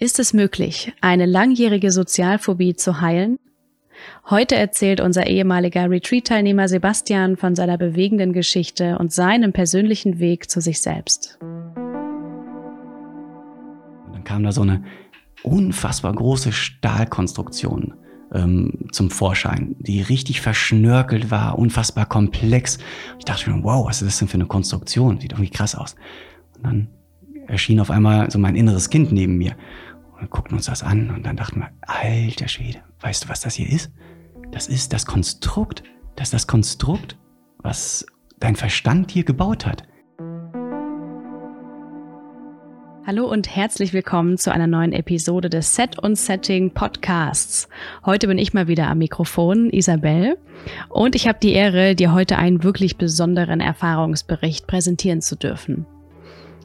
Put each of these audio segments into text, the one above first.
Ist es möglich, eine langjährige Sozialphobie zu heilen? Heute erzählt unser ehemaliger Retreat-Teilnehmer Sebastian von seiner bewegenden Geschichte und seinem persönlichen Weg zu sich selbst. dann kam da so eine unfassbar große Stahlkonstruktion ähm, zum Vorschein, die richtig verschnörkelt war, unfassbar komplex. Ich dachte mir, wow, was ist das denn für eine Konstruktion? Sieht irgendwie krass aus. Und dann erschien auf einmal so mein inneres Kind neben mir. Und guckten uns das an und dann dachten wir, alter Schwede, weißt du, was das hier ist? Das ist das Konstrukt, das ist das Konstrukt, was dein Verstand hier gebaut hat. Hallo und herzlich willkommen zu einer neuen Episode des Set und Setting Podcasts. Heute bin ich mal wieder am Mikrofon, Isabel, und ich habe die Ehre, dir heute einen wirklich besonderen Erfahrungsbericht präsentieren zu dürfen.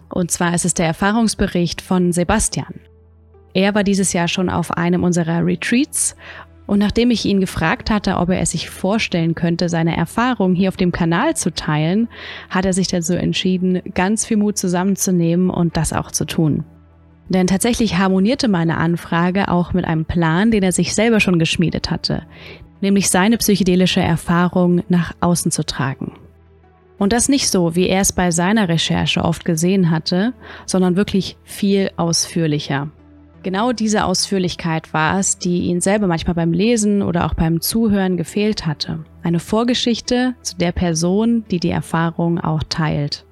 Und zwar ist es der Erfahrungsbericht von Sebastian. Er war dieses Jahr schon auf einem unserer Retreats und nachdem ich ihn gefragt hatte, ob er es sich vorstellen könnte, seine Erfahrungen hier auf dem Kanal zu teilen, hat er sich dazu entschieden, ganz viel Mut zusammenzunehmen und das auch zu tun. Denn tatsächlich harmonierte meine Anfrage auch mit einem Plan, den er sich selber schon geschmiedet hatte, nämlich seine psychedelische Erfahrung nach außen zu tragen. Und das nicht so, wie er es bei seiner Recherche oft gesehen hatte, sondern wirklich viel ausführlicher. Genau diese Ausführlichkeit war es, die ihn selber manchmal beim Lesen oder auch beim Zuhören gefehlt hatte. Eine Vorgeschichte zu der Person, die die Erfahrung auch teilt.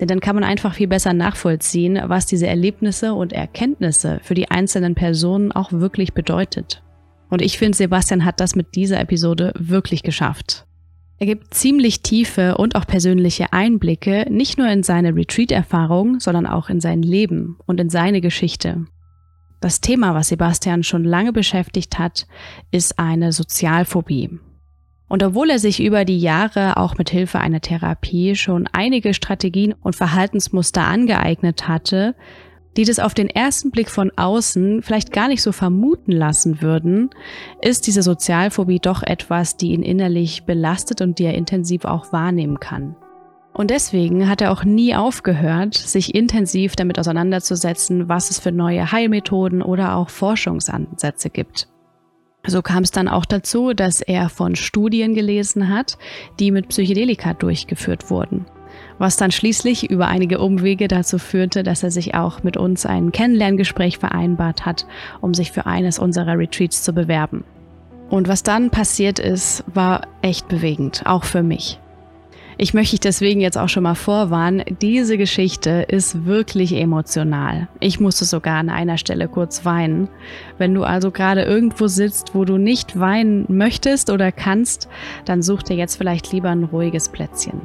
Denn dann kann man einfach viel besser nachvollziehen, was diese Erlebnisse und Erkenntnisse für die einzelnen Personen auch wirklich bedeutet. Und ich finde, Sebastian hat das mit dieser Episode wirklich geschafft. Er gibt ziemlich tiefe und auch persönliche Einblicke, nicht nur in seine Retreat-Erfahrung, sondern auch in sein Leben und in seine Geschichte. Das Thema, was Sebastian schon lange beschäftigt hat, ist eine Sozialphobie. Und obwohl er sich über die Jahre auch mit Hilfe einer Therapie schon einige Strategien und Verhaltensmuster angeeignet hatte, die das auf den ersten Blick von außen vielleicht gar nicht so vermuten lassen würden, ist diese Sozialphobie doch etwas, die ihn innerlich belastet und die er intensiv auch wahrnehmen kann. Und deswegen hat er auch nie aufgehört, sich intensiv damit auseinanderzusetzen, was es für neue Heilmethoden oder auch Forschungsansätze gibt. So kam es dann auch dazu, dass er von Studien gelesen hat, die mit Psychedelika durchgeführt wurden. Was dann schließlich über einige Umwege dazu führte, dass er sich auch mit uns ein Kennenlerngespräch vereinbart hat, um sich für eines unserer Retreats zu bewerben. Und was dann passiert ist, war echt bewegend, auch für mich. Ich möchte dich deswegen jetzt auch schon mal vorwarnen, diese Geschichte ist wirklich emotional. Ich musste sogar an einer Stelle kurz weinen. Wenn du also gerade irgendwo sitzt, wo du nicht weinen möchtest oder kannst, dann such dir jetzt vielleicht lieber ein ruhiges Plätzchen.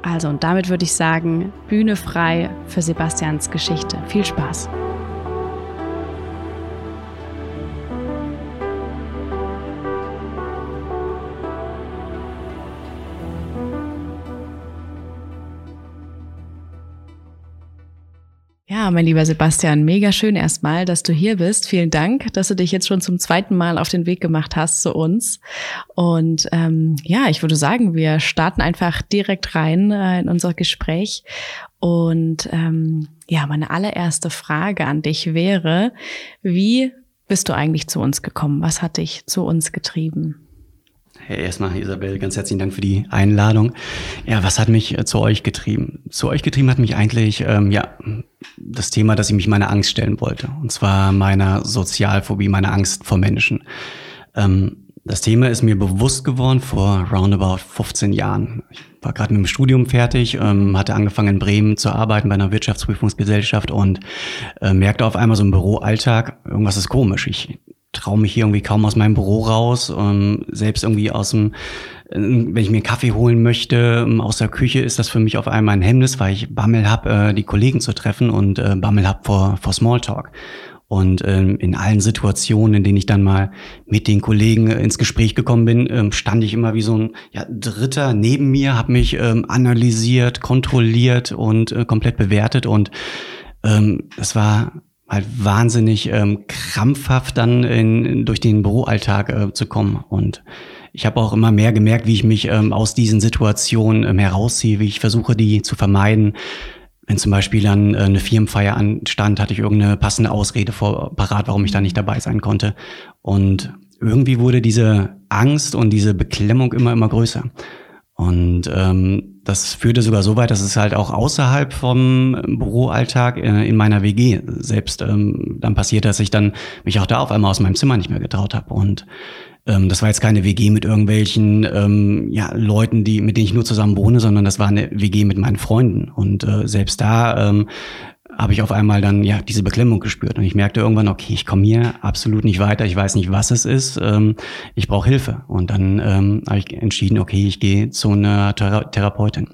Also und damit würde ich sagen, Bühne frei für Sebastians Geschichte. Viel Spaß! Ja, mein lieber Sebastian, mega schön erstmal, dass du hier bist. Vielen Dank, dass du dich jetzt schon zum zweiten Mal auf den Weg gemacht hast zu uns. Und ähm, ja, ich würde sagen, wir starten einfach direkt rein äh, in unser Gespräch. Und ähm, ja, meine allererste Frage an dich wäre, wie bist du eigentlich zu uns gekommen? Was hat dich zu uns getrieben? Hey, erstmal, Isabel, ganz herzlichen Dank für die Einladung. Ja, was hat mich äh, zu euch getrieben? Zu euch getrieben hat mich eigentlich, ähm, ja, das Thema, dass ich mich meiner Angst stellen wollte. Und zwar meiner Sozialphobie, meiner Angst vor Menschen. Ähm, das Thema ist mir bewusst geworden vor roundabout 15 Jahren. Ich war gerade mit dem Studium fertig, ähm, hatte angefangen in Bremen zu arbeiten bei einer Wirtschaftsprüfungsgesellschaft und äh, merkte auf einmal so im Büroalltag, irgendwas ist komisch. Ich traue mich hier irgendwie kaum aus meinem Büro raus. Ähm, selbst irgendwie aus dem, äh, wenn ich mir Kaffee holen möchte, ähm, aus der Küche ist das für mich auf einmal ein Hemmnis, weil ich Bammel habe, äh, die Kollegen zu treffen und äh, Bammel habe vor, vor Smalltalk. Und ähm, in allen Situationen, in denen ich dann mal mit den Kollegen äh, ins Gespräch gekommen bin, ähm, stand ich immer wie so ein ja, Dritter neben mir, habe mich ähm, analysiert, kontrolliert und komplett bewertet. Und ähm, es war halt wahnsinnig ähm, krampfhaft dann in, durch den Büroalltag äh, zu kommen. Und ich habe auch immer mehr gemerkt, wie ich mich ähm, aus diesen Situationen ähm, herausziehe, wie ich versuche, die zu vermeiden. wenn zum Beispiel dann äh, eine Firmenfeier anstand, hatte ich irgendeine passende Ausrede vor, parat, warum ich da nicht dabei sein konnte. Und irgendwie wurde diese Angst und diese Beklemmung immer, immer größer. Und ähm, das führte sogar so weit, dass es halt auch außerhalb vom Büroalltag äh, in meiner WG selbst ähm, dann passiert, dass ich dann mich auch da auf einmal aus meinem Zimmer nicht mehr getraut habe. Und ähm, das war jetzt keine WG mit irgendwelchen ähm, ja, Leuten, die, mit denen ich nur zusammen wohne, sondern das war eine WG mit meinen Freunden. Und äh, selbst da ähm, habe ich auf einmal dann ja diese Beklemmung gespürt und ich merkte irgendwann, okay, ich komme hier absolut nicht weiter, ich weiß nicht, was es ist, ähm, ich brauche Hilfe. Und dann ähm, habe ich entschieden, okay, ich gehe zu einer Thera Therapeutin.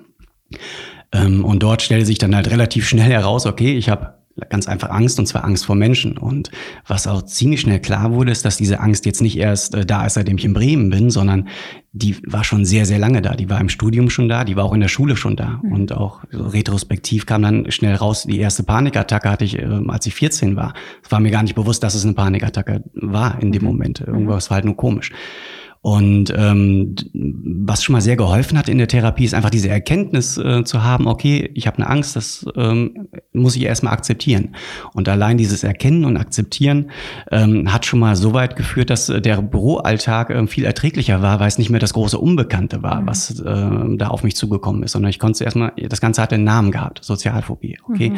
Ähm, und dort stellte sich dann halt relativ schnell heraus, okay, ich habe ganz einfach Angst und zwar Angst vor Menschen. Und was auch ziemlich schnell klar wurde, ist, dass diese Angst jetzt nicht erst äh, da ist, seitdem ich in Bremen bin, sondern die war schon sehr, sehr lange da. Die war im Studium schon da, die war auch in der Schule schon da. Mhm. Und auch so retrospektiv kam dann schnell raus, die erste Panikattacke hatte ich, äh, als ich 14 war. Es war mir gar nicht bewusst, dass es eine Panikattacke war in dem mhm. Moment. Irgendwas war halt nur komisch. Und ähm, was schon mal sehr geholfen hat in der Therapie, ist einfach diese Erkenntnis äh, zu haben, okay, ich habe eine Angst, das ähm, muss ich erstmal akzeptieren. Und allein dieses Erkennen und Akzeptieren ähm, hat schon mal so weit geführt, dass äh, der Büroalltag äh, viel erträglicher war, weil es nicht mehr das große Unbekannte war, mhm. was äh, da auf mich zugekommen ist, sondern ich konnte erstmal, das Ganze hatte einen Namen gehabt, Sozialphobie. Okay. Mhm.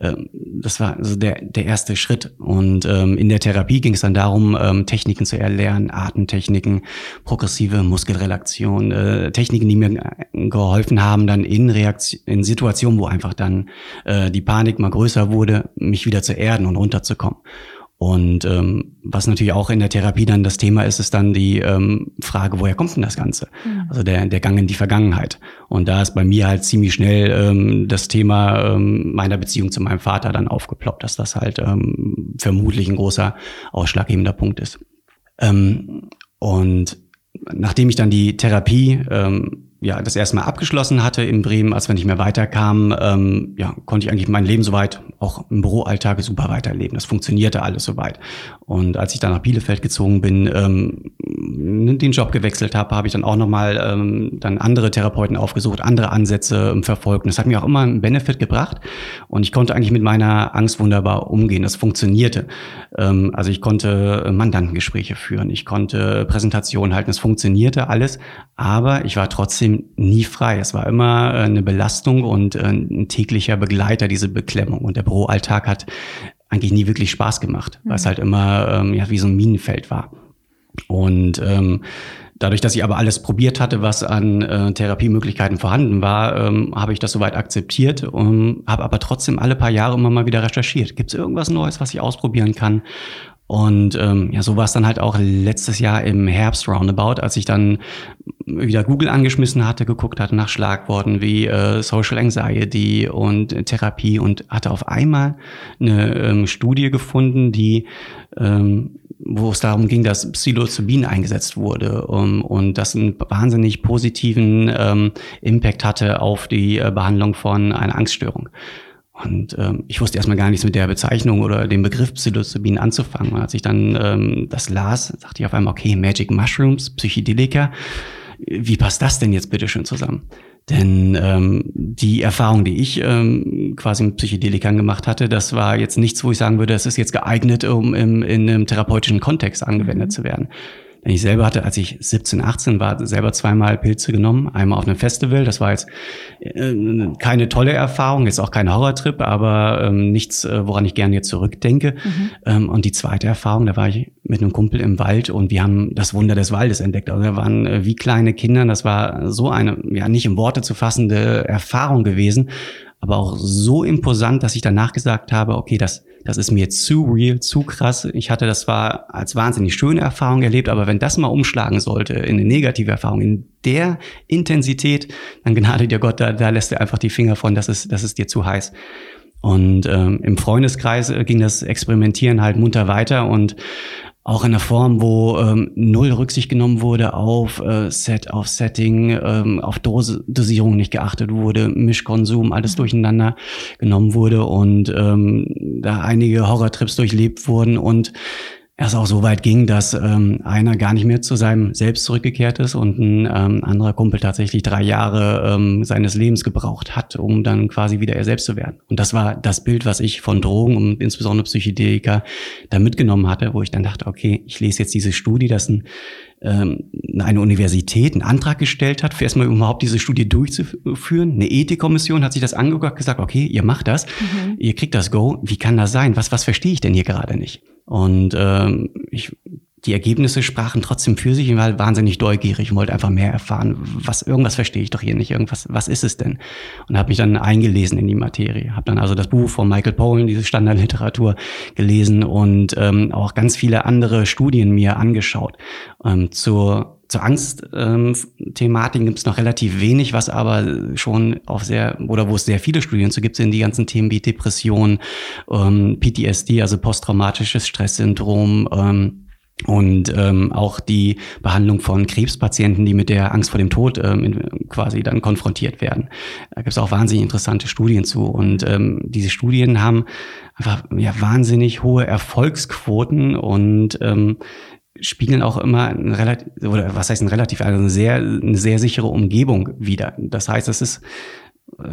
Ähm, das war also der, der erste Schritt. Und ähm, in der Therapie ging es dann darum, ähm, Techniken zu erlernen, Atemtechniken, progressive Muskelrelaktion, äh, Techniken, die mir geholfen haben, dann in Reaktion, in Situationen, wo einfach dann äh, die Panik mal größer wurde, mich wieder zu erden und runterzukommen. Und ähm, was natürlich auch in der Therapie dann das Thema ist, ist dann die ähm, Frage, woher kommt denn das Ganze? Mhm. Also der, der Gang in die Vergangenheit. Und da ist bei mir halt ziemlich schnell ähm, das Thema ähm, meiner Beziehung zu meinem Vater dann aufgeploppt, dass das halt ähm, vermutlich ein großer ausschlaggebender Punkt ist. Ähm, und nachdem ich dann die Therapie ähm, ja, das erste Mal abgeschlossen hatte in Bremen, als wir nicht mehr weiterkamen, ähm, ja, konnte ich eigentlich mein Leben soweit, auch im Büroalltag super weiterleben. Das funktionierte alles soweit. Und als ich dann nach Bielefeld gezogen bin, ähm, den Job gewechselt habe, habe ich dann auch nochmal ähm, dann andere Therapeuten aufgesucht, andere Ansätze ähm, verfolgt. Und das hat mir auch immer einen Benefit gebracht. Und ich konnte eigentlich mit meiner Angst wunderbar umgehen. Das funktionierte. Ähm, also ich konnte Mandantengespräche führen, ich konnte Präsentationen halten, es funktionierte alles, aber ich war trotzdem nie frei. Es war immer äh, eine Belastung und äh, ein täglicher Begleiter, diese Beklemmung. Und der Büroalltag hat eigentlich nie wirklich Spaß gemacht, mhm. weil es halt immer ähm, ja, wie so ein Minenfeld war. Und ähm, dadurch, dass ich aber alles probiert hatte, was an äh, Therapiemöglichkeiten vorhanden war, ähm, habe ich das soweit akzeptiert und habe aber trotzdem alle paar Jahre immer mal wieder recherchiert. Gibt es irgendwas Neues, was ich ausprobieren kann? Und ähm, ja, so war es dann halt auch letztes Jahr im Herbst roundabout, als ich dann wieder Google angeschmissen hatte, geguckt hatte nach Schlagworten wie äh, Social Anxiety und Therapie und hatte auf einmal eine ähm, Studie gefunden, die ähm, wo es darum ging, dass Psilocybin eingesetzt wurde um, und das einen wahnsinnig positiven ähm, Impact hatte auf die äh, Behandlung von einer Angststörung. Und ähm, ich wusste erstmal gar nichts mit der Bezeichnung oder dem Begriff Psilocybin anzufangen. Und als ich dann ähm, das las, dachte ich auf einmal, okay, Magic Mushrooms, Psychedelika, wie passt das denn jetzt bitte schön zusammen? Denn ähm, die Erfahrung, die ich ähm, quasi mit Psychedelikern gemacht hatte, das war jetzt nichts, wo ich sagen würde, es ist jetzt geeignet, um im, in einem therapeutischen Kontext angewendet mhm. zu werden. Ich selber hatte, als ich 17, 18 war, selber zweimal Pilze genommen. Einmal auf einem Festival. Das war jetzt äh, keine tolle Erfahrung, jetzt auch kein Horrortrip, aber ähm, nichts, äh, woran ich gerne jetzt zurückdenke. Mhm. Ähm, und die zweite Erfahrung, da war ich mit einem Kumpel im Wald und wir haben das Wunder des Waldes entdeckt. Also wir waren äh, wie kleine Kinder. Das war so eine, ja, nicht in Worte zu fassende Erfahrung gewesen, aber auch so imposant, dass ich danach gesagt habe, okay, das das ist mir zu real, zu krass. Ich hatte das zwar als wahnsinnig schöne Erfahrung erlebt, aber wenn das mal umschlagen sollte in eine negative Erfahrung, in der Intensität, dann gnade dir Gott, da, da lässt er einfach die Finger von, das ist, das ist dir zu heiß. Und ähm, im Freundeskreis ging das Experimentieren halt munter weiter und auch in einer Form, wo ähm, null Rücksicht genommen wurde auf äh, Set, auf Setting, ähm, auf Dose, Dosierung nicht geachtet wurde, Mischkonsum, alles mhm. durcheinander genommen wurde und ähm, da einige Horrortrips durchlebt wurden und es auch so weit ging, dass ähm, einer gar nicht mehr zu seinem Selbst zurückgekehrt ist und ein ähm, anderer Kumpel tatsächlich drei Jahre ähm, seines Lebens gebraucht hat, um dann quasi wieder er selbst zu werden. Und das war das Bild, was ich von Drogen und insbesondere Psychedelika da mitgenommen hatte, wo ich dann dachte, okay, ich lese jetzt diese Studie, dass ein ähm, eine Universität einen Antrag gestellt hat, für erstmal überhaupt diese Studie durchzuführen. Eine Ethikkommission hat sich das angeguckt, gesagt, okay, ihr macht das, mhm. ihr kriegt das Go. Wie kann das sein? Was, was verstehe ich denn hier gerade nicht? Und ähm, ich, die Ergebnisse sprachen trotzdem für sich. Ich war wahnsinnig neugierig und wollte einfach mehr erfahren. Was irgendwas verstehe ich doch hier nicht. Irgendwas, was ist es denn? Und habe mich dann eingelesen in die Materie. Habe dann also das Buch von Michael Pollan, diese Standardliteratur, gelesen und ähm, auch ganz viele andere Studien mir angeschaut ähm, zur zur Angstthematik ähm, gibt es noch relativ wenig, was aber schon auf sehr, oder wo es sehr viele Studien zu gibt, sind die ganzen Themen wie Depression, ähm, PTSD, also posttraumatisches Stresssyndrom, ähm, und ähm, auch die Behandlung von Krebspatienten, die mit der Angst vor dem Tod ähm, quasi dann konfrontiert werden. Da gibt es auch wahnsinnig interessante Studien zu. Und ähm, diese Studien haben einfach ja, wahnsinnig hohe Erfolgsquoten und ähm, spiegeln auch immer ein relativ, oder was heißt ein relativ, also eine sehr, eine sehr sichere Umgebung wieder. Das heißt, es ist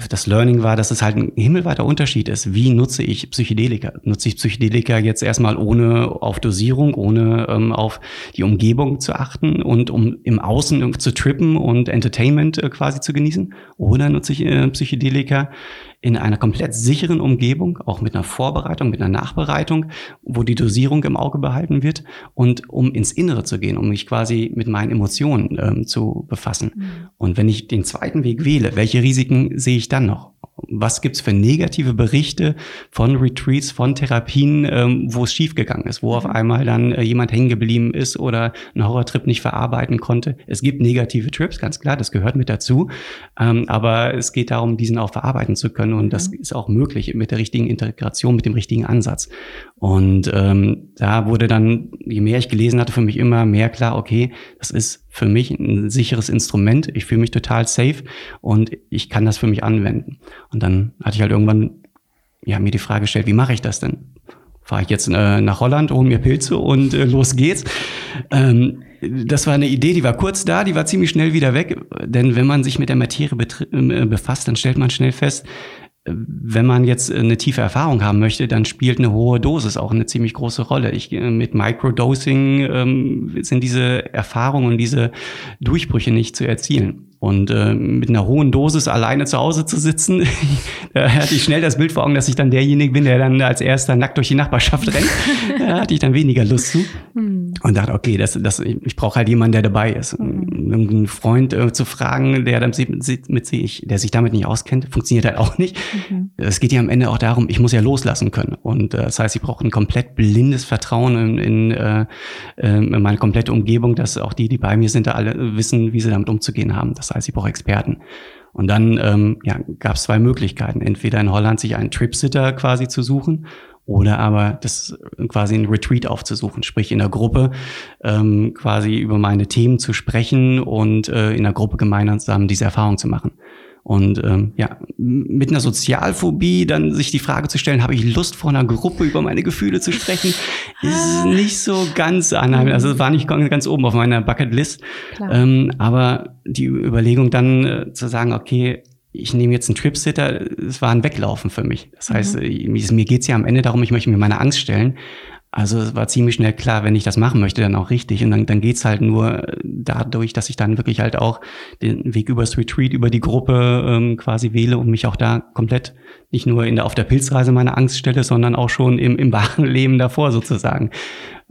das Learning war, dass es halt ein himmelweiter Unterschied ist. Wie nutze ich Psychedelika? Nutze ich Psychedelika jetzt erstmal ohne auf Dosierung, ohne ähm, auf die Umgebung zu achten und um im Außen zu trippen und Entertainment äh, quasi zu genießen? Oder nutze ich äh, Psychedelika in einer komplett sicheren Umgebung, auch mit einer Vorbereitung, mit einer Nachbereitung, wo die Dosierung im Auge behalten wird und um ins Innere zu gehen, um mich quasi mit meinen Emotionen ähm, zu befassen. Mhm. Und wenn ich den zweiten Weg wähle, welche Risiken sehe ich dann noch? Was gibt's für negative Berichte von Retreats, von Therapien, ähm, wo es schiefgegangen ist, wo auf mhm. einmal dann äh, jemand hängen geblieben ist oder einen Horrortrip nicht verarbeiten konnte. Es gibt negative Trips, ganz klar, das gehört mit dazu. Ähm, aber es geht darum, diesen auch verarbeiten zu können. Und das mhm. ist auch möglich mit der richtigen Integration, mit dem richtigen Ansatz. Und ähm, da wurde dann, je mehr ich gelesen hatte, für mich immer mehr klar, okay, das ist für mich ein sicheres Instrument. Ich fühle mich total safe und ich kann das für mich anwenden. Und dann hatte ich halt irgendwann ja, mir die Frage gestellt, wie mache ich das denn? Fahre ich jetzt äh, nach Holland, hole mir Pilze und äh, los geht's. Ähm, das war eine Idee, die war kurz da, die war ziemlich schnell wieder weg. Denn wenn man sich mit der Materie äh, befasst, dann stellt man schnell fest, wenn man jetzt eine tiefe Erfahrung haben möchte, dann spielt eine hohe Dosis auch eine ziemlich große Rolle. Ich, äh, mit Microdosing ähm, sind diese Erfahrungen und diese Durchbrüche nicht zu erzielen. Und äh, mit einer hohen Dosis alleine zu Hause zu sitzen, da hatte ich schnell das Bild vor Augen, dass ich dann derjenige bin, der dann als erster nackt durch die Nachbarschaft rennt. da hatte ich dann weniger Lust zu. Hm. Und dachte, okay, das, das, ich brauche halt jemanden, der dabei ist. Mhm. Einen Freund äh, zu fragen, der, dann mit, mit sich, der sich damit nicht auskennt, funktioniert halt auch nicht. Mhm. Es geht ja am Ende auch darum, ich muss ja loslassen können. Und äh, das heißt, ich brauche ein komplett blindes Vertrauen in, in, äh, in meine komplette Umgebung, dass auch die, die bei mir sind, da alle wissen, wie sie damit umzugehen haben. Das heißt, ich brauche Experten. Und dann ähm, ja, gab es zwei Möglichkeiten. Entweder in Holland sich einen Tripsitter quasi zu suchen oder aber das quasi ein Retreat aufzusuchen, sprich in der Gruppe ähm, quasi über meine Themen zu sprechen und äh, in der Gruppe gemeinsam diese Erfahrung zu machen. Und ähm, ja, mit einer Sozialphobie dann sich die Frage zu stellen, habe ich Lust vor einer Gruppe über meine Gefühle zu sprechen, ist ah. nicht so ganz anheimlich. Also war nicht ganz oben auf meiner Bucketlist. Ähm, aber die Überlegung dann äh, zu sagen, okay, ich nehme jetzt einen Tripsitter, es war ein Weglaufen für mich. Das heißt, mhm. mir geht's ja am Ende darum, ich möchte mir meine Angst stellen. Also es war ziemlich schnell klar, wenn ich das machen möchte, dann auch richtig. Und dann, dann geht's halt nur dadurch, dass ich dann wirklich halt auch den Weg übers Retreat, über die Gruppe ähm, quasi wähle und mich auch da komplett nicht nur in der, auf der Pilzreise meine Angst stelle, sondern auch schon im, im wahren Leben davor sozusagen.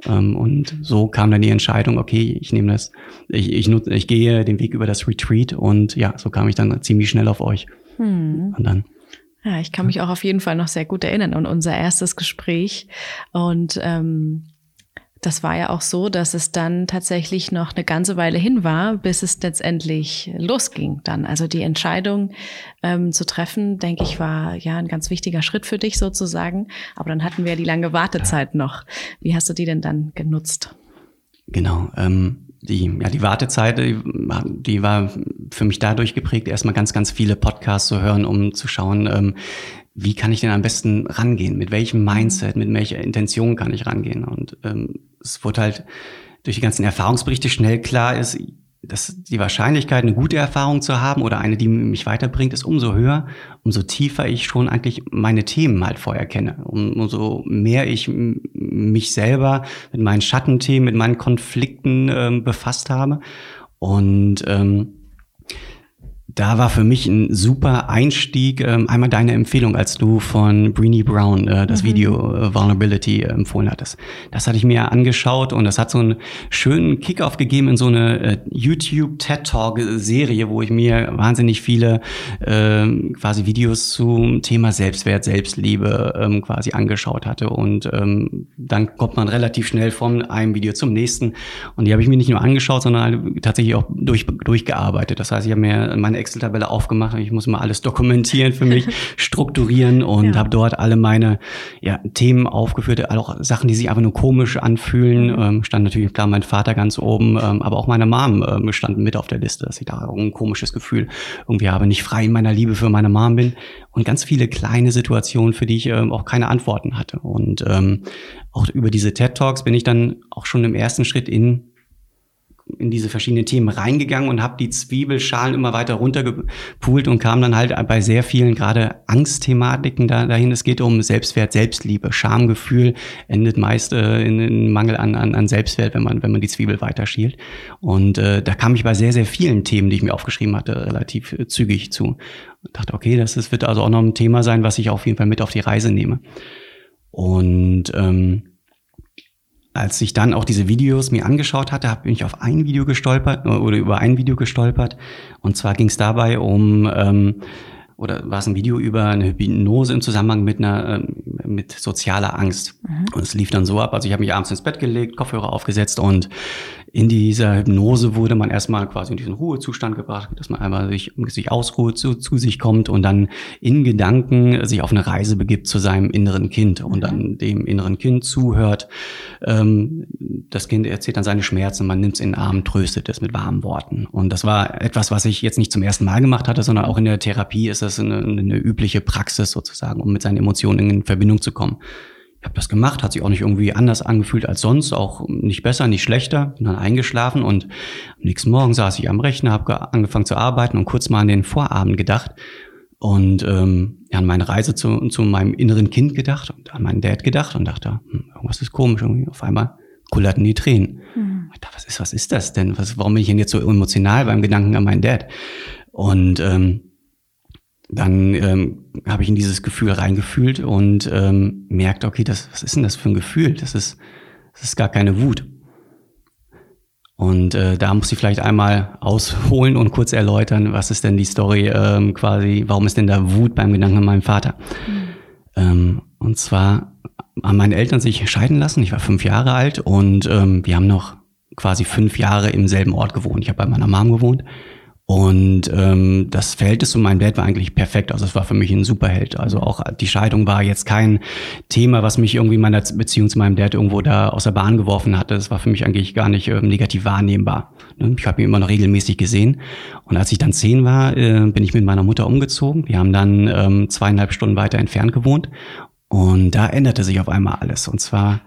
Ähm, und so kam dann die Entscheidung, okay, ich nehme das, ich, ich, nutze, ich gehe den Weg über das Retreat und ja, so kam ich dann ziemlich schnell auf euch. Hm. Und dann ja, ich kann mich auch auf jeden Fall noch sehr gut erinnern an unser erstes Gespräch. Und ähm, das war ja auch so, dass es dann tatsächlich noch eine ganze Weile hin war, bis es letztendlich losging dann. Also die Entscheidung ähm, zu treffen, denke ich, war ja ein ganz wichtiger Schritt für dich sozusagen. Aber dann hatten wir die lange Wartezeit noch. Wie hast du die denn dann genutzt? Genau. Ähm die, ja, die Wartezeit, die, war für mich dadurch geprägt, erstmal ganz, ganz viele Podcasts zu hören, um zu schauen, ähm, wie kann ich denn am besten rangehen? Mit welchem Mindset, mit welcher Intention kann ich rangehen? Und ähm, es wurde halt durch die ganzen Erfahrungsberichte schnell klar ist, dass die Wahrscheinlichkeit, eine gute Erfahrung zu haben oder eine, die mich weiterbringt, ist umso höher, umso tiefer ich schon eigentlich meine Themen halt vorher kenne. Um, umso mehr ich mich selber mit meinen Schattenthemen, mit meinen Konflikten ähm, befasst habe. Und ähm, da war für mich ein super Einstieg. Ähm, einmal deine Empfehlung, als du von Breenie Brown äh, das mhm. Video äh, Vulnerability äh, empfohlen hattest. Das hatte ich mir angeschaut und das hat so einen schönen Kickoff gegeben in so eine YouTube TED Talk Serie, wo ich mir wahnsinnig viele ähm, quasi Videos zum Thema Selbstwert, Selbstliebe ähm, quasi angeschaut hatte und ähm, dann kommt man relativ schnell von einem Video zum nächsten und die habe ich mir nicht nur angeschaut, sondern tatsächlich auch durch, durchgearbeitet. Das heißt, ich habe mir meine Excel-Tabelle aufgemacht. Ich muss mal alles dokumentieren für mich, strukturieren und ja. habe dort alle meine ja, Themen aufgeführt, auch Sachen, die sich einfach nur komisch anfühlen. Mhm. Ähm, stand natürlich klar mein Vater ganz oben, ähm, aber auch meine Mom ähm, standen mit auf der Liste, dass ich da ein komisches Gefühl irgendwie habe, nicht frei in meiner Liebe für meine Mom bin und ganz viele kleine Situationen, für die ich ähm, auch keine Antworten hatte. Und ähm, auch über diese TED Talks bin ich dann auch schon im ersten Schritt in in diese verschiedenen Themen reingegangen und habe die Zwiebelschalen immer weiter runtergepult und kam dann halt bei sehr vielen gerade Angstthematiken da, dahin. Es geht um Selbstwert, Selbstliebe, Schamgefühl endet meist äh, in, in Mangel an, an, an Selbstwert, wenn man wenn man die Zwiebel weiterschielt. Und äh, da kam ich bei sehr sehr vielen Themen, die ich mir aufgeschrieben hatte, relativ äh, zügig zu. Und dachte, okay, das, das wird also auch noch ein Thema sein, was ich auf jeden Fall mit auf die Reise nehme. Und ähm, als ich dann auch diese Videos mir angeschaut hatte, bin ich auf ein Video gestolpert oder über ein Video gestolpert. Und zwar ging es dabei um ähm, oder war es ein Video über eine Hypnose im Zusammenhang mit einer ähm, mit sozialer Angst. Mhm. Und es lief dann so ab, also ich habe mich abends ins Bett gelegt, Kopfhörer aufgesetzt und in dieser Hypnose wurde man erstmal quasi in diesen Ruhezustand gebracht, dass man einmal sich, sich ausruht, zu, zu sich kommt und dann in Gedanken sich auf eine Reise begibt zu seinem inneren Kind und dann dem inneren Kind zuhört. Ähm, das Kind erzählt dann seine Schmerzen, man nimmt es in den Arm, tröstet es mit warmen Worten. Und das war etwas, was ich jetzt nicht zum ersten Mal gemacht hatte, sondern auch in der Therapie ist das eine, eine übliche Praxis sozusagen, um mit seinen Emotionen in Verbindung zu kommen. Ich habe das gemacht, hat sich auch nicht irgendwie anders angefühlt als sonst, auch nicht besser, nicht schlechter. Bin dann eingeschlafen und am nächsten Morgen saß ich am Rechner, habe angefangen zu arbeiten und kurz mal an den Vorabend gedacht und ähm, an meine Reise zu, zu meinem inneren Kind gedacht und an meinen Dad gedacht und dachte, hm, irgendwas ist komisch, irgendwie auf einmal kullerten die Tränen. Mhm. Dachte, was ist, was ist das denn? Was, warum bin ich denn jetzt so emotional beim Gedanken an meinen Dad? Und ähm, dann ähm, habe ich in dieses Gefühl reingefühlt und ähm, merkte, okay, das, was ist denn das für ein Gefühl? Das ist, das ist gar keine Wut. Und äh, da muss ich vielleicht einmal ausholen und kurz erläutern, was ist denn die Story ähm, quasi, warum ist denn da Wut beim Gedanken an meinen Vater? Mhm. Ähm, und zwar haben meine Eltern sich scheiden lassen. Ich war fünf Jahre alt und ähm, wir haben noch quasi fünf Jahre im selben Ort gewohnt. Ich habe bei meiner Mom gewohnt und ähm, das Verhältnis zu meinem Dad war eigentlich perfekt. Also es war für mich ein Superheld. Also auch die Scheidung war jetzt kein Thema, was mich irgendwie in meiner Beziehung zu meinem Dad irgendwo da aus der Bahn geworfen hatte. Das war für mich eigentlich gar nicht ähm, negativ wahrnehmbar. Ne? Ich habe ihn immer noch regelmäßig gesehen. Und als ich dann zehn war, äh, bin ich mit meiner Mutter umgezogen. Wir haben dann ähm, zweieinhalb Stunden weiter entfernt gewohnt. Und da änderte sich auf einmal alles. Und zwar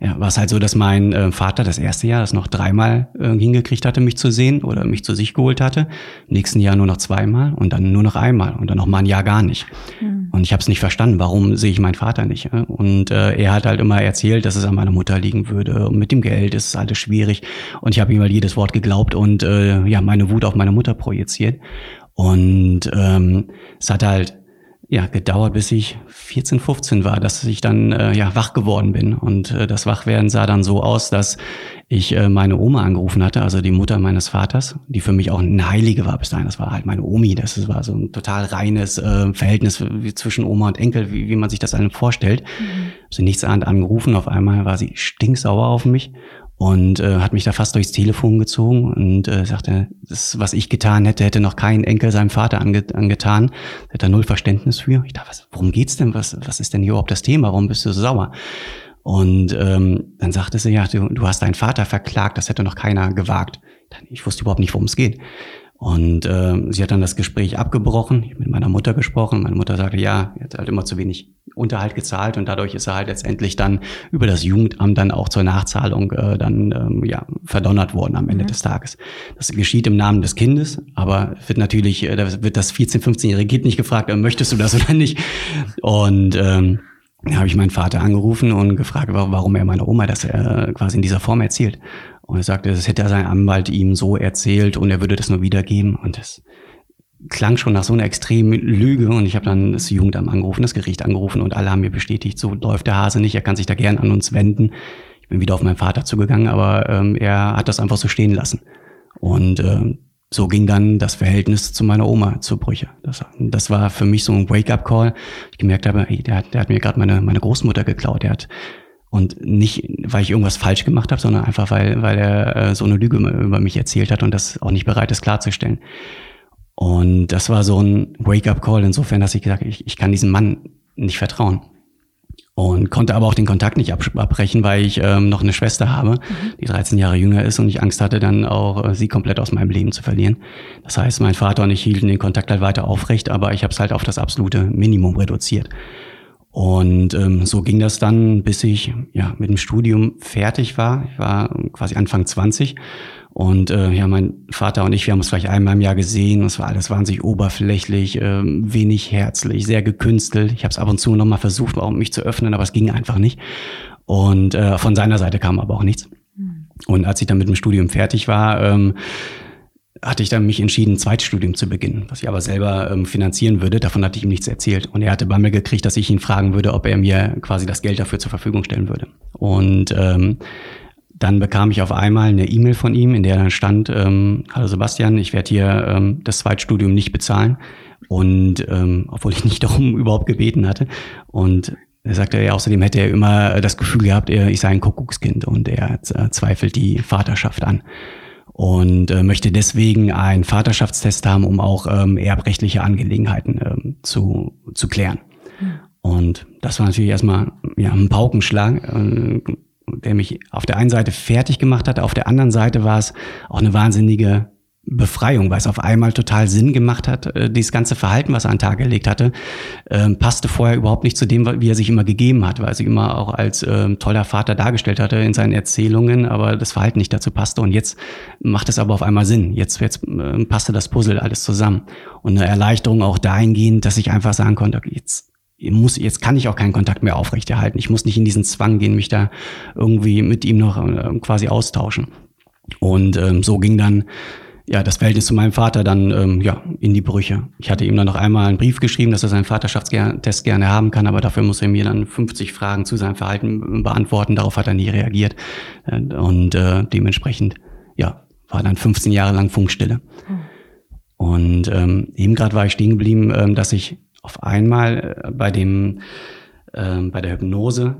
ja, war es halt so, dass mein äh, Vater das erste Jahr das noch dreimal äh, hingekriegt hatte, mich zu sehen oder mich zu sich geholt hatte. Im nächsten Jahr nur noch zweimal und dann nur noch einmal und dann noch mal ein Jahr gar nicht. Mhm. Und ich habe es nicht verstanden, warum sehe ich meinen Vater nicht. Äh? Und er hat halt immer erzählt, dass es an meiner Mutter liegen würde. Und mit dem Geld ist es alles schwierig. Und ich habe ihm mal jedes Wort geglaubt und äh, ja, meine Wut auf meine Mutter projiziert. Und ähm, es hat halt ja, gedauert, bis ich 14, 15 war, dass ich dann äh, ja wach geworden bin. Und äh, das Wachwerden sah dann so aus, dass ich äh, meine Oma angerufen hatte, also die Mutter meines Vaters, die für mich auch eine Heilige war bis dahin. Das war halt meine Omi. Das war so ein total reines äh, Verhältnis zwischen Oma und Enkel, wie, wie man sich das einem vorstellt. Mhm. Sie nichts ahnt angerufen. Auf einmal war sie stinksauer auf mich und äh, hat mich da fast durchs Telefon gezogen und äh, sagte, das, was ich getan hätte, hätte noch kein Enkel seinem Vater ange angetan. Hätte da null Verständnis für. Ich dachte, was, worum geht's denn? Was, was ist denn hier überhaupt das Thema? Warum bist du so sauer? Und ähm, dann sagte sie, ja, du, du hast deinen Vater verklagt, das hätte noch keiner gewagt. Ich wusste überhaupt nicht, worum es geht. Und äh, sie hat dann das Gespräch abgebrochen, ich mit meiner Mutter gesprochen. Meine Mutter sagte, ja, er hat halt immer zu wenig Unterhalt gezahlt und dadurch ist er halt letztendlich dann über das Jugendamt dann auch zur Nachzahlung äh, dann ähm, ja verdonnert worden am Ende mhm. des Tages. Das geschieht im Namen des Kindes, aber wird natürlich, äh, da wird das 14, 15-jährige Kind nicht gefragt, äh, möchtest du das oder nicht? Und ähm, da habe ich meinen Vater angerufen und gefragt, warum er meiner Oma das äh, quasi in dieser Form erzählt. Und er sagte, das hätte sein Anwalt ihm so erzählt und er würde das nur wiedergeben. Und das klang schon nach so einer extremen Lüge. Und ich habe dann das Jugendamt angerufen, das Gericht angerufen und alle haben mir bestätigt, so läuft der Hase nicht, er kann sich da gern an uns wenden. Ich bin wieder auf meinen Vater zugegangen, aber ähm, er hat das einfach so stehen lassen. Und ähm, so ging dann das Verhältnis zu meiner Oma zu Brüche. Das, das war für mich so ein Wake-up-Call. Ich gemerkt habe, ey, der, hat, der hat mir gerade meine, meine Großmutter geklaut. Der hat und nicht, weil ich irgendwas falsch gemacht habe, sondern einfach, weil, weil er äh, so eine Lüge über mich erzählt hat und das auch nicht bereit ist klarzustellen. Und das war so ein Wake-up-Call insofern, dass ich gesagt habe, ich, ich kann diesem Mann nicht vertrauen und konnte aber auch den Kontakt nicht abbrechen, weil ich ähm, noch eine Schwester habe, die 13 Jahre jünger ist und ich Angst hatte, dann auch äh, sie komplett aus meinem Leben zu verlieren. Das heißt, mein Vater und ich hielten den Kontakt halt weiter aufrecht, aber ich habe es halt auf das absolute Minimum reduziert. Und ähm, so ging das dann, bis ich ja mit dem Studium fertig war. Ich war quasi Anfang 20 und äh, ja, mein Vater und ich, wir haben uns vielleicht einmal im Jahr gesehen. Es war alles wahnsinnig oberflächlich, äh, wenig herzlich, sehr gekünstelt. Ich habe es ab und zu noch mal versucht, mich zu öffnen, aber es ging einfach nicht. Und äh, von seiner Seite kam aber auch nichts. Mhm. Und als ich dann mit dem Studium fertig war, ähm, hatte ich dann mich entschieden, ein Zweitstudium zu beginnen, was ich aber selber ähm, finanzieren würde. Davon hatte ich ihm nichts erzählt. Und er hatte bei mir gekriegt, dass ich ihn fragen würde, ob er mir quasi das Geld dafür zur Verfügung stellen würde. Und ähm, dann bekam ich auf einmal eine E-Mail von ihm, in der dann stand, ähm, hallo Sebastian, ich werde hier ähm, das Zweitstudium nicht bezahlen. Und ähm, obwohl ich nicht darum überhaupt gebeten hatte. Und er sagte, ja, außerdem hätte er immer das Gefühl gehabt, er, ich sei ein Kuckuckskind und er äh, zweifelt die Vaterschaft an. Und äh, möchte deswegen einen Vaterschaftstest haben, um auch ähm, erbrechtliche Angelegenheiten ähm, zu, zu klären. Hm. Und das war natürlich erstmal ja, ein Paukenschlag. Äh, der mich auf der einen Seite fertig gemacht hat, auf der anderen Seite war es auch eine wahnsinnige Befreiung, weil es auf einmal total Sinn gemacht hat, äh, dieses ganze Verhalten, was er an den Tag gelegt hatte, ähm, passte vorher überhaupt nicht zu dem, wie er sich immer gegeben hat, weil er sich immer auch als ähm, toller Vater dargestellt hatte in seinen Erzählungen, aber das Verhalten nicht dazu passte. Und jetzt macht es aber auf einmal Sinn. Jetzt, jetzt äh, passte das Puzzle alles zusammen. Und eine Erleichterung auch dahingehend, dass ich einfach sagen konnte, okay, jetzt muss, jetzt kann ich auch keinen Kontakt mehr aufrechterhalten. Ich muss nicht in diesen Zwang gehen, mich da irgendwie mit ihm noch äh, quasi austauschen. Und ähm, so ging dann ja das Verhältnis zu meinem Vater dann ähm, ja in die Brüche. Ich hatte ihm dann noch einmal einen Brief geschrieben, dass er seinen Vaterschaftstest gerne haben kann, aber dafür muss er mir dann 50 Fragen zu seinem Verhalten beantworten. Darauf hat er nie reagiert äh, und äh, dementsprechend ja war dann 15 Jahre lang Funkstille. Hm. Und ähm, eben gerade war ich stehen geblieben, ähm, dass ich auf einmal äh, bei dem, äh, bei der Hypnose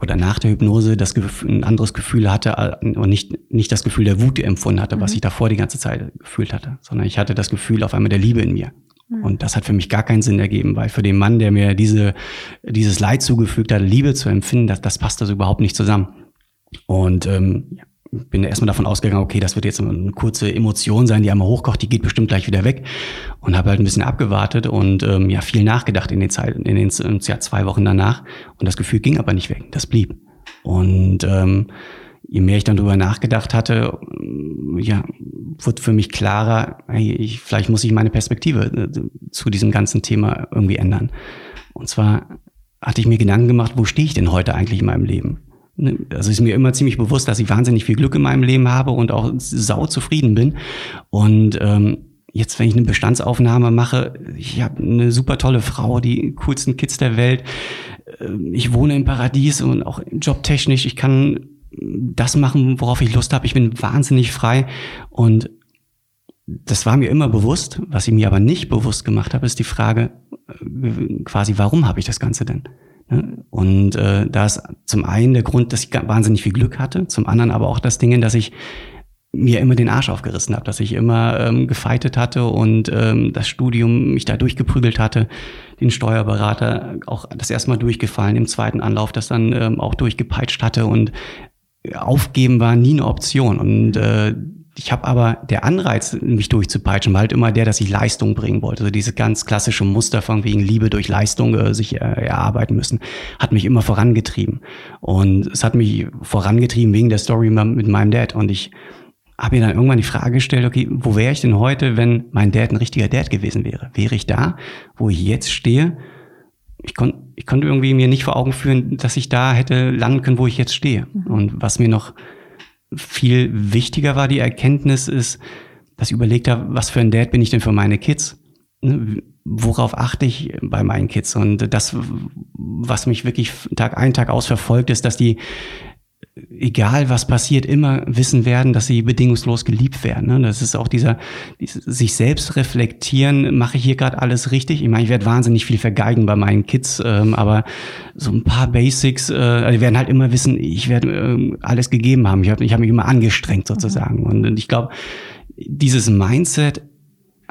oder nach der Hypnose das Gefühl, ein anderes Gefühl hatte äh, und nicht, nicht das Gefühl der Wut empfunden hatte, mhm. was ich davor die ganze Zeit gefühlt hatte, sondern ich hatte das Gefühl auf einmal der Liebe in mir. Mhm. Und das hat für mich gar keinen Sinn ergeben, weil für den Mann, der mir diese, dieses Leid zugefügt hat, Liebe zu empfinden, das, das passt also überhaupt nicht zusammen. Und ähm, bin erstmal davon ausgegangen, okay, das wird jetzt eine kurze Emotion sein, die einmal hochkocht, die geht bestimmt gleich wieder weg. Und habe halt ein bisschen abgewartet und ähm, ja viel nachgedacht in den Zeit, in den ja, zwei Wochen danach. Und das Gefühl ging aber nicht weg, das blieb. Und ähm, je mehr ich dann drüber nachgedacht hatte, ja, wurde für mich klarer, hey, ich, vielleicht muss ich meine Perspektive äh, zu diesem ganzen Thema irgendwie ändern. Und zwar hatte ich mir Gedanken gemacht, wo stehe ich denn heute eigentlich in meinem Leben? Ne, also ist mir immer ziemlich bewusst, dass ich wahnsinnig viel Glück in meinem Leben habe und auch sau zufrieden bin. Und ähm, jetzt, wenn ich eine Bestandsaufnahme mache, ich habe eine super tolle Frau, die coolsten Kids der Welt. Ähm, ich wohne im Paradies und auch jobtechnisch. Ich kann das machen, worauf ich Lust habe. Ich bin wahnsinnig frei und das war mir immer bewusst. Was ich mir aber nicht bewusst gemacht habe, ist die Frage äh, quasi, warum habe ich das Ganze denn? Und äh, da ist zum einen der Grund, dass ich wahnsinnig viel Glück hatte, zum anderen aber auch das Ding, dass ich mir immer den Arsch aufgerissen habe, dass ich immer ähm, gefeitet hatte und ähm, das Studium mich da durchgeprügelt hatte, den Steuerberater auch das erste Mal durchgefallen, im zweiten Anlauf das dann ähm, auch durchgepeitscht hatte und aufgeben war nie eine Option. Und äh, ich habe aber der Anreiz, mich durchzupeitschen, war halt immer der, dass ich Leistung bringen wollte. Also diese ganz klassische Muster von wegen Liebe durch Leistung äh, sich äh, erarbeiten müssen, hat mich immer vorangetrieben. Und es hat mich vorangetrieben wegen der Story mit meinem Dad. Und ich habe mir dann irgendwann die Frage gestellt, okay, wo wäre ich denn heute, wenn mein Dad ein richtiger Dad gewesen wäre? Wäre ich da, wo ich jetzt stehe? Ich, kon ich konnte irgendwie mir nicht vor Augen führen, dass ich da hätte landen können, wo ich jetzt stehe. Mhm. Und was mir noch viel wichtiger war, die Erkenntnis ist, dass ich überlegt habe, was für ein Dad bin ich denn für meine Kids? Ne, worauf achte ich bei meinen Kids? Und das, was mich wirklich Tag ein, Tag aus verfolgt, ist, dass die egal was passiert, immer wissen werden, dass sie bedingungslos geliebt werden. Ne? Das ist auch dieser, dieser sich selbst reflektieren, mache ich hier gerade alles richtig? Ich meine, ich werde wahnsinnig viel vergeigen bei meinen Kids, ähm, aber so ein paar Basics, äh, die werden halt immer wissen, ich werde äh, alles gegeben haben. Ich habe ich hab mich immer angestrengt sozusagen. Mhm. Und, und ich glaube, dieses Mindset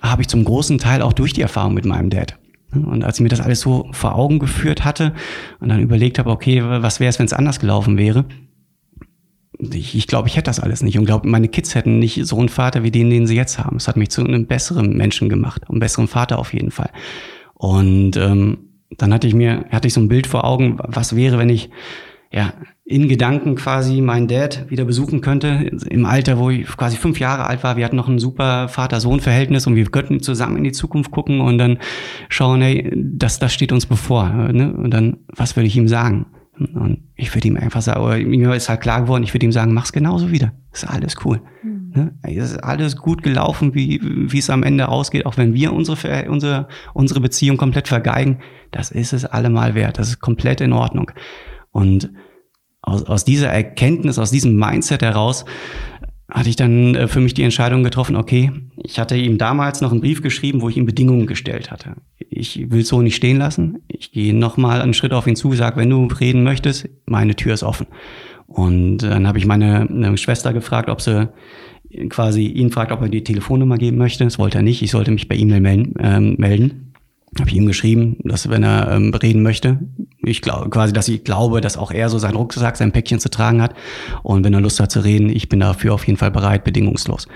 habe ich zum großen Teil auch durch die Erfahrung mit meinem Dad. Und als ich mir das alles so vor Augen geführt hatte und dann überlegt habe, okay, was wäre es, wenn es anders gelaufen wäre, ich, ich glaube, ich hätte das alles nicht und glaube, meine Kids hätten nicht so einen Vater wie den, den sie jetzt haben. Es hat mich zu einem besseren Menschen gemacht, einem besseren Vater auf jeden Fall. Und ähm, dann hatte ich mir, hatte ich so ein Bild vor Augen, was wäre, wenn ich ja in Gedanken quasi meinen Dad wieder besuchen könnte, im Alter, wo ich quasi fünf Jahre alt war. Wir hatten noch ein super Vater-Sohn-Verhältnis und wir könnten zusammen in die Zukunft gucken und dann schauen, hey, das, das steht uns bevor. Ne? Und dann, was würde ich ihm sagen? Und ich würde ihm einfach sagen, mir ist halt klar geworden, ich würde ihm sagen, mach's genauso wieder. Ist alles cool. Mhm. Ne? Es ist alles gut gelaufen, wie, wie es am Ende ausgeht, auch wenn wir unsere, unsere, unsere Beziehung komplett vergeigen. Das ist es allemal wert. Das ist komplett in Ordnung. Und aus, aus dieser Erkenntnis, aus diesem Mindset heraus, hatte ich dann äh, für mich die Entscheidung getroffen, okay, ich hatte ihm damals noch einen Brief geschrieben, wo ich ihm Bedingungen gestellt hatte. Ich will so nicht stehen lassen. Ich gehe nochmal einen Schritt auf ihn zu, sage, wenn du reden möchtest, meine Tür ist offen. Und dann habe ich meine Schwester gefragt, ob sie quasi ihn fragt, ob er die Telefonnummer geben möchte. Das wollte er nicht. Ich sollte mich bei E-Mail melden. Ähm, melden habe ich ihm geschrieben, dass wenn er ähm, reden möchte, ich glaube quasi, dass ich glaube, dass auch er so seinen Rucksack, sein Päckchen zu tragen hat. Und wenn er Lust hat zu reden, ich bin dafür auf jeden Fall bereit, bedingungslos.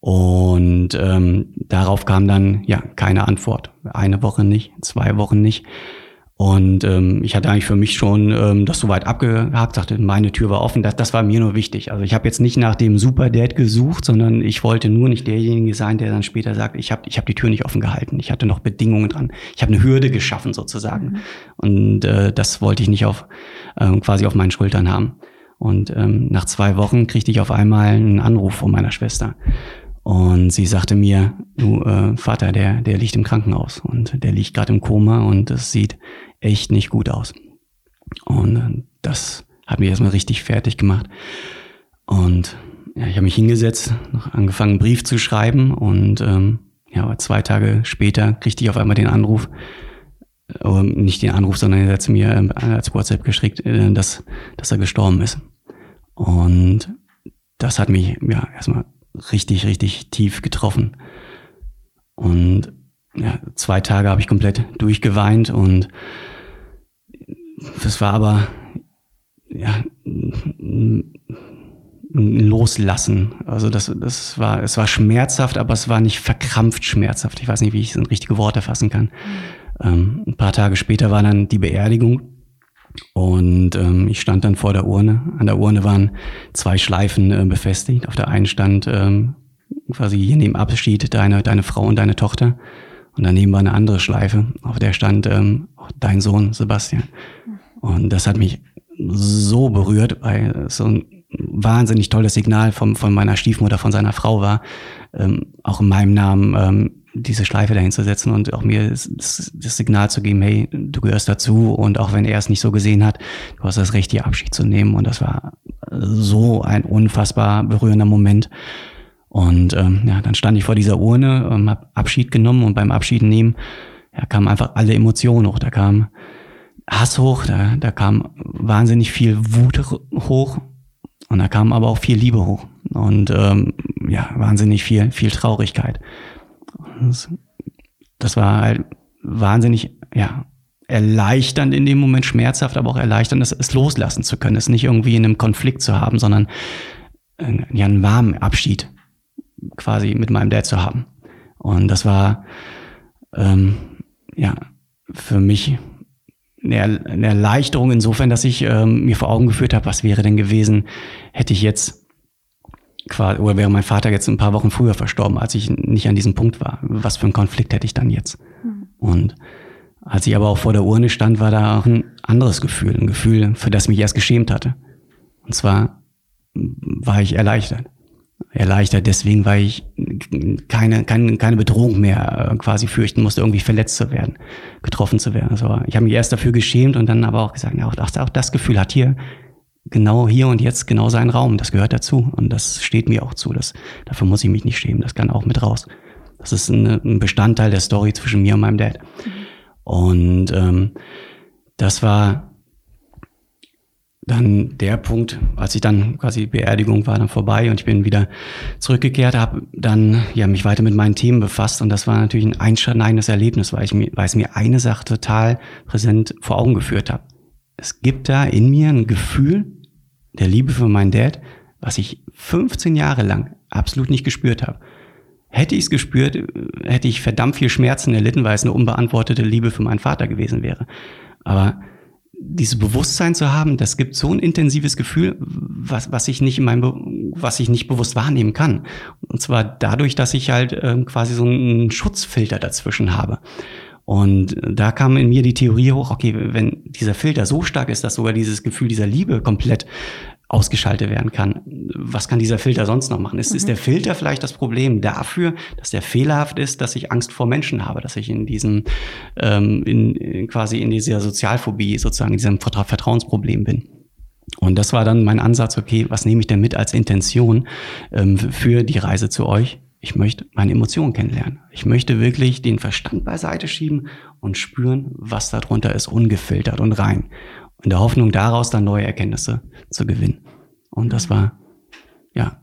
Und ähm, darauf kam dann ja keine Antwort. Eine Woche nicht, zwei Wochen nicht. Und ähm, ich hatte eigentlich für mich schon ähm, das soweit abgehakt, sagte, meine Tür war offen. Das, das war mir nur wichtig. Also ich habe jetzt nicht nach dem Super Dad gesucht, sondern ich wollte nur nicht derjenige sein, der dann später sagt, ich habe ich hab die Tür nicht offen gehalten. Ich hatte noch Bedingungen dran. Ich habe eine Hürde geschaffen sozusagen. Mhm. Und äh, das wollte ich nicht auf äh, quasi auf meinen Schultern haben. Und ähm, nach zwei Wochen kriegte ich auf einmal einen Anruf von meiner Schwester. Und sie sagte mir, du äh, Vater, der, der liegt im Krankenhaus und der liegt gerade im Koma und es sieht echt nicht gut aus. Und äh, das hat mich erstmal richtig fertig gemacht. Und ja, ich habe mich hingesetzt, noch angefangen, einen Brief zu schreiben und ähm, ja, aber zwei Tage später kriegte ich auf einmal den Anruf, oder nicht den Anruf, sondern er hat mir äh, als WhatsApp geschickt, äh, dass, dass er gestorben ist. Und das hat mich ja erstmal richtig, richtig tief getroffen. Und ja, zwei Tage habe ich komplett durchgeweint und das war aber ja, ein Loslassen. Also das, das war, es war schmerzhaft, aber es war nicht verkrampft schmerzhaft. Ich weiß nicht, wie ich es in richtige Worte fassen kann. Ähm, ein paar Tage später war dann die Beerdigung und ähm, ich stand dann vor der Urne. An der Urne waren zwei Schleifen äh, befestigt. Auf der einen stand ähm, quasi hier neben Abschied deine, deine Frau und deine Tochter. Und daneben war eine andere Schleife, auf der stand ähm, dein Sohn Sebastian. Und das hat mich so berührt, weil es so ein wahnsinnig tolles Signal vom, von meiner Stiefmutter, von seiner Frau war, ähm, auch in meinem Namen ähm, diese Schleife dahin zu setzen und auch mir das, das, Signal zu geben, hey, du gehörst dazu und auch wenn er es nicht so gesehen hat, du hast das Recht, hier Abschied zu nehmen und das war so ein unfassbar berührender Moment. Und ähm, ja, dann stand ich vor dieser Urne, ähm, habe Abschied genommen und beim Abschied nehmen ja, kamen einfach alle Emotionen hoch. Da kam Hass hoch, da, da kam wahnsinnig viel Wut hoch und da kam aber auch viel Liebe hoch und ähm, ja, wahnsinnig viel, viel Traurigkeit. Das, war halt wahnsinnig, ja, erleichternd in dem Moment, schmerzhaft, aber auch erleichternd, es, es loslassen zu können, es nicht irgendwie in einem Konflikt zu haben, sondern äh, ja, einen warmen Abschied quasi mit meinem Dad zu haben. Und das war ähm, ja für mich eine, eine Erleichterung insofern, dass ich ähm, mir vor Augen geführt habe, was wäre denn gewesen, hätte ich jetzt quasi, oder wäre mein Vater jetzt ein paar Wochen früher verstorben, als ich nicht an diesem Punkt war. Was für einen Konflikt hätte ich dann jetzt? Mhm. Und als ich aber auch vor der Urne stand, war da auch ein anderes Gefühl, ein Gefühl, für das ich mich erst geschämt hatte. Und zwar war ich erleichtert. Erleichtert deswegen, weil ich keine, keine, keine Bedrohung mehr äh, quasi fürchten musste, irgendwie verletzt zu werden, getroffen zu werden. Also ich habe mich erst dafür geschämt und dann aber auch gesagt, ja, auch, auch das Gefühl hat hier genau hier und jetzt genau seinen Raum. Das gehört dazu und das steht mir auch zu. Das, dafür muss ich mich nicht schämen. Das kann auch mit raus. Das ist ein, ein Bestandteil der Story zwischen mir und meinem Dad. Und ähm, das war dann der Punkt, als ich dann quasi Beerdigung war dann vorbei und ich bin wieder zurückgekehrt, habe dann ja mich weiter mit meinen Themen befasst und das war natürlich ein einschneidendes Erlebnis, weil ich mir, weil es mir eine Sache total präsent vor Augen geführt habe. Es gibt da in mir ein Gefühl der Liebe für meinen Dad, was ich 15 Jahre lang absolut nicht gespürt habe. Hätte ich es gespürt, hätte ich verdammt viel Schmerzen erlitten, weil es eine unbeantwortete Liebe für meinen Vater gewesen wäre. Aber dieses Bewusstsein zu haben, das gibt so ein intensives Gefühl, was, was ich nicht in meinem, was ich nicht bewusst wahrnehmen kann. Und zwar dadurch, dass ich halt äh, quasi so einen Schutzfilter dazwischen habe. Und da kam in mir die Theorie hoch, okay, wenn dieser Filter so stark ist, dass sogar dieses Gefühl dieser Liebe komplett ausgeschaltet werden kann. Was kann dieser Filter sonst noch machen? Ist, mhm. ist der Filter vielleicht das Problem dafür, dass der fehlerhaft ist, dass ich Angst vor Menschen habe, dass ich in diesem ähm, in, in quasi in dieser Sozialphobie sozusagen in diesem Vertrauensproblem bin? Und das war dann mein Ansatz, okay, was nehme ich denn mit als Intention ähm, für die Reise zu euch? Ich möchte meine Emotionen kennenlernen. Ich möchte wirklich den Verstand beiseite schieben und spüren, was darunter ist, ungefiltert und rein in der Hoffnung daraus dann neue Erkenntnisse zu gewinnen. Und das war ja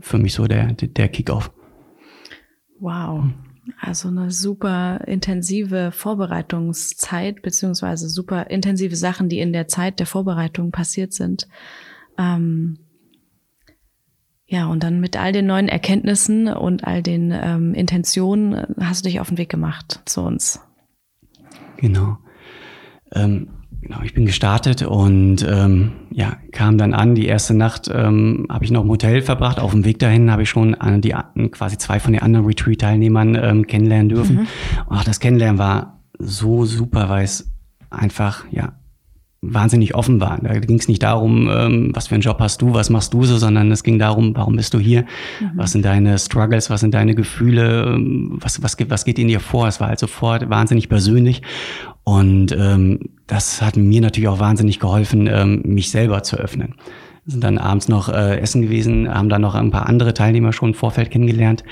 für mich so der, der Kickoff. Wow. Also eine super intensive Vorbereitungszeit, beziehungsweise super intensive Sachen, die in der Zeit der Vorbereitung passiert sind. Ähm ja, und dann mit all den neuen Erkenntnissen und all den ähm, Intentionen hast du dich auf den Weg gemacht zu uns. Genau. Ähm, Genau, ich bin gestartet und ähm, ja, kam dann an. Die erste Nacht ähm, habe ich noch im Hotel verbracht. Auf dem Weg dahin habe ich schon äh, die quasi zwei von den anderen Retreat-Teilnehmern ähm, kennenlernen dürfen. Mhm. Und auch das Kennenlernen war so super, weil es einfach ja wahnsinnig offen war. Da ging es nicht darum, ähm, was für einen Job hast du, was machst du so, sondern es ging darum, warum bist du hier, mhm. was sind deine Struggles, was sind deine Gefühle, ähm, was, was, was geht in dir vor. Es war halt sofort wahnsinnig persönlich und ähm, das hat mir natürlich auch wahnsinnig geholfen, ähm, mich selber zu öffnen. Wir sind dann abends noch äh, essen gewesen, haben dann noch ein paar andere Teilnehmer schon im Vorfeld kennengelernt.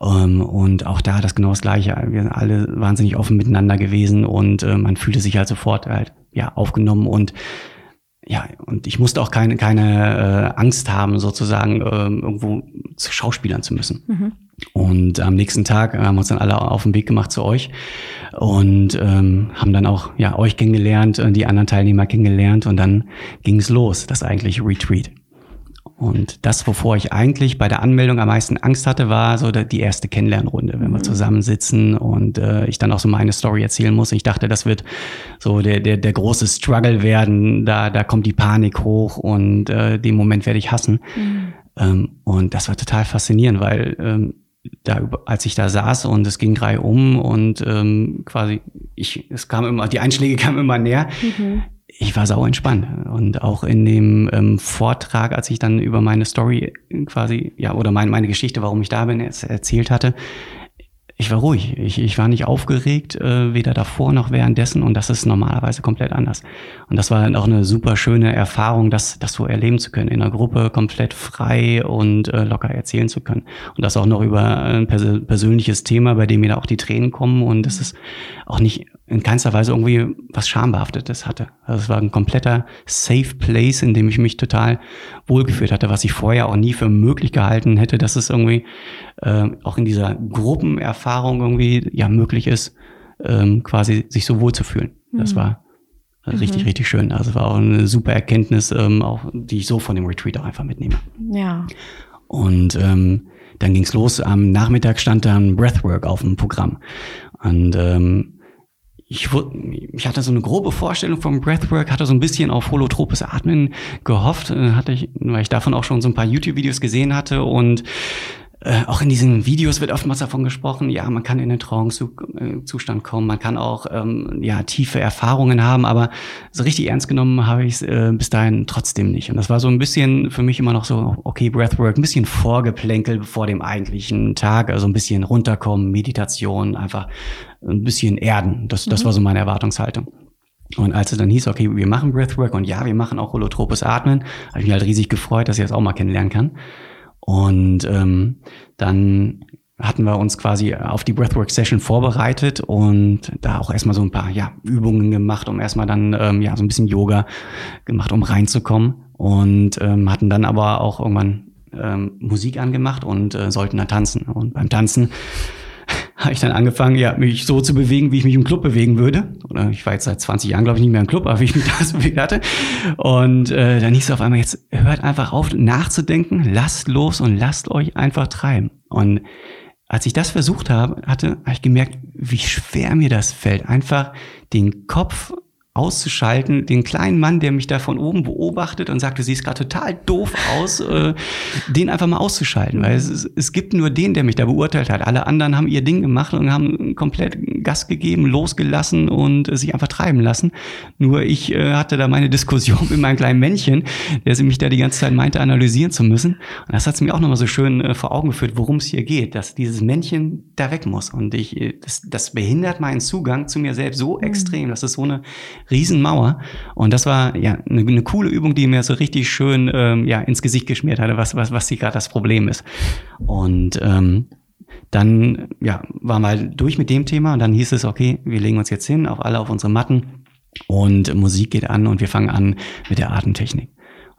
Ähm, und auch da das genau das Gleiche. Wir sind alle wahnsinnig offen miteinander gewesen und äh, man fühlte sich halt sofort halt ja aufgenommen und ja, und ich musste auch keine, keine äh, Angst haben, sozusagen äh, irgendwo zu Schauspielern zu müssen. Mhm. Und am nächsten Tag haben wir uns dann alle auf den Weg gemacht zu euch und ähm, haben dann auch ja euch kennengelernt, äh, die anderen Teilnehmer kennengelernt und dann ging es los, das eigentliche Retreat. Und das, wovor ich eigentlich bei der Anmeldung am meisten Angst hatte, war so die erste Kennenlernrunde, wenn wir mhm. zusammensitzen und äh, ich dann auch so meine Story erzählen muss. Ich dachte, das wird so der, der, der große Struggle werden. Da, da kommt die Panik hoch und äh, den Moment werde ich hassen. Mhm. Ähm, und das war total faszinierend, weil ähm, da, als ich da saß und es ging drei um und ähm, quasi ich, es kam immer, die Einschläge kamen immer näher. Mhm. Ich war sau entspannt und auch in dem ähm, Vortrag, als ich dann über meine Story quasi ja oder mein, meine Geschichte, warum ich da bin, erzählt hatte, ich war ruhig. Ich, ich war nicht aufgeregt, äh, weder davor noch währenddessen. Und das ist normalerweise komplett anders. Und das war auch eine super schöne Erfahrung, das, das so erleben zu können. In einer Gruppe komplett frei und äh, locker erzählen zu können. Und das auch noch über ein pers persönliches Thema, bei dem mir da auch die Tränen kommen. Und es ist auch nicht in keinster Weise irgendwie was Schambehaftetes hatte. Also es war ein kompletter Safe Place, in dem ich mich total wohlgefühlt hatte, was ich vorher auch nie für möglich gehalten hätte, dass es irgendwie äh, auch in dieser Gruppenerfahrung irgendwie ja möglich ist, ähm, quasi sich so wohl zu fühlen. Das mhm. war richtig, mhm. richtig schön. Also war auch eine super Erkenntnis, ähm, auch die ich so von dem Retreat auch einfach mitnehme. Ja. Und ähm, dann ging's los. Am Nachmittag stand dann Breathwork auf dem Programm. Und ähm, ich, ich hatte so eine grobe Vorstellung vom Breathwork, hatte so ein bisschen auf holotropes Atmen gehofft, äh, hatte ich, weil ich davon auch schon so ein paar YouTube-Videos gesehen hatte und äh, auch in diesen Videos wird oftmals davon gesprochen, ja, man kann in den Trance-Zustand kommen, man kann auch ähm, ja tiefe Erfahrungen haben, aber so richtig ernst genommen habe ich es äh, bis dahin trotzdem nicht. Und das war so ein bisschen für mich immer noch so, okay, Breathwork, ein bisschen Vorgeplänkel vor dem eigentlichen Tag, also ein bisschen runterkommen, Meditation, einfach ein bisschen erden. Das, das mhm. war so meine Erwartungshaltung. Und als es dann hieß, okay, wir machen Breathwork und ja, wir machen auch holotropes Atmen, habe ich mich halt riesig gefreut, dass ich das auch mal kennenlernen kann. Und ähm, dann hatten wir uns quasi auf die Breathwork-Session vorbereitet und da auch erstmal so ein paar ja, Übungen gemacht, um erstmal dann ähm, ja so ein bisschen Yoga gemacht, um reinzukommen. Und ähm, hatten dann aber auch irgendwann ähm, Musik angemacht und äh, sollten da tanzen. Und beim Tanzen habe ich dann angefangen, ja, mich so zu bewegen, wie ich mich im Club bewegen würde. Oder ich war jetzt seit 20 Jahren, glaube ich, nicht mehr im Club, aber wie ich mich da so bewegt hatte. Und äh, dann hieß es auf einmal, jetzt hört einfach auf, nachzudenken, lasst los und lasst euch einfach treiben. Und als ich das versucht habe, hatte, habe ich gemerkt, wie schwer mir das fällt, einfach den Kopf auszuschalten, den kleinen Mann, der mich da von oben beobachtet und sagt, du siehst gerade total doof aus, äh, den einfach mal auszuschalten. Weil es, es gibt nur den, der mich da beurteilt hat. Alle anderen haben ihr Ding gemacht und haben komplett Gas gegeben, losgelassen und äh, sich einfach treiben lassen. Nur ich äh, hatte da meine Diskussion mit meinem kleinen Männchen, der sie mich da die ganze Zeit meinte, analysieren zu müssen. Und das hat es mir auch nochmal so schön äh, vor Augen geführt, worum es hier geht, dass dieses Männchen da weg muss. Und ich, äh, das, das behindert meinen Zugang zu mir selbst so mhm. extrem. Das ist so eine Riesenmauer. Und das war ja eine, eine coole Übung, die mir so richtig schön ähm, ja, ins Gesicht geschmiert hatte, was, was, was hier gerade das Problem ist. Und ähm, dann ja, wir halt durch mit dem Thema und dann hieß es, okay, wir legen uns jetzt hin, auf alle auf unsere Matten und Musik geht an und wir fangen an mit der Atemtechnik.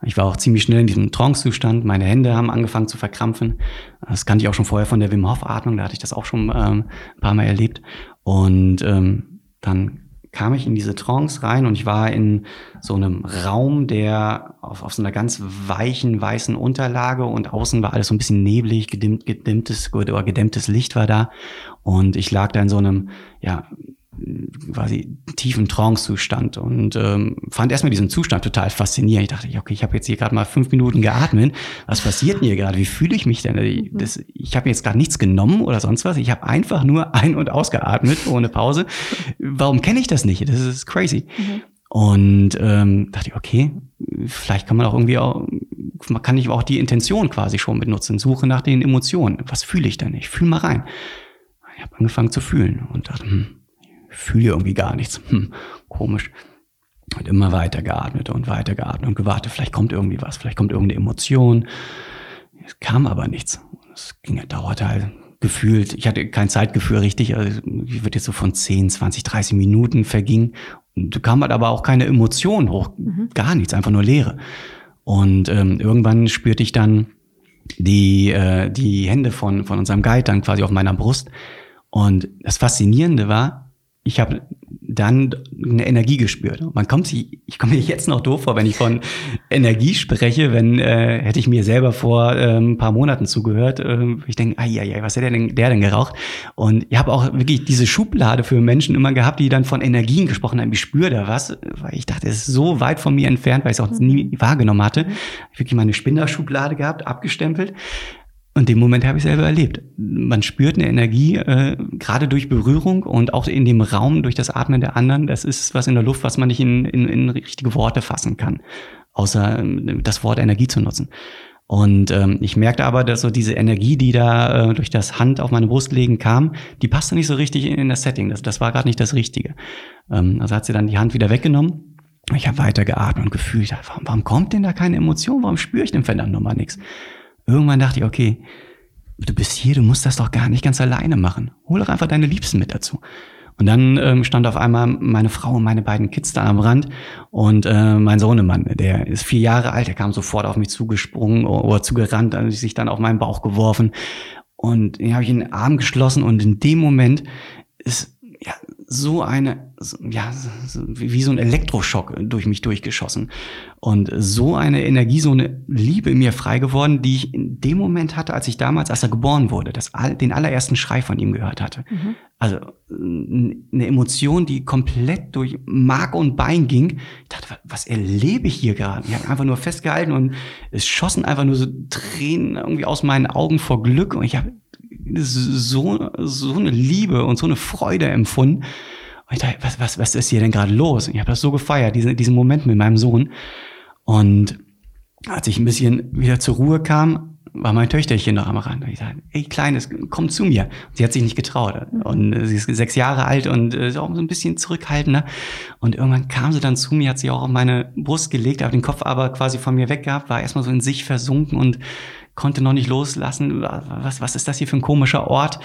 Ich war auch ziemlich schnell in diesem Trance-Zustand. Meine Hände haben angefangen zu verkrampfen. Das kannte ich auch schon vorher von der Wim Hof-Atmung. Da hatte ich das auch schon ähm, ein paar Mal erlebt. Und ähm, dann kam ich in diese Trance rein und ich war in so einem Raum, der auf, auf so einer ganz weichen, weißen Unterlage und außen war alles so ein bisschen neblig, gedimmt, gedimmtes oder gedämmtes Licht war da. Und ich lag da in so einem, ja, quasi tiefen Trance-Zustand und ähm, fand erstmal diesen Zustand total faszinierend. Ich dachte, okay, ich habe jetzt hier gerade mal fünf Minuten geatmet. Was passiert denn hier gerade? Wie fühle ich mich denn? Mhm. Das, ich habe jetzt gerade nichts genommen oder sonst was. Ich habe einfach nur ein- und ausgeatmet ohne Pause. Warum kenne ich das nicht? Das ist crazy. Mhm. Und ähm, dachte ich, okay, vielleicht kann man auch irgendwie auch, man kann ich auch die Intention quasi schon benutzen. Suche nach den Emotionen. Was fühle ich denn? Ich fühle mal rein. Ich habe angefangen zu fühlen und dachte, hm, fühle irgendwie gar nichts. Hm, komisch. Und immer weiter geatmet und weiter geatmet und gewartet, vielleicht kommt irgendwie was, vielleicht kommt irgendeine Emotion. Es kam aber nichts. Es ging, dauerte halt gefühlt, ich hatte kein Zeitgefühl richtig, also ich würde jetzt so von 10, 20, 30 Minuten verging. Und kam halt aber auch keine Emotion hoch, mhm. gar nichts, einfach nur Leere. Und ähm, irgendwann spürte ich dann die, äh, die Hände von, von unserem Guide dann quasi auf meiner Brust. Und das Faszinierende war, ich habe dann eine Energie gespürt. Man kommt sich, ich komme mir jetzt noch doof vor, wenn ich von Energie spreche, wenn äh, hätte ich mir selber vor äh, ein paar Monaten zugehört. Äh, ich denke, ai, ai, ai, was hat der denn, der denn geraucht? Und ich habe auch wirklich diese Schublade für Menschen immer gehabt, die dann von Energien gesprochen haben. Ich spüre da was, weil ich dachte, es ist so weit von mir entfernt, weil ich es auch mhm. nie wahrgenommen hatte. Ich wirklich meine Spinderschublade gehabt, abgestempelt. Und den Moment habe ich selber erlebt. Man spürt eine Energie, äh, gerade durch Berührung und auch in dem Raum durch das Atmen der anderen. Das ist was in der Luft, was man nicht in, in, in richtige Worte fassen kann, außer ähm, das Wort Energie zu nutzen. Und ähm, ich merkte aber, dass so diese Energie, die da äh, durch das Hand auf meine Brust legen kam, die passte nicht so richtig in, in das Setting. Das, das war gerade nicht das Richtige. Ähm, also hat sie dann die Hand wieder weggenommen. Ich habe weiter geatmet und gefühlt, warum, warum kommt denn da keine Emotion? Warum spüre ich denn verdammt nochmal nichts? Irgendwann dachte ich, okay, du bist hier, du musst das doch gar nicht ganz alleine machen. Hol doch einfach deine Liebsten mit dazu. Und dann ähm, stand auf einmal meine Frau und meine beiden Kids da am Rand und äh, mein Sohnemann, der ist vier Jahre alt, der kam sofort auf mich zugesprungen oder zugerannt, hat sich dann auf meinen Bauch geworfen und den habe ich in den Arm geschlossen und in dem Moment ist ja so eine, ja, wie so ein Elektroschock durch mich durchgeschossen. Und so eine Energie, so eine Liebe in mir frei geworden, die ich in dem Moment hatte, als ich damals, als er geboren wurde, das, den allerersten Schrei von ihm gehört hatte. Mhm. Also eine Emotion, die komplett durch Mark und Bein ging. Ich dachte, was erlebe ich hier gerade? Ich habe einfach nur festgehalten und es schossen einfach nur so Tränen irgendwie aus meinen Augen vor Glück. Und ich habe so, so eine Liebe und so eine Freude empfunden. Und ich dachte, was, was, was ist hier denn gerade los? Und ich habe das so gefeiert, diese, diesen Moment mit meinem Sohn. Und als ich ein bisschen wieder zur Ruhe kam, war mein Töchterchen noch am Rand. Und ich sagte, ey, Kleines, komm zu mir. Und sie hat sich nicht getraut. Und äh, sie ist sechs Jahre alt und äh, ist auch so ein bisschen zurückhaltender. Und irgendwann kam sie dann zu mir, hat sich auch auf meine Brust gelegt, hat den Kopf aber quasi von mir weg gehabt, war erstmal so in sich versunken und konnte noch nicht loslassen. Was, was ist das hier für ein komischer Ort?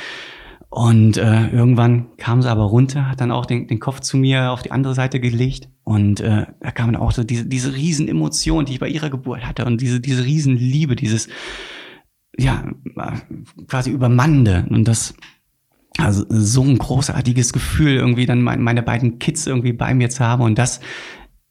Und äh, irgendwann kam sie aber runter, hat dann auch den, den Kopf zu mir auf die andere Seite gelegt. Und äh, da kam dann auch so diese, diese Riesenemotion, die ich bei ihrer Geburt hatte. Und diese, diese Riesenliebe, dieses, ja, quasi übermannende. Und das, also so ein großartiges Gefühl, irgendwie dann meine, meine beiden Kids irgendwie bei mir zu haben. Und das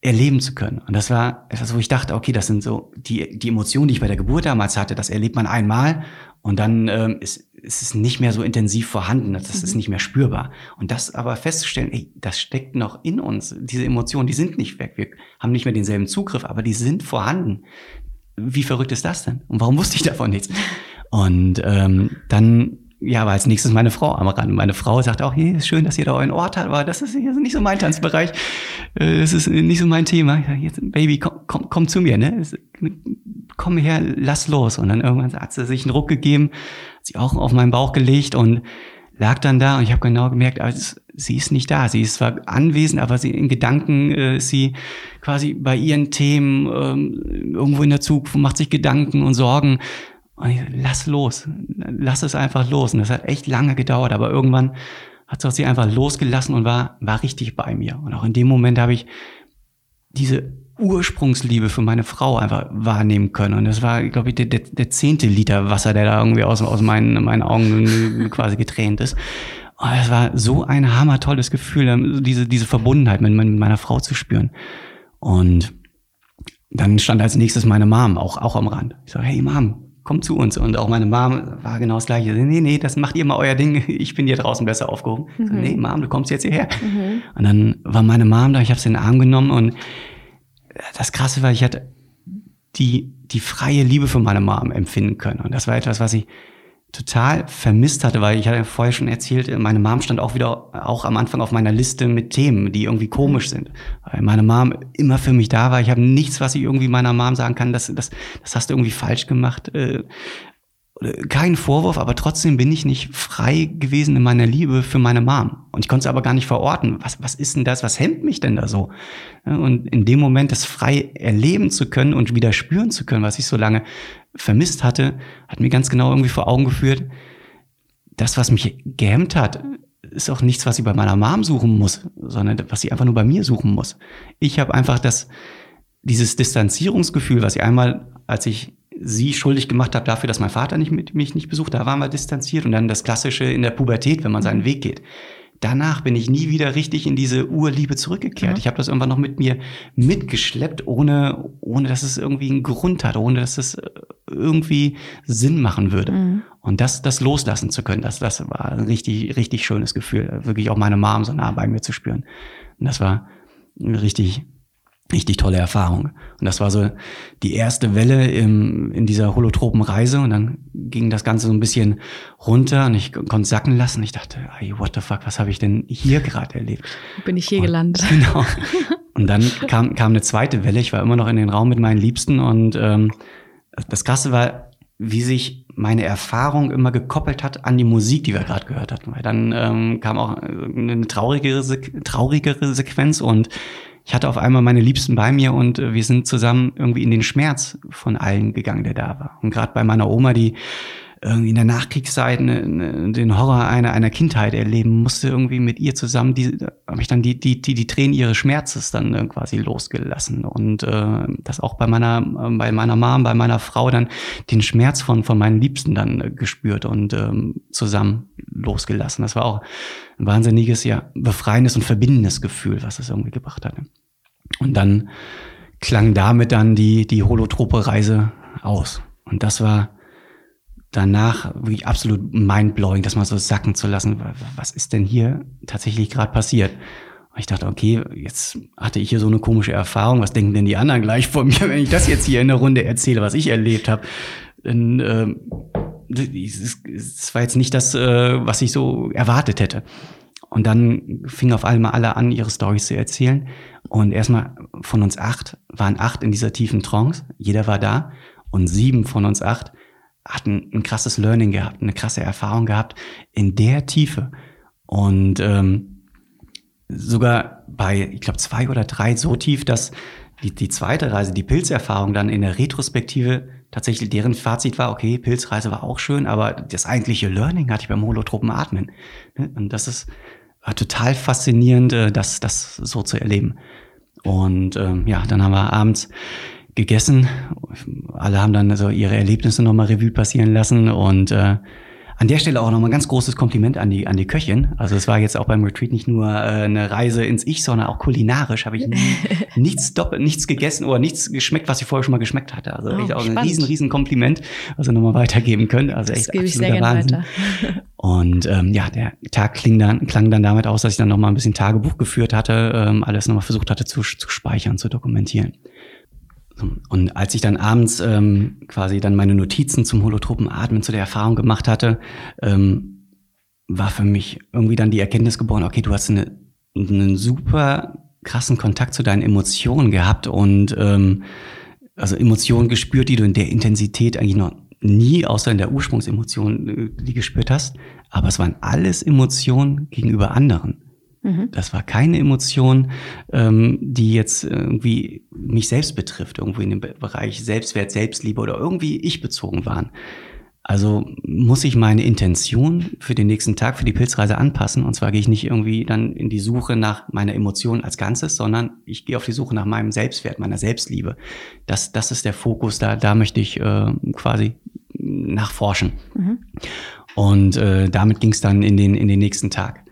erleben zu können. Und das war etwas, wo ich dachte, okay, das sind so die, die Emotionen, die ich bei der Geburt damals hatte, das erlebt man einmal und dann ähm, ist, ist es nicht mehr so intensiv vorhanden, das mhm. ist nicht mehr spürbar. Und das aber festzustellen, ey, das steckt noch in uns, diese Emotionen, die sind nicht weg, wir haben nicht mehr denselben Zugriff, aber die sind vorhanden. Wie verrückt ist das denn? Und warum wusste ich davon nichts? Und ähm, dann ja, aber als nächstes meine Frau am Rand. Meine Frau sagt auch, hey, ist schön, dass ihr da euren Ort habt, aber das ist nicht so mein Tanzbereich. Äh, das ist nicht so mein Thema. Ich sag, jetzt, Baby, komm, komm, komm zu mir, ne? Komm her, lass los. Und dann irgendwann hat sie sich einen Ruck gegeben, hat sich auch auf meinen Bauch gelegt und lag dann da und ich habe genau gemerkt, also sie ist nicht da. Sie ist zwar anwesend, aber sie in Gedanken äh, sie quasi bei ihren Themen ähm, irgendwo in der Zukunft, macht sich Gedanken und Sorgen. Und ich, lass los, lass es einfach los. Und das hat echt lange gedauert, aber irgendwann hat sie einfach losgelassen und war, war richtig bei mir. Und auch in dem Moment habe ich diese Ursprungsliebe für meine Frau einfach wahrnehmen können. Und das war, glaube ich, der, der, der zehnte Liter Wasser, der da irgendwie aus, aus meinen, meinen Augen quasi getränt ist. Und es war so ein hammertolles Gefühl, diese, diese Verbundenheit mit, mit meiner Frau zu spüren. Und dann stand als nächstes meine Mom auch, auch am Rand. Ich sage, hey Mom, komm zu uns. Und auch meine Mom war genau das Gleiche. Nee, nee, das macht ihr mal euer Ding. Ich bin hier draußen besser aufgehoben. Mhm. So, nee, Mom, du kommst jetzt hierher. Mhm. Und dann war meine Mom da, ich habe sie in den Arm genommen und das Krasse war, ich hatte die, die freie Liebe für meine Mom empfinden können. Und das war etwas, was ich total vermisst hatte, weil ich hatte vorher schon erzählt, meine Mom stand auch wieder auch am Anfang auf meiner Liste mit Themen, die irgendwie komisch sind. Weil meine Mom immer für mich da war. Ich habe nichts, was ich irgendwie meiner Mom sagen kann, das, das, das hast du irgendwie falsch gemacht. Äh, kein Vorwurf, aber trotzdem bin ich nicht frei gewesen in meiner Liebe für meine Mom. Und ich konnte es aber gar nicht verorten. Was, was ist denn das? Was hemmt mich denn da so? Und in dem Moment das frei erleben zu können und wieder spüren zu können, was ich so lange vermisst hatte, hat mir ganz genau irgendwie vor Augen geführt, das, was mich gehemmt hat, ist auch nichts, was ich bei meiner Mom suchen muss, sondern was ich einfach nur bei mir suchen muss. Ich habe einfach das, dieses Distanzierungsgefühl, was ich einmal, als ich sie schuldig gemacht habe dafür, dass mein Vater nicht mit, mich nicht besucht, da waren wir distanziert und dann das Klassische in der Pubertät, wenn man seinen Weg geht danach bin ich nie wieder richtig in diese Urliebe zurückgekehrt. Mhm. Ich habe das irgendwann noch mit mir mitgeschleppt, ohne, ohne dass es irgendwie einen Grund hat, ohne dass es äh, irgendwie Sinn machen würde. Mhm. Und das, das loslassen zu können, das, das war ein richtig, richtig schönes Gefühl, wirklich auch meine Mom so nah bei mir zu spüren. Und das war richtig, richtig tolle Erfahrung. Und das war so die erste Welle im, in dieser holotropen Reise. Und dann ging das Ganze so ein bisschen runter und ich konnte sacken lassen. Ich dachte, hey, what the fuck, was habe ich denn hier gerade erlebt? Bin ich hier und, gelandet. Genau. Und dann kam, kam eine zweite Welle. Ich war immer noch in den Raum mit meinen Liebsten. Und ähm, das Krasse war, wie sich meine Erfahrung immer gekoppelt hat an die Musik, die wir gerade gehört hatten. Weil dann ähm, kam auch eine traurigere, traurigere Sequenz und ich hatte auf einmal meine Liebsten bei mir und äh, wir sind zusammen irgendwie in den Schmerz von allen gegangen, der da war. Und gerade bei meiner Oma, die irgendwie in der Nachkriegszeit ne, ne, den Horror einer, einer Kindheit erleben musste, irgendwie mit ihr zusammen, die habe ich dann die, die, die, die Tränen ihres Schmerzes dann äh, quasi losgelassen. Und äh, das auch bei meiner, äh, bei meiner Mom, bei meiner Frau dann den Schmerz von, von meinen Liebsten dann äh, gespürt und ähm, zusammen losgelassen. Das war auch ein wahnsinniges, ja, befreiendes und verbindendes Gefühl, was es irgendwie gebracht hatte. Und dann klang damit dann die, die holotrope Reise aus. Und das war danach wirklich absolut mindblowing, das mal so sacken zu lassen. Was ist denn hier tatsächlich gerade passiert? Und ich dachte, okay, jetzt hatte ich hier so eine komische Erfahrung. Was denken denn die anderen gleich von mir, wenn ich das jetzt hier in der Runde erzähle, was ich erlebt habe? Denn ähm, es war jetzt nicht das, äh, was ich so erwartet hätte. Und dann fingen auf einmal alle an, ihre Storys zu erzählen. Und erstmal von uns acht waren acht in dieser tiefen Trance. Jeder war da. Und sieben von uns acht hatten ein krasses Learning gehabt, eine krasse Erfahrung gehabt in der Tiefe. Und ähm, sogar bei, ich glaube, zwei oder drei so tief, dass die, die zweite Reise, die Pilzerfahrung dann in der Retrospektive tatsächlich deren Fazit war, okay, Pilzreise war auch schön, aber das eigentliche Learning hatte ich beim holotropen Atmen. Ne? Und das ist total faszinierend, äh, das, das so zu erleben. Und ähm, ja, dann haben wir abends gegessen. Alle haben dann also ihre Erlebnisse nochmal Revue passieren lassen und äh, an der Stelle auch nochmal ein ganz großes Kompliment an die, an die Köchin. Also es war jetzt auch beim Retreat nicht nur äh, eine Reise ins Ich, sondern auch kulinarisch habe ich nichts doppelt, nichts gegessen oder nichts geschmeckt, was ich vorher schon mal geschmeckt hatte. Also oh, echt auch spannend. ein riesen, riesen Kompliment, was wir nochmal weitergeben können. Also echt das gebe ich sehr Wahnsinn. weiter. Und ähm, ja, der Tag klang dann, klang dann damit aus, dass ich dann nochmal ein bisschen Tagebuch geführt hatte, ähm, alles nochmal versucht hatte zu, zu speichern, zu dokumentieren. Und als ich dann abends ähm, quasi dann meine Notizen zum holotropen Atmen, zu der Erfahrung gemacht hatte, ähm, war für mich irgendwie dann die Erkenntnis geboren, okay, du hast eine, einen super krassen Kontakt zu deinen Emotionen gehabt und ähm, also Emotionen gespürt, die du in der Intensität eigentlich noch nie außer in der Ursprungsemotion äh, die gespürt hast, aber es waren alles Emotionen gegenüber anderen. Mhm. Das war keine Emotion, ähm, die jetzt irgendwie mich selbst betrifft, irgendwo in dem Bereich Selbstwert, Selbstliebe oder irgendwie ich bezogen waren. Also muss ich meine Intention für den nächsten Tag, für die Pilzreise anpassen. Und zwar gehe ich nicht irgendwie dann in die Suche nach meiner Emotion als Ganzes, sondern ich gehe auf die Suche nach meinem Selbstwert, meiner Selbstliebe. Das, das ist der Fokus, da, da möchte ich äh, quasi nachforschen. Mhm. Und äh, damit ging es dann in den, in den nächsten Tag.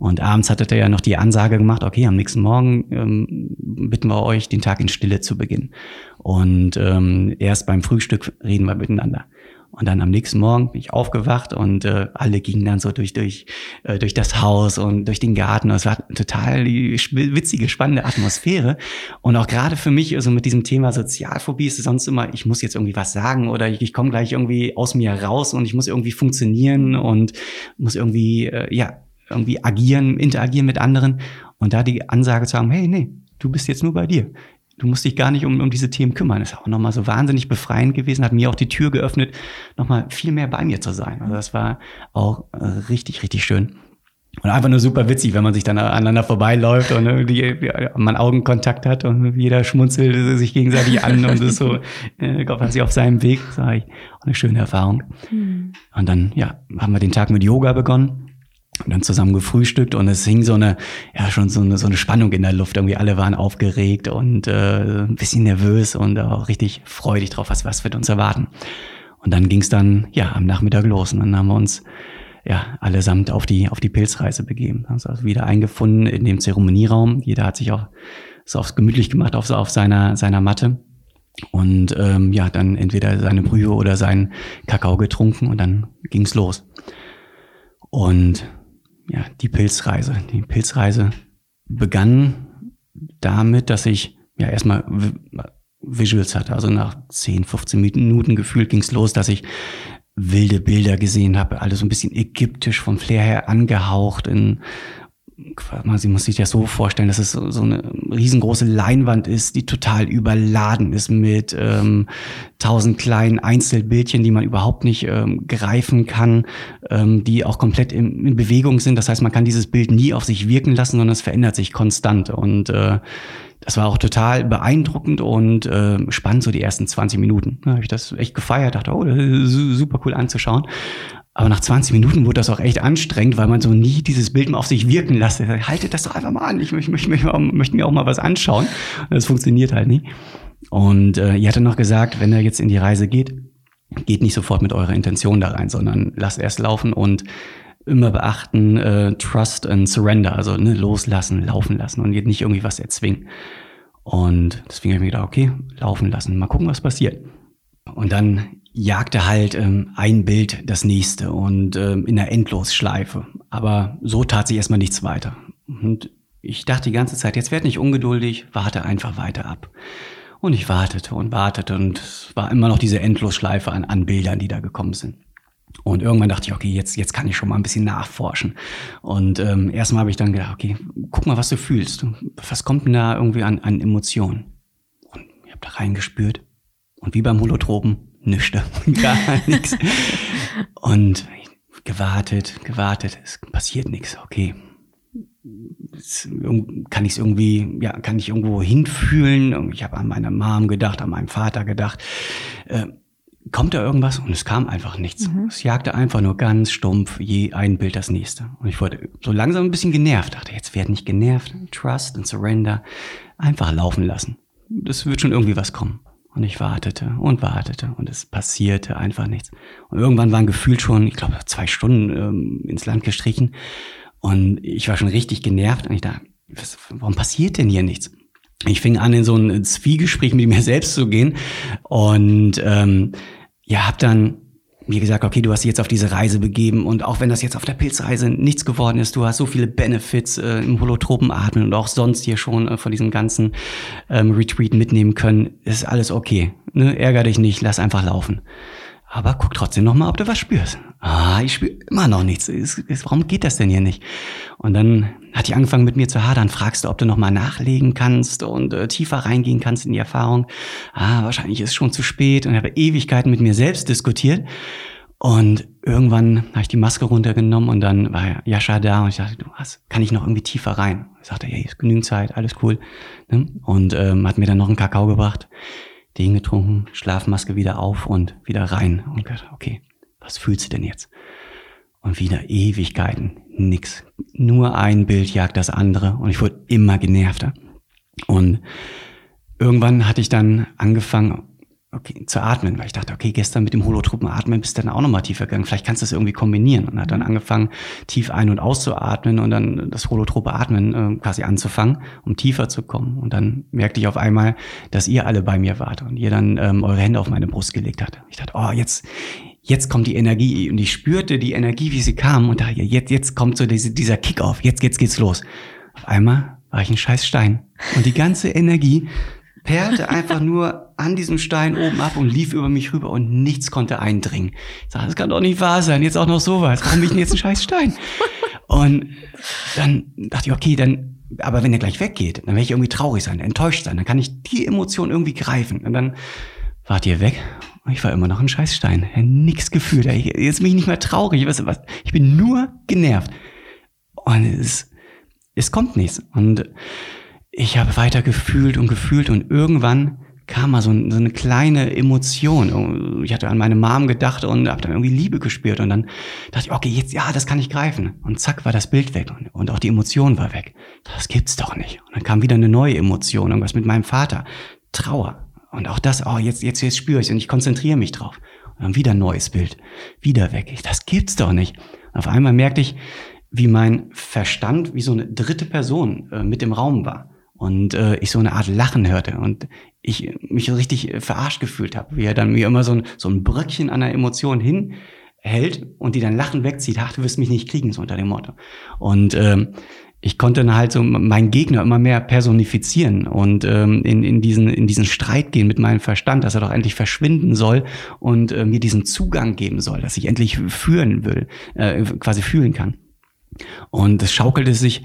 Und abends hattet ihr ja noch die Ansage gemacht, okay, am nächsten Morgen ähm, bitten wir euch, den Tag in Stille zu beginnen. Und ähm, erst beim Frühstück reden wir miteinander. Und dann am nächsten Morgen bin ich aufgewacht und äh, alle gingen dann so durch, durch, äh, durch das Haus und durch den Garten. Und es war total die witzige, spannende Atmosphäre. Und auch gerade für mich, also mit diesem Thema Sozialphobie ist es sonst immer, ich muss jetzt irgendwie was sagen oder ich, ich komme gleich irgendwie aus mir raus und ich muss irgendwie funktionieren und muss irgendwie, äh, ja, irgendwie agieren, interagieren mit anderen und da die Ansage zu haben, hey, nee, du bist jetzt nur bei dir. Du musst dich gar nicht um, um diese Themen kümmern. Das ist auch nochmal so wahnsinnig befreiend gewesen, hat mir auch die Tür geöffnet, nochmal viel mehr bei mir zu sein. Also das war auch äh, richtig, richtig schön. Und einfach nur super witzig, wenn man sich dann aneinander vorbeiläuft und irgendwie man Augenkontakt hat und jeder schmunzelt sich gegenseitig an und ist so, äh, Gott hat sich auf seinem Weg. War auch eine schöne Erfahrung. Mhm. Und dann, ja, haben wir den Tag mit Yoga begonnen dann zusammen gefrühstückt und es hing so eine, ja, schon so eine, so eine Spannung in der Luft. Irgendwie alle waren aufgeregt und äh, ein bisschen nervös und auch richtig freudig drauf, was, was wird uns erwarten. Und dann ging es dann, ja, am Nachmittag los und dann haben wir uns ja, allesamt auf die, auf die Pilzreise begeben. Also wieder eingefunden in dem Zeremonieraum. Jeder hat sich auch so aufs gemütlich gemacht auf, auf seiner, seiner Matte. Und ähm, ja, dann entweder seine Brühe oder seinen Kakao getrunken und dann ging's los. Und ja, die Pilzreise. Die Pilzreise begann damit, dass ich ja erstmal Visuals hatte. Also nach 10, 15 Minuten gefühlt ging es los, dass ich wilde Bilder gesehen habe, alles so ein bisschen ägyptisch vom Flair her angehaucht in man muss sich das so vorstellen, dass es so eine riesengroße Leinwand ist, die total überladen ist mit ähm, tausend kleinen Einzelbildchen, die man überhaupt nicht ähm, greifen kann, ähm, die auch komplett in, in, Bewegung sind. Das heißt, man kann dieses Bild nie auf sich wirken lassen, sondern es verändert sich konstant. Und äh, das war auch total beeindruckend und äh, spannend, so die ersten 20 Minuten. Da habe ich das echt gefeiert, dachte, oh, das ist super cool anzuschauen. Aber nach 20 Minuten wurde das auch echt anstrengend, weil man so nie dieses Bild mal auf sich wirken lässt. Haltet das doch einfach mal an. Ich möchte, möchte, möchte, möchte mir auch mal was anschauen. Das funktioniert halt nicht. Und äh, ihr hatte noch gesagt, wenn er jetzt in die Reise geht, geht nicht sofort mit eurer Intention da rein, sondern lasst erst laufen und immer beachten, äh, Trust and Surrender, also ne, loslassen, laufen lassen und nicht irgendwie was erzwingen. Und deswegen habe ich mir gedacht, okay, laufen lassen, mal gucken, was passiert. Und dann jagte halt ähm, ein Bild das nächste und ähm, in der Endlosschleife. Aber so tat sich erstmal nichts weiter. Und ich dachte die ganze Zeit, jetzt werd nicht ungeduldig, warte einfach weiter ab. Und ich wartete und wartete und es war immer noch diese Endlosschleife an, an Bildern, die da gekommen sind. Und irgendwann dachte ich, okay, jetzt, jetzt kann ich schon mal ein bisschen nachforschen. Und ähm, erstmal habe ich dann gedacht, okay, guck mal, was du fühlst. Was kommt denn da irgendwie an, an Emotionen? Und ich habe da reingespürt. Und wie beim Holotropen, nichts, gar nichts. Und gewartet, gewartet, es passiert nichts, okay. Kann ich es irgendwie, ja, kann ich irgendwo hinfühlen? Ich habe an meine Mom gedacht, an meinen Vater gedacht. Äh, kommt da irgendwas? Und es kam einfach nichts. Mhm. Es jagte einfach nur ganz stumpf je ein Bild das nächste. Und ich wurde so langsam ein bisschen genervt. Dachte, jetzt werd nicht genervt. Trust and Surrender. Einfach laufen lassen. Das wird schon irgendwie was kommen. Und ich wartete und wartete und es passierte einfach nichts. Und irgendwann waren gefühlt schon, ich glaube, zwei Stunden ähm, ins Land gestrichen. Und ich war schon richtig genervt und ich dachte, warum passiert denn hier nichts? Ich fing an, in so ein Zwiegespräch mit mir selbst zu gehen und ähm, ja, hab dann mir gesagt, okay, du hast dich jetzt auf diese Reise begeben und auch wenn das jetzt auf der Pilzreise nichts geworden ist, du hast so viele Benefits äh, im holotropen Atmen und auch sonst hier schon äh, von diesem ganzen ähm, Retreat mitnehmen können, ist alles okay. Ne? Ärger dich nicht, lass einfach laufen. Aber guck trotzdem noch mal, ob du was spürst. Ah, ich spüre immer noch nichts. Ist, ist, warum geht das denn hier nicht? Und dann hat die angefangen mit mir zu hadern. Fragst du, ob du noch mal nachlegen kannst und äh, tiefer reingehen kannst in die Erfahrung. Ah, wahrscheinlich ist es schon zu spät. Und ich habe Ewigkeiten mit mir selbst diskutiert. Und irgendwann habe ich die Maske runtergenommen und dann war Jascha da und ich dachte, du was, kann ich noch irgendwie tiefer rein? Ich sagte, hey, ist genügend Zeit, alles cool. Ne? Und ähm, hat mir dann noch einen Kakao gebracht den getrunken, Schlafmaske wieder auf und wieder rein. Und gedacht, okay, was fühlst du denn jetzt? Und wieder Ewigkeiten, nix. Nur ein Bild jagt das andere und ich wurde immer genervter. Und irgendwann hatte ich dann angefangen, okay, zu atmen, weil ich dachte, okay, gestern mit dem Holotropen atmen bist du dann auch nochmal tiefer gegangen. Vielleicht kannst du das irgendwie kombinieren. Und hat dann angefangen, tief ein- und auszuatmen und dann das holotrope Atmen äh, quasi anzufangen, um tiefer zu kommen. Und dann merkte ich auf einmal, dass ihr alle bei mir wart und ihr dann ähm, eure Hände auf meine Brust gelegt habt. Ich dachte, oh, jetzt, jetzt kommt die Energie. Und ich spürte die Energie, wie sie kam und dachte, jetzt, jetzt kommt so diese, dieser Kick-Off. Jetzt, jetzt geht's los. Auf einmal war ich ein scheiß Stein. Und die ganze Energie perlte einfach nur an diesem Stein oben ab und lief über mich rüber und nichts konnte eindringen. Ich sag, das kann doch nicht wahr sein, jetzt auch noch sowas. Warum ich denn jetzt ein scheiß Stein? Und dann dachte ich, okay, dann, aber wenn er gleich weggeht, dann werde ich irgendwie traurig sein, enttäuscht sein, dann kann ich die Emotion irgendwie greifen. Und dann wart ihr weg und ich war immer noch ein Scheißstein. Nix gefühlt. Jetzt bin ich nicht mehr traurig. Ich bin nur genervt. Und es, es kommt nichts. Und ich habe weiter gefühlt und gefühlt und irgendwann kam mal so, so, eine kleine Emotion. Ich hatte an meine Mom gedacht und habe dann irgendwie Liebe gespürt und dann dachte ich, okay, jetzt ja, das kann ich greifen. Und zack war das Bild weg und, und auch die Emotion war weg. Das gibt's doch nicht. Und dann kam wieder eine neue Emotion, irgendwas mit meinem Vater, Trauer. Und auch das, oh, jetzt jetzt jetzt spüre ich und ich konzentriere mich drauf. Und dann wieder ein neues Bild, wieder weg. Ich, das gibt's doch nicht. auf einmal merkte ich, wie mein Verstand wie so eine dritte Person äh, mit im Raum war und äh, ich so eine Art Lachen hörte und ich mich so richtig äh, verarscht gefühlt habe, wie er dann mir immer so ein, so ein Bröckchen an der Emotion hinhält und die dann Lachen wegzieht, ach, du wirst mich nicht kriegen, so unter dem Motto. Und ähm, ich konnte dann halt so meinen Gegner immer mehr personifizieren und ähm, in, in, diesen, in diesen Streit gehen mit meinem Verstand, dass er doch endlich verschwinden soll und äh, mir diesen Zugang geben soll, dass ich endlich führen will, äh, quasi fühlen kann. Und es schaukelte sich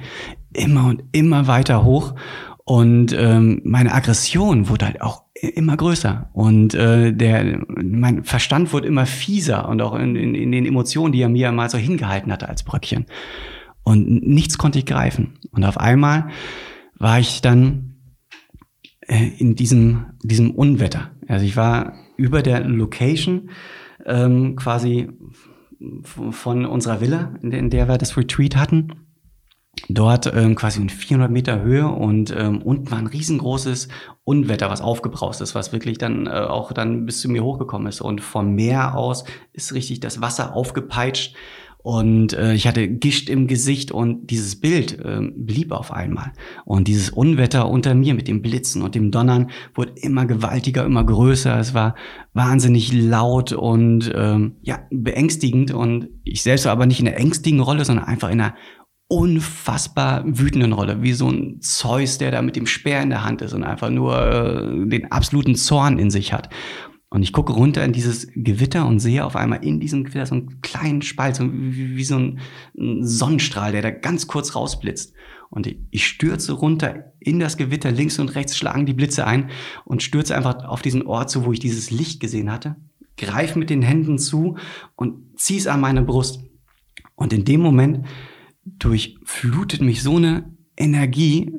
immer und immer weiter hoch. Und ähm, meine Aggression wurde halt auch immer größer. Und äh, der, mein Verstand wurde immer fieser und auch in, in, in den Emotionen, die er mir mal so hingehalten hatte als Bröckchen. Und nichts konnte ich greifen. Und auf einmal war ich dann äh, in diesem, diesem Unwetter. Also ich war über der Location ähm, quasi von unserer Villa, in der, in der wir das Retreat hatten. Dort ähm, quasi in 400 Meter Höhe und ähm, unten war ein riesengroßes Unwetter, was aufgebraust ist, was wirklich dann äh, auch dann bis zu mir hochgekommen ist. Und vom Meer aus ist richtig das Wasser aufgepeitscht und äh, ich hatte Gischt im Gesicht und dieses Bild äh, blieb auf einmal. Und dieses Unwetter unter mir mit dem Blitzen und dem Donnern wurde immer gewaltiger, immer größer. Es war wahnsinnig laut und ähm, ja, beängstigend. Und ich selbst war aber nicht in einer ängstigen Rolle, sondern einfach in einer unfassbar wütenden Rolle, wie so ein Zeus, der da mit dem Speer in der Hand ist und einfach nur äh, den absoluten Zorn in sich hat. Und ich gucke runter in dieses Gewitter und sehe auf einmal in diesem Gewitter so einen kleinen Spalt, so wie, wie so ein, Sonnenstrahl, der da ganz kurz rausblitzt. Und ich stürze runter in das Gewitter, links und rechts schlagen die Blitze ein und stürze einfach auf diesen Ort zu, wo ich dieses Licht gesehen hatte, greife mit den Händen zu und ziehe es an meine Brust. Und in dem Moment durchflutet mich so eine Energie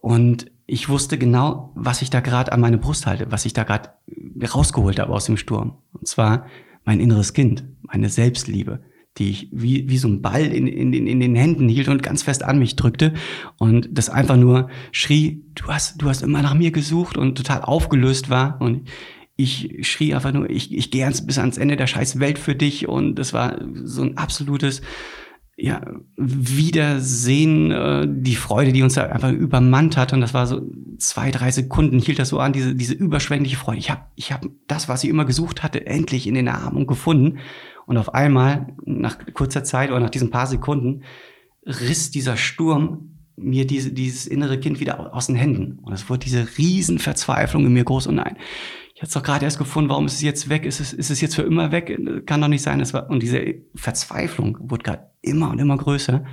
und ich wusste genau, was ich da gerade an meine Brust halte, was ich da gerade rausgeholt habe aus dem Sturm. Und zwar mein inneres Kind, meine Selbstliebe, die ich wie, wie so ein Ball in, in, in den Händen hielt und ganz fest an mich drückte und das einfach nur schrie, du hast, du hast immer nach mir gesucht und total aufgelöst war und ich schrie einfach nur, ich, ich gehe bis ans Ende der scheiß Welt für dich und das war so ein absolutes ja, Wiedersehen, äh, die Freude, die uns da einfach übermannt hat. Und das war so zwei, drei Sekunden, hielt das so an, diese, diese überschwängliche Freude. Ich habe ich hab das, was ich immer gesucht hatte, endlich in den Armen gefunden. Und auf einmal, nach kurzer Zeit oder nach diesen paar Sekunden, riss dieser Sturm mir diese, dieses innere Kind wieder aus den Händen. Und es wurde diese Riesenverzweiflung in mir groß. Und nein, ich hatte es doch gerade erst gefunden, warum ist es jetzt weg? Ist es, ist es jetzt für immer weg? Kann doch nicht sein. Das war, und diese Verzweiflung wurde gerade immer und immer größer.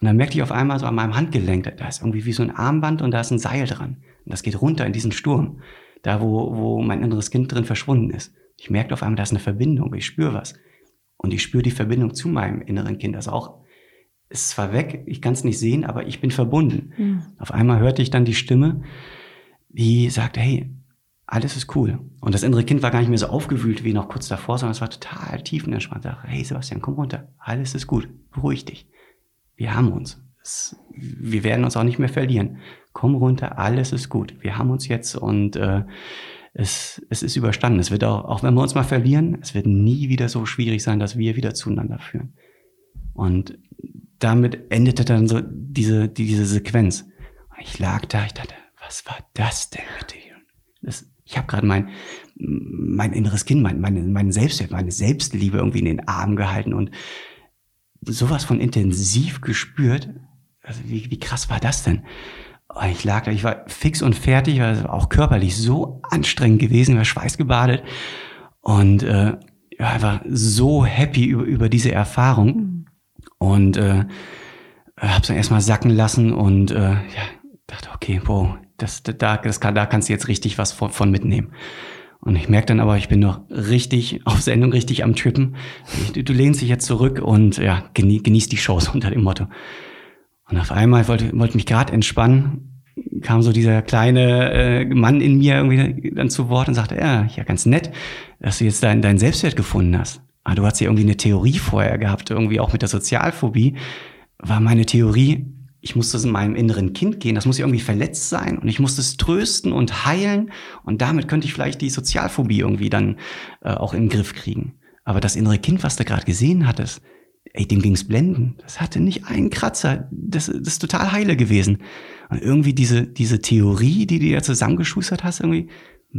Und dann merkte ich auf einmal so an meinem Handgelenk, da ist irgendwie wie so ein Armband und da ist ein Seil dran. Und das geht runter in diesen Sturm, da wo, wo mein inneres Kind drin verschwunden ist. Ich merkte auf einmal, da ist eine Verbindung, ich spüre was. Und ich spüre die Verbindung zu meinem inneren Kind. Also auch, es ist zwar weg, ich kann es nicht sehen, aber ich bin verbunden. Mhm. Auf einmal hörte ich dann die Stimme, die sagte, hey, alles ist cool. Und das innere Kind war gar nicht mehr so aufgewühlt wie noch kurz davor, sondern es war total tiefenentspannt. Sagte, hey Sebastian, komm runter. Alles ist gut. Beruhig dich. Wir haben uns. Es, wir werden uns auch nicht mehr verlieren. Komm runter, alles ist gut. Wir haben uns jetzt und äh, es, es ist überstanden. Es wird auch, auch wenn wir uns mal verlieren, es wird nie wieder so schwierig sein, dass wir wieder zueinander führen. Und damit endete dann so diese, diese Sequenz. Ich lag da, ich dachte, was war das denn dir? Das, ich habe gerade mein, mein inneres Kind, mein, meine, mein Selbstwert, meine Selbstliebe irgendwie in den Arm gehalten und sowas von intensiv gespürt. Also wie, wie krass war das denn? Ich lag da, ich war fix und fertig, war auch körperlich so anstrengend gewesen, war schweißgebadet und äh, ja, einfach so happy über, über diese Erfahrung und äh, hab's dann erstmal sacken lassen und äh, ja, dachte, okay, boah, das, da, das kann, da kannst du jetzt richtig was von, von mitnehmen. Und ich merke dann aber, ich bin noch richtig auf Sendung, richtig am Trippen. Du, du lehnst dich jetzt zurück und ja, genieß, genieß die Shows unter dem Motto. Und auf einmal wollte, wollte mich gerade entspannen, kam so dieser kleine äh, Mann in mir irgendwie dann zu Wort und sagte, ja, ja, ganz nett, dass du jetzt deinen dein Selbstwert gefunden hast. Aber ah, du hast ja irgendwie eine Theorie vorher gehabt, irgendwie auch mit der Sozialphobie. War meine Theorie, ich musste in meinem inneren Kind gehen, das muss irgendwie verletzt sein und ich musste es trösten und heilen und damit könnte ich vielleicht die Sozialphobie irgendwie dann äh, auch in den Griff kriegen. Aber das innere Kind, was du gerade gesehen hattest, ey, dem ging's blenden. Das hatte nicht einen Kratzer. Das, das ist total heile gewesen. Und irgendwie diese, diese Theorie, die du ja zusammengeschustert hast, irgendwie,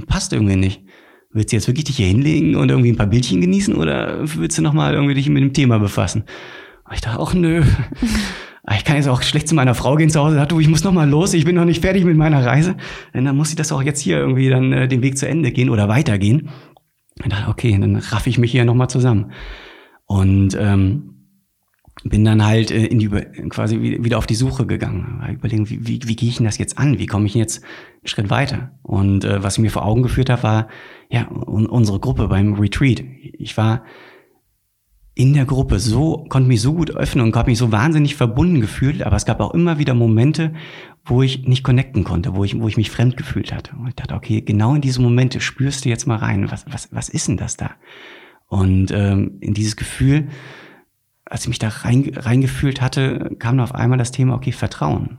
passt irgendwie nicht. Willst du jetzt wirklich dich hier hinlegen und irgendwie ein paar Bildchen genießen oder willst du nochmal irgendwie dich mit dem Thema befassen? Und ich dachte auch, nö. Ah, ich kann jetzt auch schlecht zu meiner Frau gehen zu Hause, du, ich muss noch mal los, ich bin noch nicht fertig mit meiner Reise. Denn dann muss ich das auch jetzt hier irgendwie dann äh, den Weg zu Ende gehen oder weitergehen. Und dann, okay, dann raff ich mich hier noch mal zusammen. Und ähm, bin dann halt äh, in die, quasi wieder auf die Suche gegangen. Überlegen, wie, wie, wie gehe ich denn das jetzt an? Wie komme ich jetzt einen Schritt weiter? Und äh, was ich mir vor Augen geführt habe, war ja unsere Gruppe beim Retreat. Ich war in der Gruppe so, konnte mich so gut öffnen und habe mich so wahnsinnig verbunden gefühlt, aber es gab auch immer wieder Momente, wo ich nicht connecten konnte, wo ich, wo ich mich fremd gefühlt hatte. Und ich dachte, okay, genau in diese Momente spürst du jetzt mal rein, was, was, was ist denn das da? Und ähm, in dieses Gefühl, als ich mich da rein, reingefühlt hatte, kam auf einmal das Thema, okay, Vertrauen.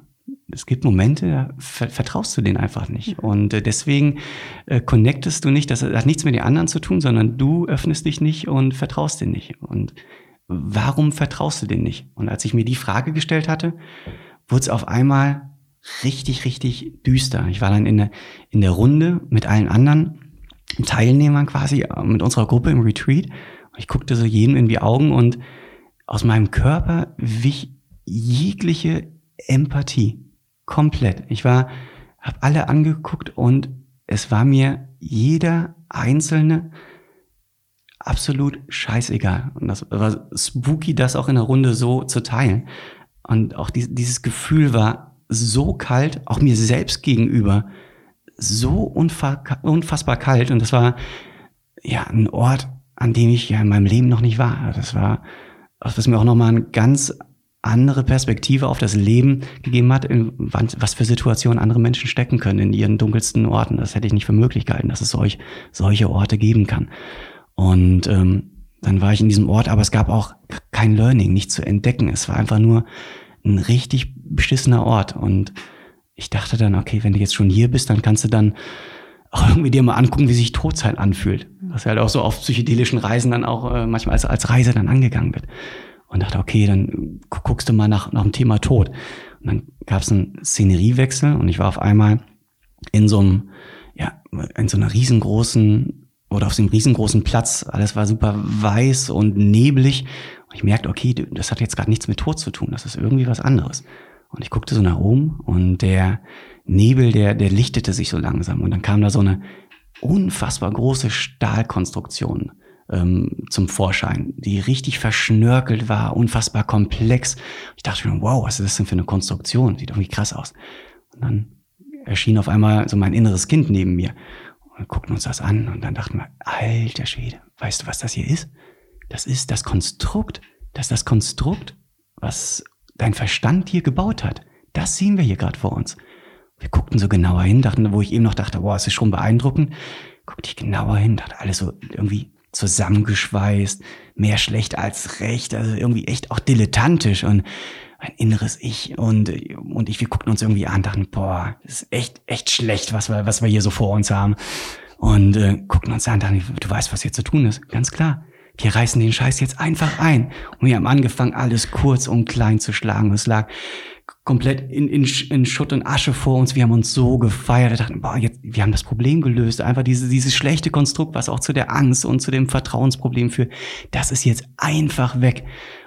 Es gibt Momente, da vertraust du denen einfach nicht. Und äh, deswegen äh, connectest du nicht, das hat nichts mit den anderen zu tun, sondern du öffnest dich nicht und vertraust denen nicht. Und warum vertraust du denen nicht? Und als ich mir die Frage gestellt hatte, wurde es auf einmal richtig, richtig düster. Ich war dann in der, in der Runde mit allen anderen Teilnehmern quasi, äh, mit unserer Gruppe im Retreat. Ich guckte so jedem in die Augen und aus meinem Körper wich jegliche Empathie. Komplett. Ich war, habe alle angeguckt und es war mir jeder einzelne absolut scheißegal. Und das war spooky, das auch in der Runde so zu teilen. Und auch dieses Gefühl war so kalt, auch mir selbst gegenüber, so unfassbar kalt. Und das war ja ein Ort, an dem ich ja in meinem Leben noch nicht war. Das war was mir auch nochmal eine ganz andere Perspektive auf das Leben gegeben hat, in was für Situationen andere Menschen stecken können in ihren dunkelsten Orten. Das hätte ich nicht für möglich gehalten, dass es solch, solche Orte geben kann. Und ähm, dann war ich in diesem Ort, aber es gab auch kein Learning, nicht zu entdecken. Es war einfach nur ein richtig beschissener Ort. Und ich dachte dann, okay, wenn du jetzt schon hier bist, dann kannst du dann auch irgendwie dir mal angucken, wie sich Todzeit anfühlt. Was halt auch so auf psychedelischen Reisen dann auch äh, manchmal als, als Reise dann angegangen wird. Und dachte, okay, dann guckst du mal nach, nach dem Thema Tod. Und dann gab es einen Szeneriewechsel und ich war auf einmal in so einem, ja, in so einer riesengroßen oder auf so einem riesengroßen Platz. Alles war super weiß und neblig. Und ich merkte, okay, das hat jetzt gerade nichts mit Tod zu tun. Das ist irgendwie was anderes. Und ich guckte so nach oben und der Nebel, der, der lichtete sich so langsam. Und dann kam da so eine unfassbar große Stahlkonstruktion ähm, zum Vorschein, die richtig verschnörkelt war, unfassbar komplex. Ich dachte mir, wow, was ist das denn für eine Konstruktion? Sieht irgendwie krass aus. Und dann erschien auf einmal so mein inneres Kind neben mir. Und wir guckten uns das an und dann dachten wir, alter Schwede, weißt du, was das hier ist? Das ist das Konstrukt, das ist das Konstrukt, was dein Verstand hier gebaut hat. Das sehen wir hier gerade vor uns. Wir guckten so genauer hin, dachten, wo ich eben noch dachte, boah, es ist schon beeindruckend, guckte ich genauer hin, dachte, alles so irgendwie zusammengeschweißt, mehr schlecht als recht, also irgendwie echt auch dilettantisch und ein inneres Ich und, und ich, wir guckten uns irgendwie an, dachten, boah, das ist echt, echt schlecht, was wir, was wir hier so vor uns haben. Und äh, guckten uns an, dachten, du weißt, was hier zu tun ist, ganz klar. Wir reißen den Scheiß jetzt einfach ein. Und wir haben angefangen, alles kurz und klein zu schlagen. es lag komplett in, in, in Schutt und Asche vor uns. Wir haben uns so gefeiert. Wir dachten, boah, jetzt, wir haben das Problem gelöst. Einfach diese, dieses schlechte Konstrukt, was auch zu der Angst und zu dem Vertrauensproblem führt. Das ist jetzt einfach weg.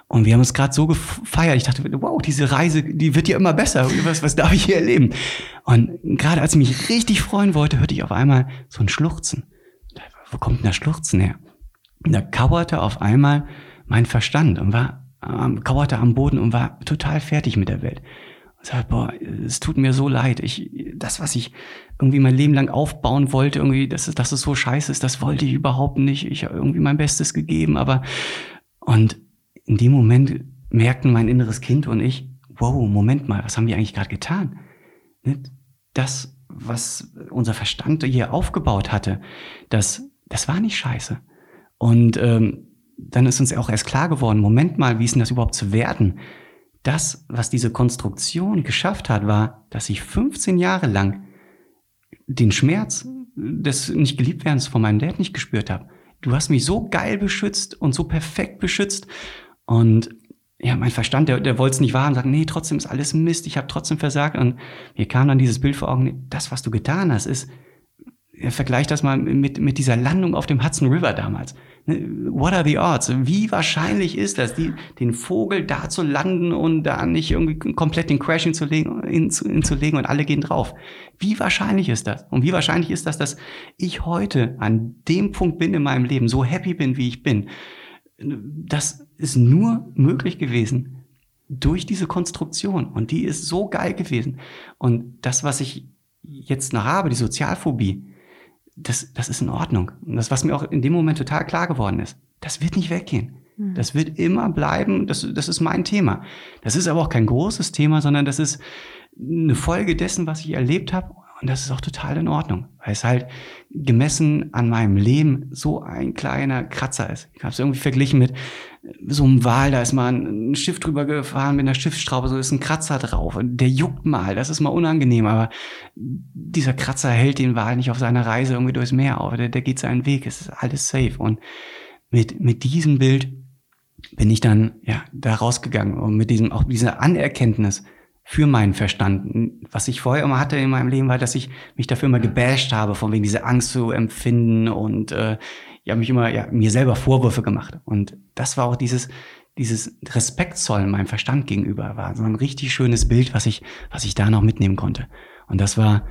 Und wir haben uns gerade so gefeiert. Ich dachte, wow, diese Reise, die wird ja immer besser. Was, was darf ich hier erleben? Und gerade als ich mich richtig freuen wollte, hörte ich auf einmal so ein Schluchzen. Wo kommt denn das Schluchzen her? Und da kauerte auf einmal mein Verstand und war, ähm, kauerte am Boden und war total fertig mit der Welt. Und sagte, boah, es tut mir so leid. Ich, das, was ich irgendwie mein Leben lang aufbauen wollte, irgendwie, dass es, dass es so scheiße ist, das wollte ich überhaupt nicht. Ich habe irgendwie mein Bestes gegeben, aber, und in dem Moment merkten mein inneres Kind und ich, wow, Moment mal, was haben wir eigentlich gerade getan? Das, was unser Verstand hier aufgebaut hatte, das, das war nicht scheiße. Und ähm, dann ist uns auch erst klar geworden, Moment mal, wie ist denn das überhaupt zu werden? Das, was diese Konstruktion geschafft hat, war, dass ich 15 Jahre lang den Schmerz des nicht geliebt werdens von meinem Dad nicht gespürt habe. Du hast mich so geil beschützt und so perfekt beschützt. Und ja, mein Verstand, der, der wollte es nicht wahr und sagt, nee, trotzdem ist alles Mist, ich habe trotzdem versagt. Und mir kam dann dieses Bild vor Augen, das, was du getan hast, ist, vergleich das mal mit, mit dieser Landung auf dem Hudson River damals. What are the odds? Wie wahrscheinlich ist das, die, den Vogel da zu landen und da nicht irgendwie komplett den Crash hinzulegen, hinzulegen und alle gehen drauf? Wie wahrscheinlich ist das? Und wie wahrscheinlich ist das, dass ich heute an dem Punkt bin in meinem Leben, so happy bin, wie ich bin, das ist nur möglich gewesen durch diese Konstruktion. Und die ist so geil gewesen. Und das, was ich jetzt noch habe, die Sozialphobie, das, das ist in Ordnung. Und das, was mir auch in dem Moment total klar geworden ist, das wird nicht weggehen. Hm. Das wird immer bleiben. Das, das ist mein Thema. Das ist aber auch kein großes Thema, sondern das ist eine Folge dessen, was ich erlebt habe. Und das ist auch total in Ordnung, weil es halt gemessen an meinem Leben so ein kleiner Kratzer ist. Ich habe es irgendwie verglichen mit so einem Wal, da ist mal ein Schiff drüber gefahren mit einer Schiffsschraube, so ist ein Kratzer drauf. Und der juckt mal, das ist mal unangenehm, aber dieser Kratzer hält den Wal nicht auf seiner Reise irgendwie durchs Meer auf. Der, der geht seinen Weg, es ist alles safe. Und mit, mit diesem Bild bin ich dann ja da rausgegangen und mit diesem auch dieser Anerkenntnis für meinen Verstand. Was ich vorher immer hatte in meinem Leben, war, dass ich mich dafür immer gebasht habe, von wegen diese Angst zu empfinden und äh, ja mich immer ja mir selber Vorwürfe gemacht. Und das war auch dieses dieses Respekt zollen meinem Verstand gegenüber war so ein richtig schönes Bild, was ich was ich da noch mitnehmen konnte. Und das war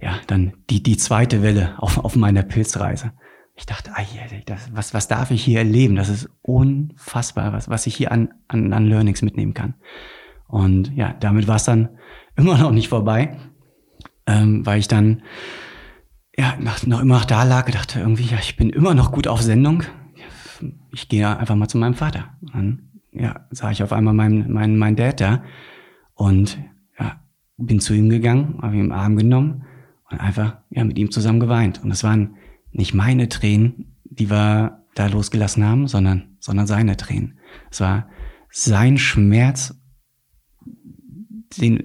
ja dann die die zweite Welle auf auf meiner Pilzreise. Ich dachte, das, was was darf ich hier erleben? Das ist unfassbar, was was ich hier an an, an Learnings mitnehmen kann. Und ja, damit war es dann immer noch nicht vorbei, ähm, weil ich dann ja nach, noch immer noch da lag dachte irgendwie, ja, ich bin immer noch gut auf Sendung. Ich gehe einfach mal zu meinem Vater. Und dann ja, sah ich auf einmal meinen mein, mein Dad da und ja, bin zu ihm gegangen, habe ihn im Arm genommen und einfach ja mit ihm zusammen geweint. Und es waren nicht meine Tränen, die wir da losgelassen haben, sondern sondern seine Tränen. Es war sein Schmerz den,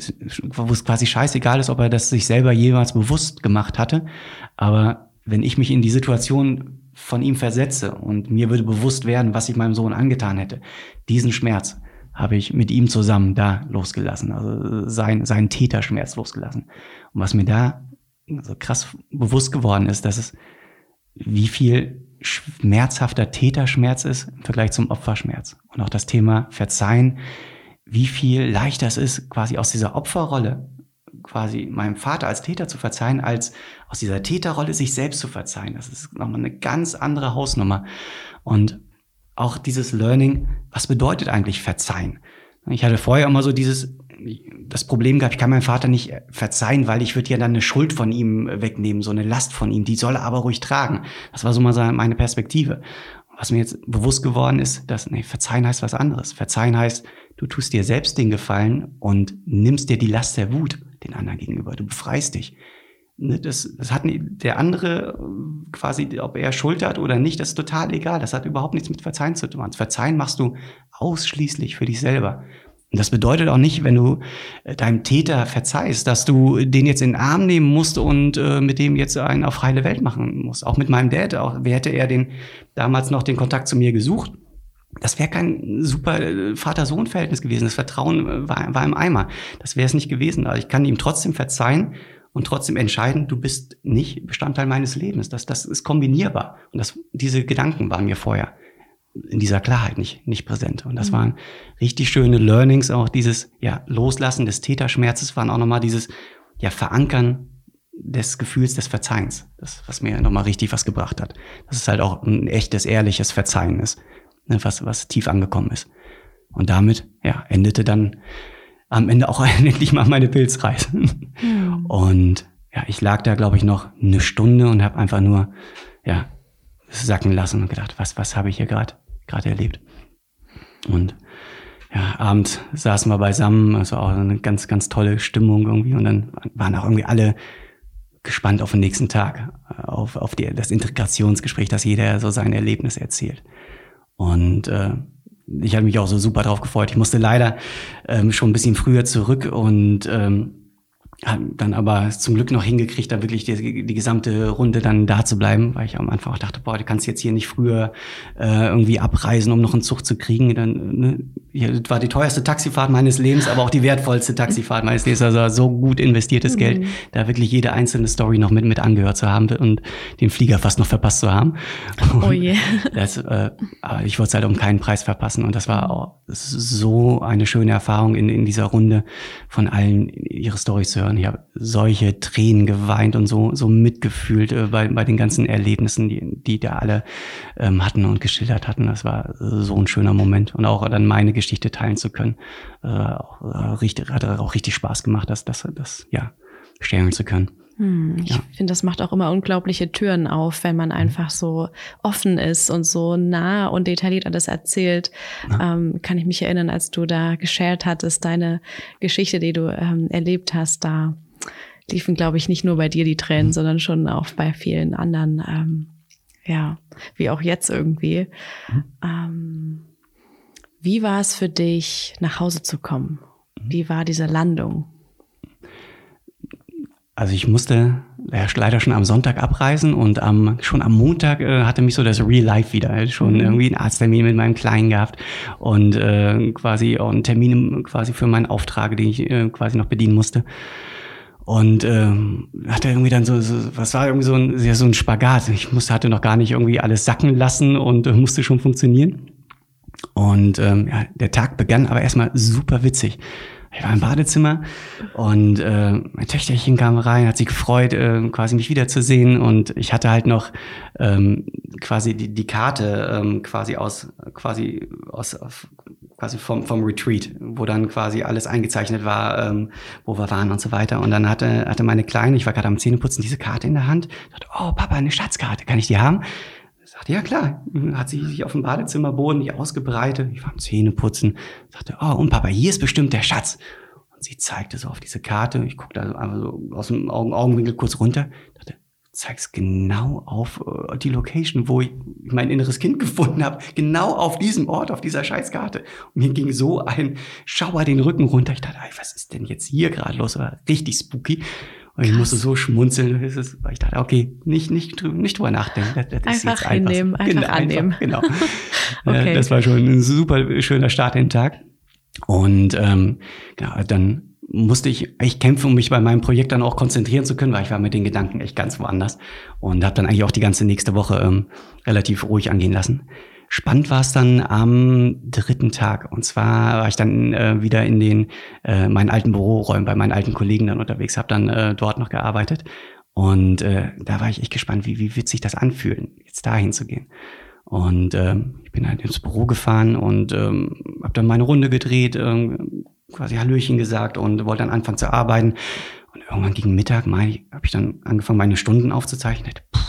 wo es quasi scheißegal ist, ob er das sich selber jemals bewusst gemacht hatte. Aber wenn ich mich in die Situation von ihm versetze und mir würde bewusst werden, was ich meinem Sohn angetan hätte, diesen Schmerz habe ich mit ihm zusammen da losgelassen, also sein, seinen Täterschmerz losgelassen. Und was mir da so krass bewusst geworden ist, dass es wie viel schmerzhafter Täterschmerz ist im Vergleich zum Opferschmerz. Und auch das Thema Verzeihen, wie viel leichter es ist, quasi aus dieser Opferrolle quasi meinem Vater als Täter zu verzeihen, als aus dieser Täterrolle sich selbst zu verzeihen. Das ist nochmal eine ganz andere Hausnummer. Und auch dieses Learning, was bedeutet eigentlich verzeihen? Ich hatte vorher immer so dieses, das Problem gehabt, ich kann meinem Vater nicht verzeihen, weil ich würde ja dann eine Schuld von ihm wegnehmen, so eine Last von ihm, die soll er aber ruhig tragen. Das war so mal meine Perspektive. Was mir jetzt bewusst geworden ist, dass, nee, verzeihen heißt was anderes. Verzeihen heißt, Du tust dir selbst den Gefallen und nimmst dir die Last der Wut den anderen gegenüber. Du befreist dich. Ne, das, das hat der andere quasi, ob er Schuld hat oder nicht, das ist total egal. Das hat überhaupt nichts mit Verzeihen zu tun. Verzeihen machst du ausschließlich für dich selber. Und das bedeutet auch nicht, wenn du äh, deinem Täter verzeihst, dass du den jetzt in den Arm nehmen musst und äh, mit dem jetzt einen auf heile Welt machen musst. Auch mit meinem Dad, auch wer hätte er den damals noch den Kontakt zu mir gesucht? Das wäre kein super äh, Vater-Sohn-Verhältnis gewesen. Das Vertrauen äh, war, war im Eimer. Das wäre es nicht gewesen. Also ich kann ihm trotzdem verzeihen und trotzdem entscheiden, du bist nicht Bestandteil meines Lebens. Das, das ist kombinierbar. Und das, diese Gedanken waren mir vorher in dieser Klarheit nicht, nicht präsent. Und das mhm. waren richtig schöne Learnings, auch dieses ja, Loslassen des Täterschmerzes waren auch nochmal dieses ja, Verankern des Gefühls des Verzeihens. Das, was mir nochmal richtig was gebracht hat. Dass es halt auch ein echtes, ehrliches Verzeihen ist was, was tief angekommen ist. Und damit, ja, endete dann am Ende auch endlich mal meine Pilzreise. Mhm. Und ja, ich lag da, glaube ich, noch eine Stunde und habe einfach nur, ja, sacken lassen und gedacht, was, was habe ich hier gerade gerade erlebt? Und ja, abends saßen wir beisammen, also auch eine ganz, ganz tolle Stimmung irgendwie und dann waren auch irgendwie alle gespannt auf den nächsten Tag, auf, auf die, das Integrationsgespräch, dass jeder so sein Erlebnis erzählt. Und äh, ich hatte mich auch so super drauf gefreut. Ich musste leider ähm, schon ein bisschen früher zurück und ähm, dann aber zum Glück noch hingekriegt, da wirklich die, die gesamte Runde dann da zu bleiben, weil ich am Anfang auch dachte, boah, du kannst jetzt hier nicht früher äh, irgendwie abreisen, um noch einen Zug zu kriegen. Dann ne, war die teuerste Taxifahrt meines Lebens, aber auch die wertvollste Taxifahrt meines Lebens. Also so gut investiertes mhm. Geld, da wirklich jede einzelne Story noch mit, mit angehört zu haben und den Flieger fast noch verpasst zu haben. oh je. Das, äh, aber ich wollte es halt um keinen Preis verpassen. Und das war auch so eine schöne Erfahrung in, in dieser Runde von allen ihre Storys zu hören. Ich habe solche Tränen geweint und so, so mitgefühlt äh, bei, bei den ganzen Erlebnissen, die, die da alle ähm, hatten und geschildert hatten. Das war so ein schöner Moment. Und auch dann meine Geschichte teilen zu können, äh, auch, äh, richtig, hat auch richtig Spaß gemacht, das, das, das ja, stellen zu können. Hm, ich ja. finde, das macht auch immer unglaubliche Türen auf, wenn man mhm. einfach so offen ist und so nah und detailliert alles erzählt. Ähm, kann ich mich erinnern, als du da geshared hattest, deine Geschichte, die du ähm, erlebt hast, da liefen, glaube ich, nicht nur bei dir die Tränen, mhm. sondern schon auch bei vielen anderen. Ähm, ja, wie auch jetzt irgendwie. Mhm. Ähm, wie war es für dich, nach Hause zu kommen? Wie war diese Landung? Also ich musste leider schon am Sonntag abreisen und am, schon am Montag äh, hatte mich so das Real Life wieder. Schon mhm. irgendwie einen Arzttermin mit meinem Kleinen gehabt und äh, quasi auch einen Termin quasi für meinen Auftrag, den ich äh, quasi noch bedienen musste. Und ähm, hatte irgendwie dann so, so, was war irgendwie so ein, so ein Spagat. Ich musste, hatte noch gar nicht irgendwie alles sacken lassen und äh, musste schon funktionieren. Und ähm, ja, der Tag begann aber erstmal super witzig. Ich war im Badezimmer und äh, mein Töchterchen kam rein, hat sich gefreut, äh, quasi mich wiederzusehen. Und ich hatte halt noch ähm, quasi die, die Karte ähm, quasi aus, quasi aus, quasi vom, vom Retreat, wo dann quasi alles eingezeichnet war, ähm, wo wir waren und so weiter. Und dann hatte, hatte meine Kleine, ich war gerade am Zähneputzen, diese Karte in der Hand. Dachte, oh Papa, eine Schatzkarte, kann ich die haben? Sagte, ja klar. Hat sie sich auf dem Badezimmerboden nicht ausgebreitet. Ich war am Zähneputzen. Sagte, oh, und Papa, hier ist bestimmt der Schatz. Und sie zeigte so auf diese Karte. Ich guckte also einfach so aus dem Augen Augenwinkel kurz runter. Dachte, zeigst genau auf uh, die Location, wo ich mein inneres Kind gefunden habe. Genau auf diesem Ort, auf dieser Scheißkarte. Und mir ging so ein Schauer den Rücken runter. Ich dachte, ey, was ist denn jetzt hier gerade los? War richtig spooky. Und ich musste so schmunzeln, weil ich dachte, okay, nicht, nicht, nicht drüber nachdenken. Das, das einfach hinnehmen, einfach, einfach annehmen. Genau. okay. Das war schon ein super schöner Start in den Tag. Und ähm, genau, dann musste ich echt kämpfen, um mich bei meinem Projekt dann auch konzentrieren zu können, weil ich war mit den Gedanken echt ganz woanders und habe dann eigentlich auch die ganze nächste Woche ähm, relativ ruhig angehen lassen. Spannend war es dann am dritten Tag. Und zwar war ich dann äh, wieder in den äh, meinen alten Büroräumen bei meinen alten Kollegen dann unterwegs, habe dann äh, dort noch gearbeitet. Und äh, da war ich echt gespannt, wie, wie wird sich das anfühlen, jetzt dahin zu gehen. Und ähm, ich bin halt ins Büro gefahren und ähm, habe dann meine Runde gedreht, ähm, quasi Hallöchen gesagt und wollte dann anfangen zu arbeiten. Und irgendwann gegen Mittag habe ich dann angefangen, meine Stunden aufzuzeichnen. Puh,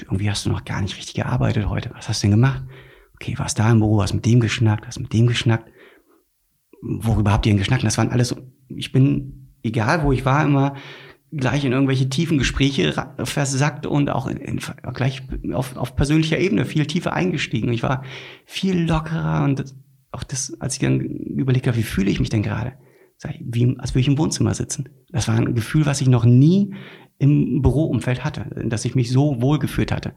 irgendwie hast du noch gar nicht richtig gearbeitet heute. Was hast du denn gemacht? Okay, warst da im Büro, hast mit dem geschnackt, hast mit dem geschnackt. Worüber habt ihr denn geschnackt? Das waren alles so, ich bin, egal wo ich war, immer gleich in irgendwelche tiefen Gespräche versackt und auch in, in, gleich auf, auf persönlicher Ebene viel tiefer eingestiegen. Ich war viel lockerer und das, auch das, als ich dann überlegt habe, wie fühle ich mich denn gerade? Wie, als würde ich im Wohnzimmer sitzen. Das war ein Gefühl, was ich noch nie im Büroumfeld hatte, dass ich mich so wohl gefühlt hatte.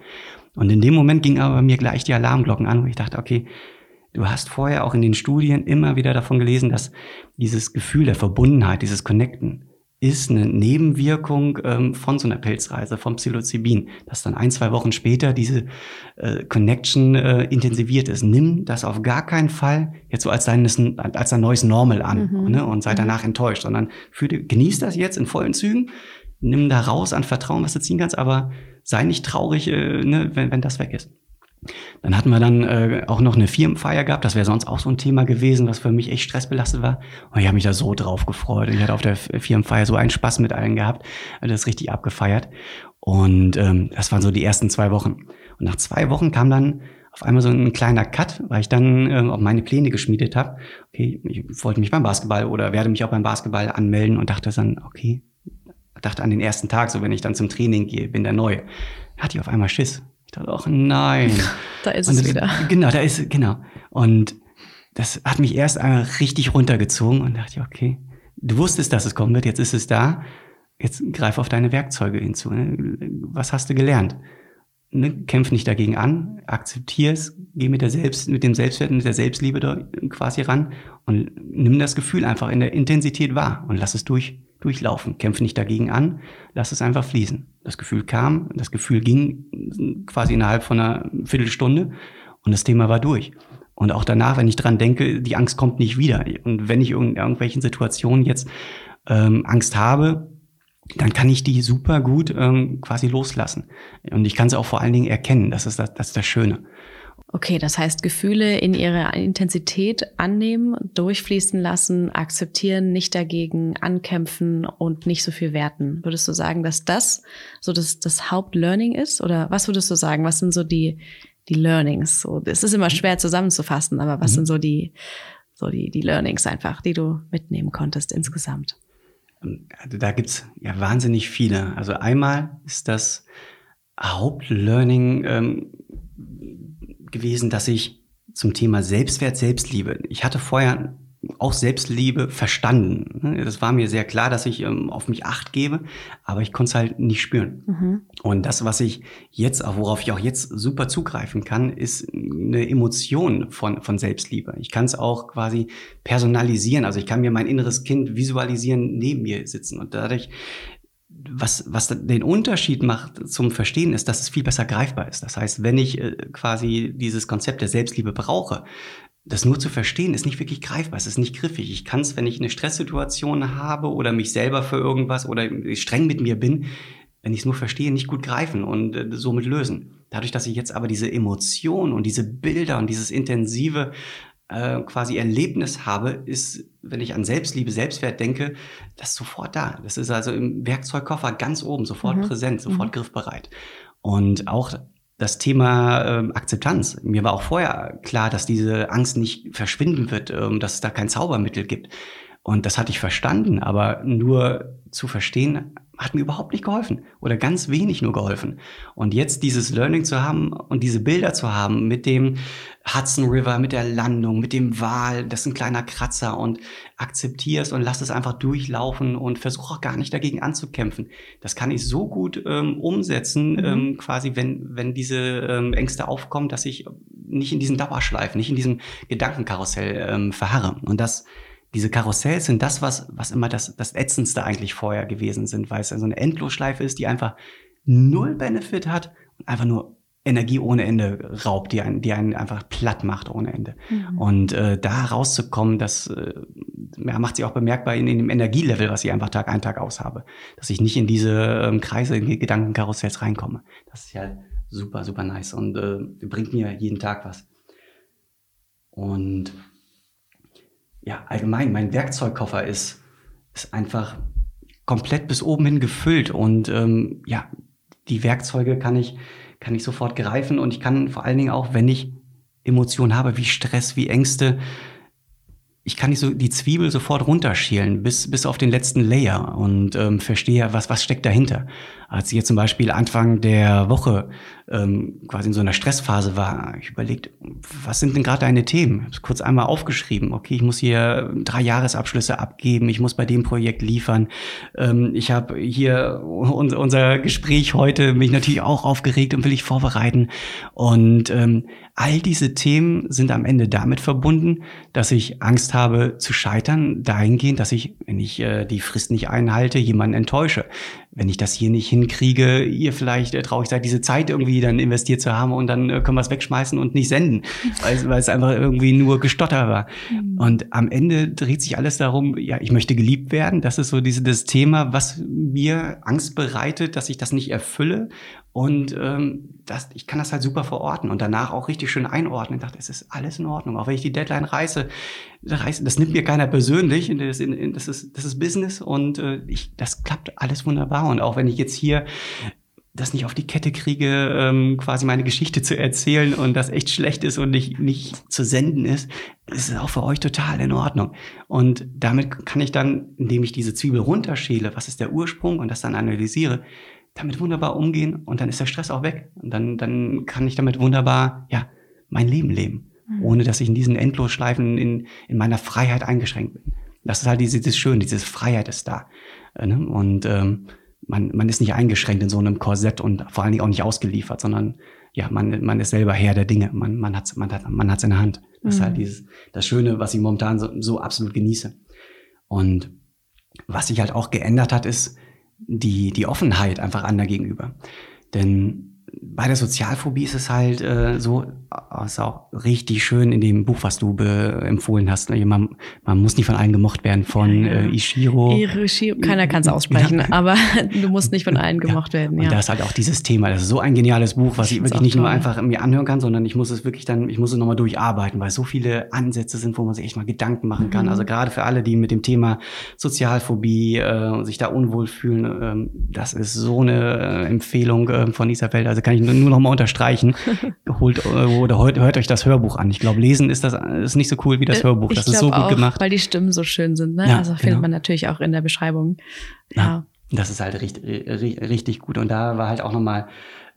Und in dem Moment ging aber mir gleich die Alarmglocken an, wo ich dachte, okay, du hast vorher auch in den Studien immer wieder davon gelesen, dass dieses Gefühl der Verbundenheit, dieses Connecten, ist eine Nebenwirkung ähm, von so einer Pilzreise, vom Psilocybin, dass dann ein, zwei Wochen später diese äh, Connection äh, intensiviert ist. Nimm das auf gar keinen Fall jetzt so als dein, als ein neues Normal an mhm. ne, und sei mhm. danach enttäuscht, sondern für, genieß das jetzt in vollen Zügen nimm da raus an Vertrauen, was du ziehen kannst, aber sei nicht traurig, äh, ne, wenn, wenn das weg ist. Dann hatten wir dann äh, auch noch eine Firmenfeier gehabt. Das wäre sonst auch so ein Thema gewesen, was für mich echt stressbelastet war. Und ich habe mich da so drauf gefreut. Und ich hatte auf der Firmenfeier so einen Spaß mit allen gehabt. Das richtig abgefeiert. Und ähm, das waren so die ersten zwei Wochen. Und nach zwei Wochen kam dann auf einmal so ein kleiner Cut, weil ich dann ähm, auch meine Pläne geschmiedet habe. Okay, ich wollte mich beim Basketball oder werde mich auch beim Basketball anmelden und dachte dann, okay, dachte an den ersten Tag, so wenn ich dann zum Training gehe, bin der neu. Hatte ich auf einmal Schiss. Ich dachte, ach nein. da ist es wieder. Genau, da ist, genau. Und das hat mich erst einmal richtig runtergezogen und dachte, okay, du wusstest, dass es kommen wird, jetzt ist es da. Jetzt greif auf deine Werkzeuge hinzu. Ne? Was hast du gelernt? ne, kämpf nicht dagegen an, akzeptier es, geh mit der Selbst, mit dem Selbstwert, mit der Selbstliebe da quasi ran und nimm das Gefühl einfach in der Intensität wahr und lass es durch, durchlaufen. Kämpf nicht dagegen an, lass es einfach fließen. Das Gefühl kam, das Gefühl ging quasi innerhalb von einer Viertelstunde und das Thema war durch. Und auch danach, wenn ich dran denke, die Angst kommt nicht wieder. Und wenn ich in irgendwelchen Situationen jetzt ähm, Angst habe, dann kann ich die super gut ähm, quasi loslassen. Und ich kann sie auch vor allen Dingen erkennen. Das ist das, das, ist das Schöne. Okay, das heißt Gefühle in ihrer Intensität annehmen, durchfließen lassen, akzeptieren, nicht dagegen ankämpfen und nicht so viel werten. Würdest du sagen, dass das so das, das Hauptlearning ist? Oder was würdest du sagen? Was sind so die, die Learnings? So, es ist immer schwer zusammenzufassen, aber was mhm. sind so die, so die, die Learnings einfach, die du mitnehmen konntest insgesamt? Also da gibt's ja wahnsinnig viele. Also einmal ist das Hauptlearning ähm, gewesen, dass ich zum Thema Selbstwert, Selbstliebe, ich hatte vorher auch Selbstliebe verstanden. Das war mir sehr klar, dass ich ähm, auf mich Acht gebe, aber ich konnte es halt nicht spüren. Mhm. Und das, was ich jetzt, worauf ich auch jetzt super zugreifen kann, ist eine Emotion von, von Selbstliebe. Ich kann es auch quasi personalisieren. Also ich kann mir mein inneres Kind visualisieren, neben mir sitzen. Und dadurch was, was den Unterschied macht zum Verstehen, ist, dass es viel besser greifbar ist. Das heißt, wenn ich äh, quasi dieses Konzept der Selbstliebe brauche, das nur zu verstehen ist nicht wirklich greifbar, es ist nicht griffig. Ich kann es, wenn ich eine Stresssituation habe oder mich selber für irgendwas oder streng mit mir bin, wenn ich es nur verstehe, nicht gut greifen und äh, somit lösen. Dadurch, dass ich jetzt aber diese Emotionen und diese Bilder und dieses intensive äh, quasi Erlebnis habe, ist, wenn ich an Selbstliebe, Selbstwert denke, das sofort da. Das ist also im Werkzeugkoffer ganz oben, sofort mhm. präsent, sofort mhm. griffbereit. Und auch das Thema ähm, Akzeptanz. Mir war auch vorher klar, dass diese Angst nicht verschwinden wird, ähm, dass es da kein Zaubermittel gibt. Und das hatte ich verstanden, aber nur zu verstehen hat mir überhaupt nicht geholfen oder ganz wenig nur geholfen. Und jetzt dieses Learning zu haben und diese Bilder zu haben mit dem Hudson River, mit der Landung, mit dem Wal, das ist ein kleiner Kratzer und akzeptierst und lass es einfach durchlaufen und versuch auch gar nicht dagegen anzukämpfen. Das kann ich so gut ähm, umsetzen, mhm. ähm, quasi wenn, wenn diese ähm, Ängste aufkommen, dass ich nicht in diesen Dauerschleifen, nicht in diesem Gedankenkarussell ähm, verharre. Und das diese Karussells sind das, was, was immer das, das Ätzendste eigentlich vorher gewesen sind, weil es so eine Endlosschleife ist, die einfach null Benefit hat und einfach nur Energie ohne Ende raubt, die einen, die einen einfach platt macht ohne Ende. Mhm. Und äh, da rauszukommen, das äh, ja, macht sich auch bemerkbar in, in dem Energielevel, was ich einfach Tag ein, Tag aus habe. Dass ich nicht in diese ähm, Kreise, in die Gedankenkarussells reinkomme. Das ist ja super, super nice und äh, bringt mir jeden Tag was. Und ja, allgemein, mein Werkzeugkoffer ist, ist einfach komplett bis oben hin gefüllt und ähm, ja, die Werkzeuge kann ich, kann ich sofort greifen und ich kann vor allen Dingen auch, wenn ich Emotionen habe, wie Stress, wie Ängste, ich kann nicht so die Zwiebel sofort runterschälen bis, bis auf den letzten Layer und ähm, verstehe, was, was steckt dahinter. Als ich jetzt zum Beispiel Anfang der Woche ähm, quasi in so einer Stressphase war, ich überlegt, was sind denn gerade deine Themen? Ich habe kurz einmal aufgeschrieben, okay, ich muss hier drei Jahresabschlüsse abgeben, ich muss bei dem Projekt liefern. Ähm, ich habe hier un unser Gespräch heute mich natürlich auch aufgeregt und will ich vorbereiten. Und ähm, all diese Themen sind am Ende damit verbunden, dass ich Angst habe zu scheitern, dahingehend, dass ich, wenn ich äh, die Frist nicht einhalte, jemanden enttäusche wenn ich das hier nicht hinkriege, ihr vielleicht äh, traurig seid, diese Zeit irgendwie dann investiert zu haben und dann äh, können wir es wegschmeißen und nicht senden, weil, weil es einfach irgendwie nur Gestotter war. Mhm. Und am Ende dreht sich alles darum, ja, ich möchte geliebt werden. Das ist so diese, das Thema, was mir Angst bereitet, dass ich das nicht erfülle. Und ähm, das, ich kann das halt super verorten und danach auch richtig schön einordnen. Ich dachte, es ist alles in Ordnung. Auch wenn ich die Deadline reiße, reiße das nimmt mir keiner persönlich. Das, das, ist, das ist Business und äh, ich, das klappt alles wunderbar. Und auch wenn ich jetzt hier das nicht auf die Kette kriege, ähm, quasi meine Geschichte zu erzählen und das echt schlecht ist und nicht, nicht zu senden ist, ist es auch für euch total in Ordnung. Und damit kann ich dann, indem ich diese Zwiebel runterschäle, was ist der Ursprung und das dann analysiere, damit wunderbar umgehen und dann ist der Stress auch weg. Und dann, dann kann ich damit wunderbar, ja, mein Leben leben, mhm. ohne dass ich in diesen Endlosschleifen in, in meiner Freiheit eingeschränkt bin. Das ist halt dieses, dieses Schöne, diese Freiheit ist da. Äh, ne? Und ähm, man, man ist nicht eingeschränkt in so einem Korsett und vor allen Dingen auch nicht ausgeliefert, sondern ja, man, man ist selber Herr der Dinge. Man, man hat man hat, man hat's in der Hand. Das mhm. ist halt mhm. dieses, das Schöne, was ich momentan so, so absolut genieße. Und was sich halt auch geändert hat, ist die, die Offenheit einfach anderen gegenüber. Denn bei der Sozialphobie ist es halt äh, so, ist auch richtig schön in dem Buch, was du empfohlen hast. Ne? Man, man muss nicht von allen gemocht werden, von ja, ja. Äh, Ishiro. Ishiro. Keiner kann es aussprechen, ja. aber du musst nicht von allen gemocht werden. Ja. Und da ist halt auch dieses Thema. Das ist so ein geniales Buch, was ich, ich wirklich nicht toll. nur einfach mir anhören kann, sondern ich muss es wirklich dann, ich muss es nochmal durcharbeiten, weil so viele Ansätze sind, wo man sich echt mal Gedanken machen kann. Mhm. Also gerade für alle, die mit dem Thema Sozialphobie äh, sich da unwohl fühlen, äh, das ist so eine äh, Empfehlung äh, von Isabel. Also kann ich nur nur noch mal unterstreichen. Holt äh, oder hört, hört euch das Hörbuch an. Ich glaube, lesen ist das ist nicht so cool wie das äh, Hörbuch. Das ist so gut auch, gemacht. Weil die Stimmen so schön sind. Ne? Ja, also findet genau. man natürlich auch in der Beschreibung. Ja. ja. Das ist halt richtig, richtig gut. Und da war halt auch nochmal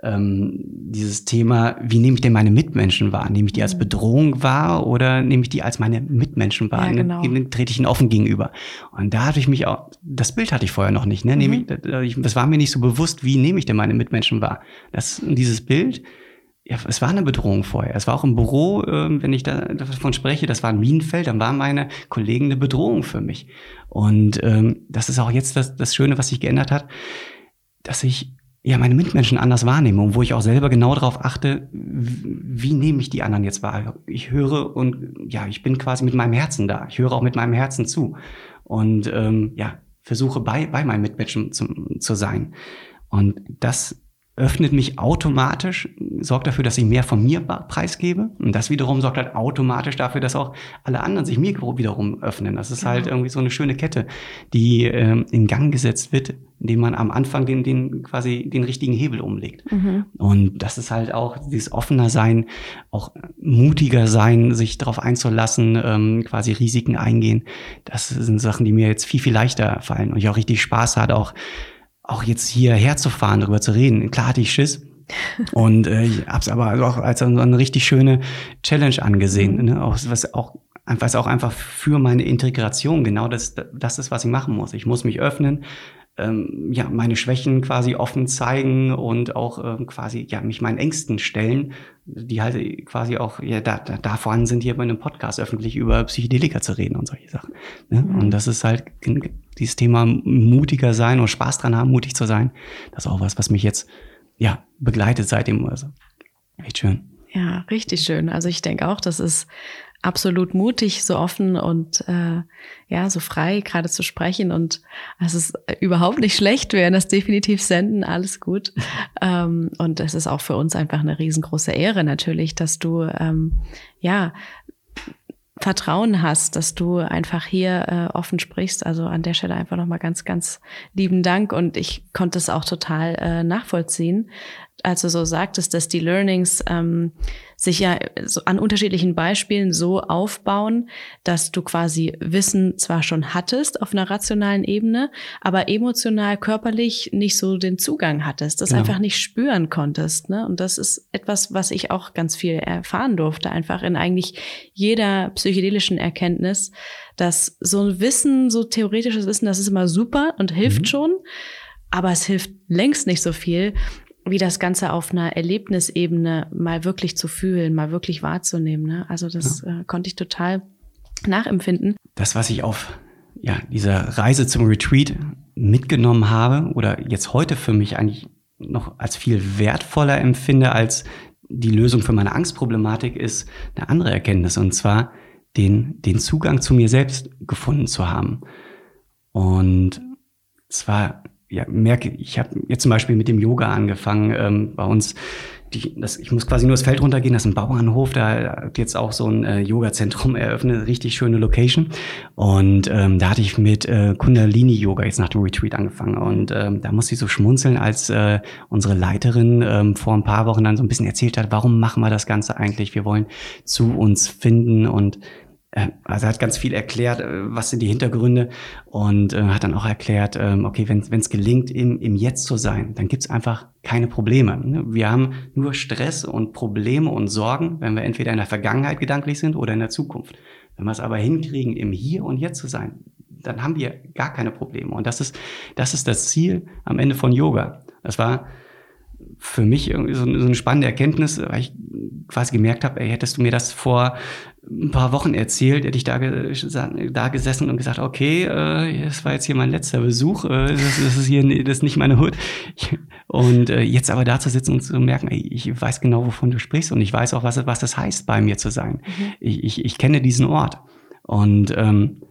ähm, dieses Thema, wie nehme ich denn meine Mitmenschen wahr? Nehme ich die als mhm. Bedrohung wahr oder nehme ich die als meine Mitmenschen wahr? Ja, genau. Ne, trete ich ihnen offen gegenüber? Und da hatte ich mich auch, das Bild hatte ich vorher noch nicht. Ne? Mhm. Ich, das war mir nicht so bewusst, wie nehme ich denn meine Mitmenschen wahr? Das, dieses Bild, ja, es war eine Bedrohung vorher. Es war auch im Büro, äh, wenn ich da davon spreche, das war ein Minenfeld, dann waren meine Kollegen eine Bedrohung für mich. Und ähm, das ist auch jetzt das, das Schöne, was sich geändert hat, dass ich ja meine Mitmenschen anders wahrnehme und wo ich auch selber genau darauf achte, wie nehme ich die anderen jetzt wahr. Ich höre und ja, ich bin quasi mit meinem Herzen da. Ich höre auch mit meinem Herzen zu und ähm, ja, versuche bei, bei meinen Mitmenschen zu, zu sein. Und das öffnet mich automatisch, sorgt dafür, dass ich mehr von mir preisgebe. Und das wiederum sorgt halt automatisch dafür, dass auch alle anderen sich mir wiederum öffnen. Das ist halt irgendwie so eine schöne Kette, die ähm, in Gang gesetzt wird, indem man am Anfang den, den quasi den richtigen Hebel umlegt. Mhm. Und das ist halt auch dieses offener sein, auch mutiger sein, sich darauf einzulassen, ähm, quasi Risiken eingehen. Das sind Sachen, die mir jetzt viel, viel leichter fallen und ich auch richtig Spaß hatte, auch auch jetzt hierher zu fahren, darüber zu reden. Klar hatte ich Schiss. Und äh, ich habe es aber auch als eine richtig schöne Challenge angesehen, mhm. ne? auch, was auch was auch einfach für meine Integration genau das, das ist, was ich machen muss. Ich muss mich öffnen, ähm, ja, meine Schwächen quasi offen zeigen und auch ähm, quasi ja mich meinen Ängsten stellen, die halt quasi auch ja da, da, da vorhanden sind, hier bei einem Podcast öffentlich über Psychedelika zu reden und solche Sachen. Ne? Mhm. Und das ist halt dieses Thema mutiger sein und Spaß dran haben, mutig zu sein. Das ist auch was, was mich jetzt ja begleitet seitdem. Also echt schön. Ja, richtig schön. Also ich denke auch, das ist absolut mutig, so offen und äh, ja, so frei gerade zu sprechen. Und es ist überhaupt nicht schlecht, wir werden das definitiv senden, alles gut. Ähm, und es ist auch für uns einfach eine riesengroße Ehre natürlich, dass du ähm, ja Vertrauen hast, dass du einfach hier äh, offen sprichst. Also an der Stelle einfach nochmal ganz, ganz lieben Dank. Und ich konnte es auch total äh, nachvollziehen, als du so sagtest, dass die Learnings ähm, sich ja so an unterschiedlichen Beispielen so aufbauen, dass du quasi Wissen zwar schon hattest auf einer rationalen Ebene, aber emotional, körperlich nicht so den Zugang hattest, das genau. einfach nicht spüren konntest. Ne? Und das ist etwas, was ich auch ganz viel erfahren durfte, einfach in eigentlich jeder psychedelischen Erkenntnis, dass so ein Wissen, so theoretisches Wissen, das ist immer super und hilft mhm. schon, aber es hilft längst nicht so viel, wie das Ganze auf einer Erlebnisebene mal wirklich zu fühlen, mal wirklich wahrzunehmen. Ne? Also das ja. äh, konnte ich total nachempfinden. Das, was ich auf ja, dieser Reise zum Retreat mitgenommen habe oder jetzt heute für mich eigentlich noch als viel wertvoller empfinde als die Lösung für meine Angstproblematik, ist eine andere Erkenntnis und zwar den, den Zugang zu mir selbst gefunden zu haben. Und zwar ja, merke, ich habe jetzt zum Beispiel mit dem Yoga angefangen. Ähm, bei uns, die, das, ich muss quasi nur das Feld runtergehen, das ist ein Bauernhof, da hat jetzt auch so ein äh, Yoga-Zentrum eröffnet, richtig schöne Location. Und ähm, da hatte ich mit äh, Kundalini-Yoga jetzt nach dem Retreat angefangen. Und ähm, da musste ich so schmunzeln, als äh, unsere Leiterin ähm, vor ein paar Wochen dann so ein bisschen erzählt hat, warum machen wir das Ganze eigentlich? Wir wollen zu uns finden und also er hat ganz viel erklärt, äh, was sind die Hintergründe und äh, hat dann auch erklärt, ähm, okay, wenn es gelingt, im, im Jetzt zu sein, dann gibt's einfach keine Probleme. Ne? Wir haben nur Stress und Probleme und Sorgen, wenn wir entweder in der Vergangenheit gedanklich sind oder in der Zukunft. Wenn wir es aber hinkriegen, im Hier und Jetzt zu sein, dann haben wir gar keine Probleme. Und das ist, das ist das Ziel am Ende von Yoga. Das war für mich irgendwie so, eine spannende Erkenntnis, weil ich quasi gemerkt habe, ey, hättest du mir das vor ein paar Wochen erzählt, hätte ich da, da gesessen und gesagt, okay, äh, das war jetzt hier mein letzter Besuch, äh, das, das, ist hier das ist nicht meine Hut. Und äh, jetzt aber da zu sitzen und zu merken, ey, ich weiß genau, wovon du sprichst und ich weiß auch, was, was das heißt, bei mir zu sein. Mhm. Ich, ich, ich kenne diesen Ort. Und ähm,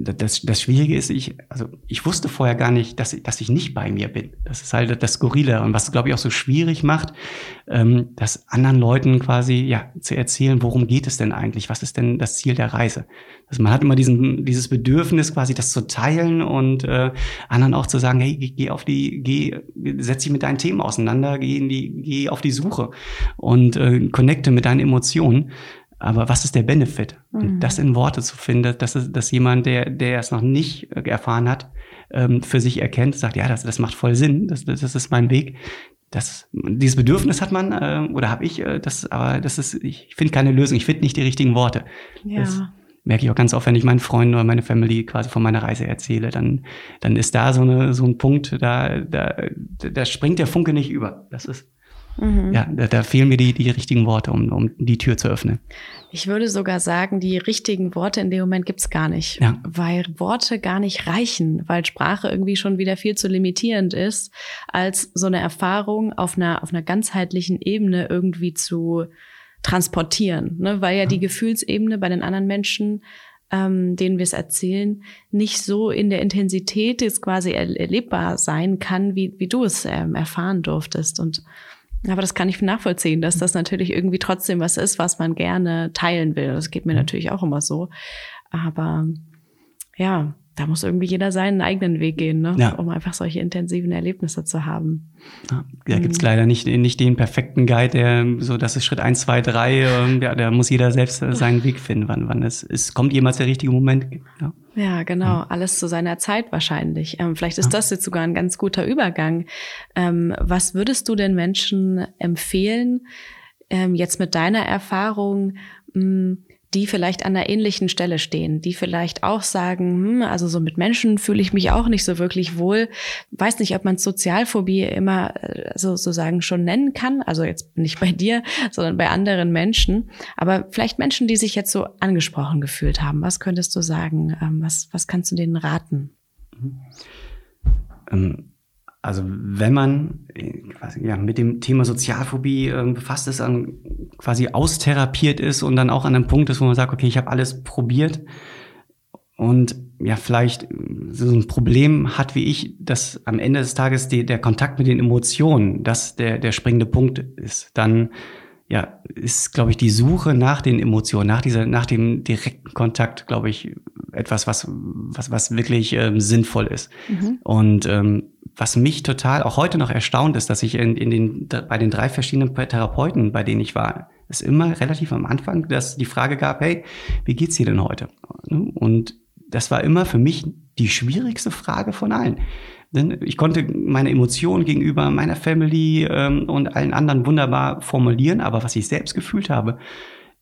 das, das Schwierige ist, ich, also ich wusste vorher gar nicht, dass, ich, dass ich nicht bei mir bin. Das ist halt das Skurrile und was, glaube ich, auch so schwierig macht, ähm, das anderen Leuten quasi ja zu erzählen, worum geht es denn eigentlich? Was ist denn das Ziel der Reise? Also man hat immer diesen, dieses Bedürfnis, quasi das zu teilen und äh, anderen auch zu sagen, hey, geh auf die, geh, setz dich mit deinen Themen auseinander, geh in die, geh auf die Suche und äh, connecte mit deinen Emotionen. Aber was ist der Benefit? Mhm. Das in Worte zu finden, dass, es, dass jemand, der, der es noch nicht äh, erfahren hat, ähm, für sich erkennt, sagt, ja, das, das macht voll Sinn, das, das ist mein Weg. Das, dieses Bedürfnis hat man äh, oder habe ich, äh, das, aber das ist, ich finde keine Lösung, ich finde nicht die richtigen Worte. Ja. Das merke ich auch ganz oft, wenn ich meinen Freunden oder meine Family quasi von meiner Reise erzähle, dann, dann ist da so, eine, so ein Punkt, da, da, da springt der Funke nicht über. Das ist Mhm. Ja, da, da, fehlen mir die, die richtigen Worte, um, um die Tür zu öffnen. Ich würde sogar sagen, die richtigen Worte in dem Moment gibt's gar nicht, ja. weil Worte gar nicht reichen, weil Sprache irgendwie schon wieder viel zu limitierend ist, als so eine Erfahrung auf einer, auf einer ganzheitlichen Ebene irgendwie zu transportieren, ne? weil ja, ja. die Gefühlsebene bei den anderen Menschen ähm, denen wir es erzählen, nicht so in der Intensität jetzt quasi erlebbar sein kann, wie, wie du es ähm, erfahren durftest. Und aber das kann ich nachvollziehen, dass das natürlich irgendwie trotzdem was ist, was man gerne teilen will. Das geht mir mhm. natürlich auch immer so. Aber ja, da muss irgendwie jeder seinen eigenen Weg gehen, ne? Ja. um einfach solche intensiven Erlebnisse zu haben. Ja, da gibt's mhm. leider nicht, nicht den perfekten Guide, der so, das ist Schritt eins, zwei, drei, ähm, ja, da muss jeder selbst äh, seinen Weg finden, wann, wann es, es kommt jemals der richtige Moment. Ja, ja genau, ja. alles zu seiner Zeit wahrscheinlich. Ähm, vielleicht ist das jetzt sogar ein ganz guter Übergang. Ähm, was würdest du den Menschen empfehlen, ähm, jetzt mit deiner Erfahrung, mh, hm, die vielleicht an einer ähnlichen Stelle stehen, die vielleicht auch sagen, hm, also so mit Menschen fühle ich mich auch nicht so wirklich wohl. Weiß nicht, ob man Sozialphobie immer äh, so sozusagen schon nennen kann. Also jetzt nicht bei dir, sondern bei anderen Menschen. Aber vielleicht Menschen, die sich jetzt so angesprochen gefühlt haben. Was könntest du sagen? Ähm, was, was kannst du denen raten? Ähm also wenn man äh, quasi, ja, mit dem Thema Sozialphobie äh, befasst ist, an, quasi austherapiert ist und dann auch an einem Punkt ist, wo man sagt, okay, ich habe alles probiert und ja, vielleicht so ein Problem hat wie ich, dass am Ende des Tages die, der Kontakt mit den Emotionen, das der, der springende Punkt ist, dann ja, ist, glaube ich, die Suche nach den Emotionen, nach dieser, nach dem direkten Kontakt, glaube ich, etwas, was, was, was wirklich ähm, sinnvoll ist. Mhm. Und ähm, was mich total auch heute noch erstaunt ist, dass ich in, in den, bei den drei verschiedenen Therapeuten, bei denen ich war, es immer relativ am Anfang, dass die Frage gab, hey, wie geht's dir denn heute? Und das war immer für mich die schwierigste Frage von allen. Denn ich konnte meine Emotionen gegenüber meiner Family ähm, und allen anderen wunderbar formulieren, aber was ich selbst gefühlt habe,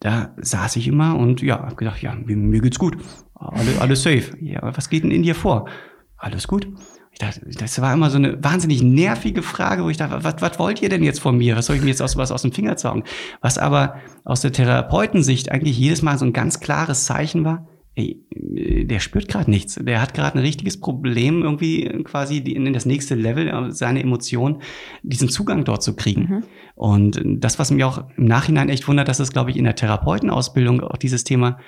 da saß ich immer und ja, habe gedacht, ja, mir, mir geht's gut, alles, alles safe. Ja, was geht denn in dir vor? Alles gut. Ich dachte, das war immer so eine wahnsinnig nervige Frage, wo ich dachte, was, was wollt ihr denn jetzt von mir? Was soll ich mir jetzt aus, was aus dem Finger zaugen? Was aber aus der Therapeutensicht eigentlich jedes Mal so ein ganz klares Zeichen war, ey, der spürt gerade nichts. Der hat gerade ein richtiges Problem, irgendwie quasi in das nächste Level, äh, seine Emotionen, diesen Zugang dort zu kriegen. Mhm. Und das, was mich auch im Nachhinein echt wundert, dass es, glaube ich, in der Therapeutenausbildung auch dieses Thema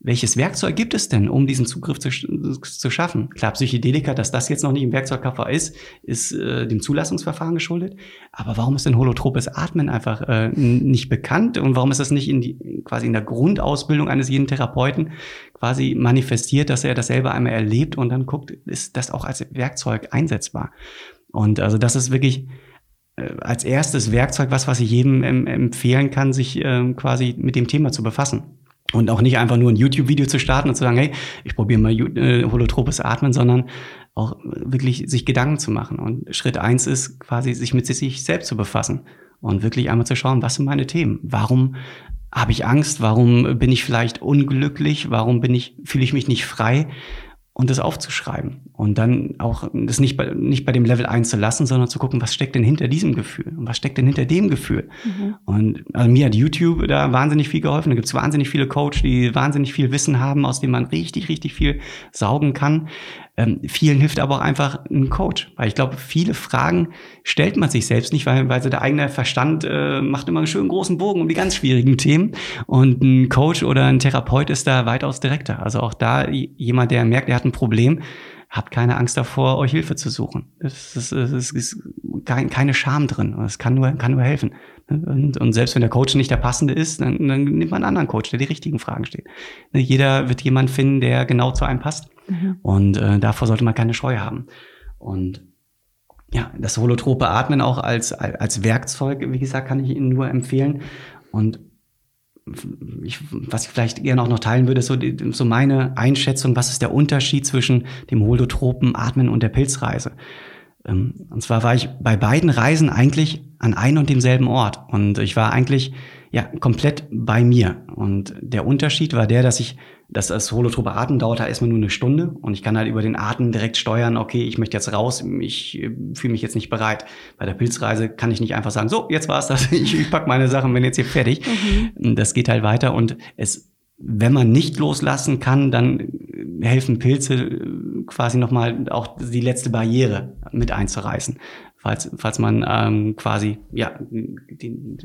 welches Werkzeug gibt es denn, um diesen Zugriff zu, zu schaffen? Klar, Psychedelika, dass das jetzt noch nicht im Werkzeugkoffer ist, ist äh, dem Zulassungsverfahren geschuldet. Aber warum ist denn holotropes Atmen einfach äh, nicht bekannt und warum ist das nicht in die, quasi in der Grundausbildung eines jeden Therapeuten quasi manifestiert, dass er das selber einmal erlebt und dann guckt, ist das auch als Werkzeug einsetzbar? Und also das ist wirklich äh, als erstes Werkzeug was, was ich jedem empfehlen kann, sich äh, quasi mit dem Thema zu befassen. Und auch nicht einfach nur ein YouTube-Video zu starten und zu sagen, hey, ich probiere mal äh, holotropes Atmen, sondern auch wirklich sich Gedanken zu machen. Und Schritt eins ist quasi, sich mit sich selbst zu befassen und wirklich einmal zu schauen, was sind meine Themen? Warum habe ich Angst? Warum bin ich vielleicht unglücklich? Warum bin ich, fühle ich mich nicht frei? Und das aufzuschreiben und dann auch das nicht bei, nicht bei dem Level 1 zu lassen, sondern zu gucken, was steckt denn hinter diesem Gefühl und was steckt denn hinter dem Gefühl. Mhm. Und also mir hat YouTube da wahnsinnig viel geholfen. Da gibt's wahnsinnig viele Coach, die wahnsinnig viel Wissen haben, aus dem man richtig, richtig viel saugen kann. Ähm, vielen hilft aber auch einfach ein Coach, weil ich glaube, viele Fragen stellt man sich selbst nicht, weil, weil so der eigene Verstand äh, macht immer einen schönen großen Bogen um die ganz schwierigen Themen und ein Coach oder ein Therapeut ist da weitaus direkter. Also auch da jemand, der merkt, er hat ein Problem, habt keine Angst davor, euch Hilfe zu suchen. Es ist, es ist keine Scham drin. Es kann nur, kann nur helfen. Und, und, selbst wenn der Coach nicht der passende ist, dann, dann nimmt man einen anderen Coach, der die richtigen Fragen stellt. Jeder wird jemand finden, der genau zu einem passt. Mhm. Und äh, davor sollte man keine Scheu haben. Und ja, das holotrope Atmen auch als, als Werkzeug, wie gesagt, kann ich Ihnen nur empfehlen. Und ich, was ich vielleicht gerne auch noch teilen würde, ist so, so meine Einschätzung, was ist der Unterschied zwischen dem holotropen Atmen und der Pilzreise. Ähm, und zwar war ich bei beiden Reisen eigentlich an einem und demselben Ort. Und ich war eigentlich ja komplett bei mir. Und der Unterschied war der, dass ich das, das holotrope Atmen dauert halt erstmal nur eine Stunde und ich kann halt über den Atem direkt steuern, okay, ich möchte jetzt raus, ich äh, fühle mich jetzt nicht bereit. Bei der Pilzreise kann ich nicht einfach sagen, so, jetzt war's das, ich, ich pack meine Sachen, bin jetzt hier fertig. Mhm. Das geht halt weiter und es, wenn man nicht loslassen kann, dann helfen Pilze äh, quasi nochmal auch die letzte Barriere mit einzureißen, falls, falls man ähm, quasi ja den, den,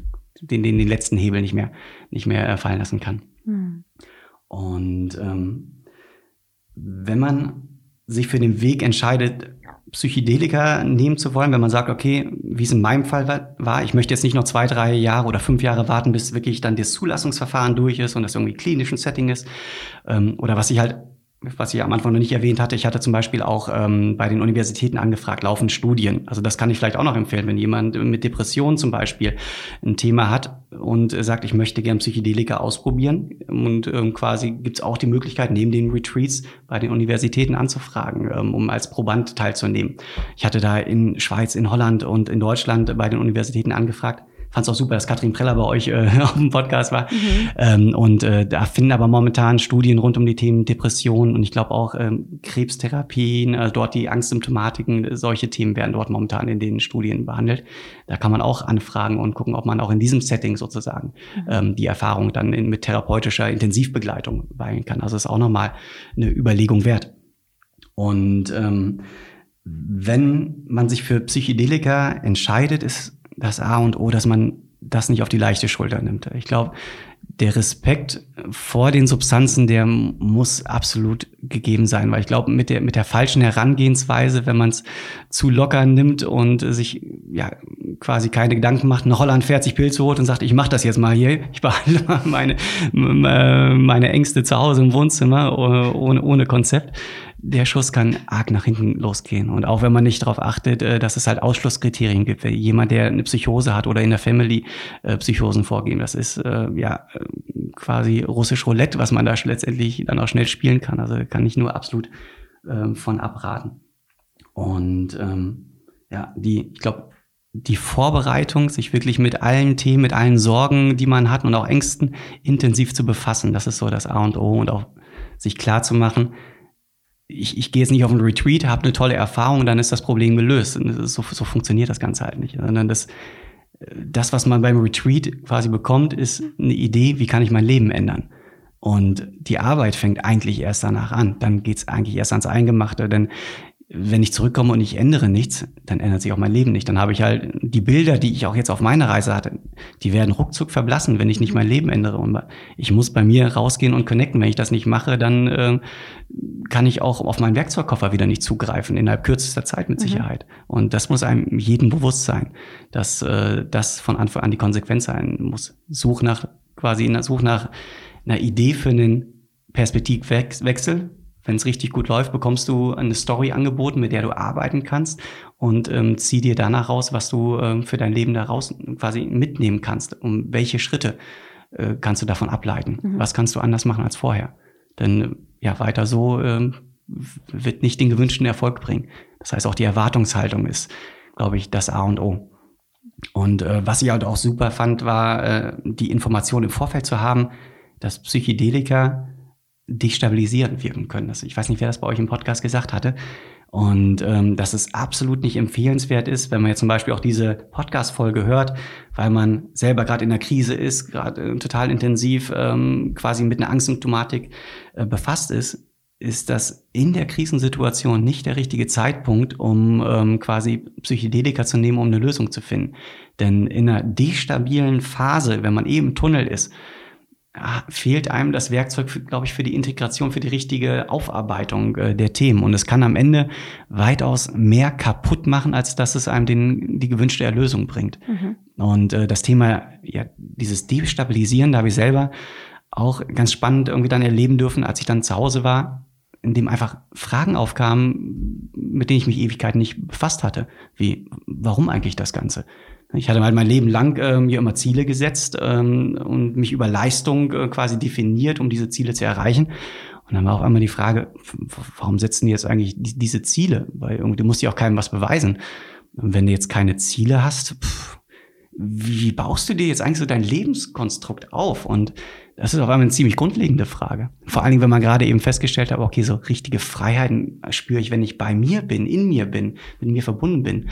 den, den letzten Hebel nicht mehr, nicht mehr fallen lassen kann. Mhm. Und ähm, wenn man sich für den Weg entscheidet, Psychedelika nehmen zu wollen, wenn man sagt, okay, wie es in meinem Fall war, ich möchte jetzt nicht noch zwei, drei Jahre oder fünf Jahre warten, bis wirklich dann das Zulassungsverfahren durch ist und das irgendwie klinischen Setting ist, ähm, oder was ich halt was ich am Anfang noch nicht erwähnt hatte, ich hatte zum Beispiel auch ähm, bei den Universitäten angefragt, laufend Studien. Also das kann ich vielleicht auch noch empfehlen, wenn jemand mit Depressionen zum Beispiel ein Thema hat und sagt, ich möchte gern Psychedelika ausprobieren. Und ähm, quasi gibt es auch die Möglichkeit, neben den Retreats bei den Universitäten anzufragen, ähm, um als Proband teilzunehmen. Ich hatte da in Schweiz, in Holland und in Deutschland bei den Universitäten angefragt fand es auch super, dass Katrin Preller bei euch äh, auf dem Podcast war. Mhm. Ähm, und äh, da finden aber momentan Studien rund um die Themen Depression und ich glaube auch ähm, Krebstherapien, äh, dort die Angstsymptomatiken, solche Themen werden dort momentan in den Studien behandelt. Da kann man auch anfragen und gucken, ob man auch in diesem Setting sozusagen mhm. ähm, die Erfahrung dann in, mit therapeutischer Intensivbegleitung weilen kann. Also ist auch nochmal eine Überlegung wert. Und ähm, wenn man sich für Psychedelika entscheidet, ist das A und O, dass man das nicht auf die leichte Schulter nimmt. Ich glaube, der Respekt vor den Substanzen, der muss absolut gegeben sein, weil ich glaube, mit der, mit der falschen Herangehensweise, wenn man es zu locker nimmt und sich ja quasi keine Gedanken macht, nach Holland fährt sich Pilze holt und sagt, ich mache das jetzt mal hier, ich behalte meine, meine Ängste zu Hause im Wohnzimmer ohne, ohne Konzept, der Schuss kann arg nach hinten losgehen. Und auch wenn man nicht darauf achtet, äh, dass es halt Ausschlusskriterien gibt. Jemand, der eine Psychose hat oder in der Family äh, Psychosen vorgeben, das ist äh, ja quasi russisch Roulette, was man da letztendlich dann auch schnell spielen kann. Also kann ich nur absolut ähm, von abraten. Und ähm, ja, die, ich glaube, die Vorbereitung, sich wirklich mit allen Themen, mit allen Sorgen, die man hat und auch Ängsten intensiv zu befassen, das ist so das A und O und auch sich klar zu machen, ich, ich gehe jetzt nicht auf einen Retreat, habe eine tolle Erfahrung, dann ist das Problem gelöst. So, so funktioniert das Ganze halt nicht. Sondern das, das, was man beim Retreat quasi bekommt, ist eine Idee, wie kann ich mein Leben ändern. Und die Arbeit fängt eigentlich erst danach an. Dann geht's eigentlich erst ans Eingemachte. Denn wenn ich zurückkomme und ich ändere nichts, dann ändert sich auch mein Leben nicht. Dann habe ich halt die Bilder, die ich auch jetzt auf meiner Reise hatte, die werden ruckzuck verblassen, wenn ich nicht mein Leben ändere. Und ich muss bei mir rausgehen und connecten. Wenn ich das nicht mache, dann äh, kann ich auch auf meinen Werkzeugkoffer wieder nicht zugreifen, innerhalb kürzester Zeit mit mhm. Sicherheit. Mhm. Und das muss einem jedem bewusst sein, dass äh, das von Anfang an die Konsequenz sein muss. Such nach, quasi, such nach einer Idee für einen Perspektivwechsel, wenn es richtig gut läuft, bekommst du eine Story angeboten, mit der du arbeiten kannst und ähm, zieh dir danach raus, was du ähm, für dein Leben daraus quasi mitnehmen kannst. Um welche Schritte äh, kannst du davon ableiten? Mhm. Was kannst du anders machen als vorher? Denn ja, weiter so ähm, wird nicht den gewünschten Erfolg bringen. Das heißt, auch die Erwartungshaltung ist, glaube ich, das A und O. Und äh, was ich halt auch super fand, war äh, die Information im Vorfeld zu haben, dass Psychedelika destabilisierend wirken können. Das, ich weiß nicht, wer das bei euch im Podcast gesagt hatte. Und ähm, dass es absolut nicht empfehlenswert ist, wenn man jetzt zum Beispiel auch diese Podcast-Folge hört, weil man selber gerade in der Krise ist, gerade äh, total intensiv ähm, quasi mit einer Angstsymptomatik äh, befasst ist, ist das in der Krisensituation nicht der richtige Zeitpunkt, um ähm, quasi Psychedelika zu nehmen, um eine Lösung zu finden. Denn in einer destabilen Phase, wenn man eben im Tunnel ist, fehlt einem das Werkzeug, glaube ich, für die Integration, für die richtige Aufarbeitung äh, der Themen. Und es kann am Ende weitaus mehr kaputt machen, als dass es einem den, die gewünschte Erlösung bringt. Mhm. Und äh, das Thema, ja, dieses Destabilisieren, da habe ich selber auch ganz spannend irgendwie dann erleben dürfen, als ich dann zu Hause war, in dem einfach Fragen aufkamen, mit denen ich mich Ewigkeiten nicht befasst hatte. Wie, warum eigentlich das Ganze? Ich hatte halt mein Leben lang äh, mir immer Ziele gesetzt ähm, und mich über Leistung äh, quasi definiert, um diese Ziele zu erreichen. Und dann war auch einmal die Frage, warum setzen die jetzt eigentlich die, diese Ziele? Weil irgendwie du musst ja auch keinem was beweisen. Und wenn du jetzt keine Ziele hast, pff, wie baust du dir jetzt eigentlich so dein Lebenskonstrukt auf? Und das ist auf einmal eine ziemlich grundlegende Frage. Vor allen Dingen, wenn man gerade eben festgestellt hat, okay, so richtige Freiheiten spüre ich, wenn ich bei mir bin, in mir bin, mit mir verbunden bin.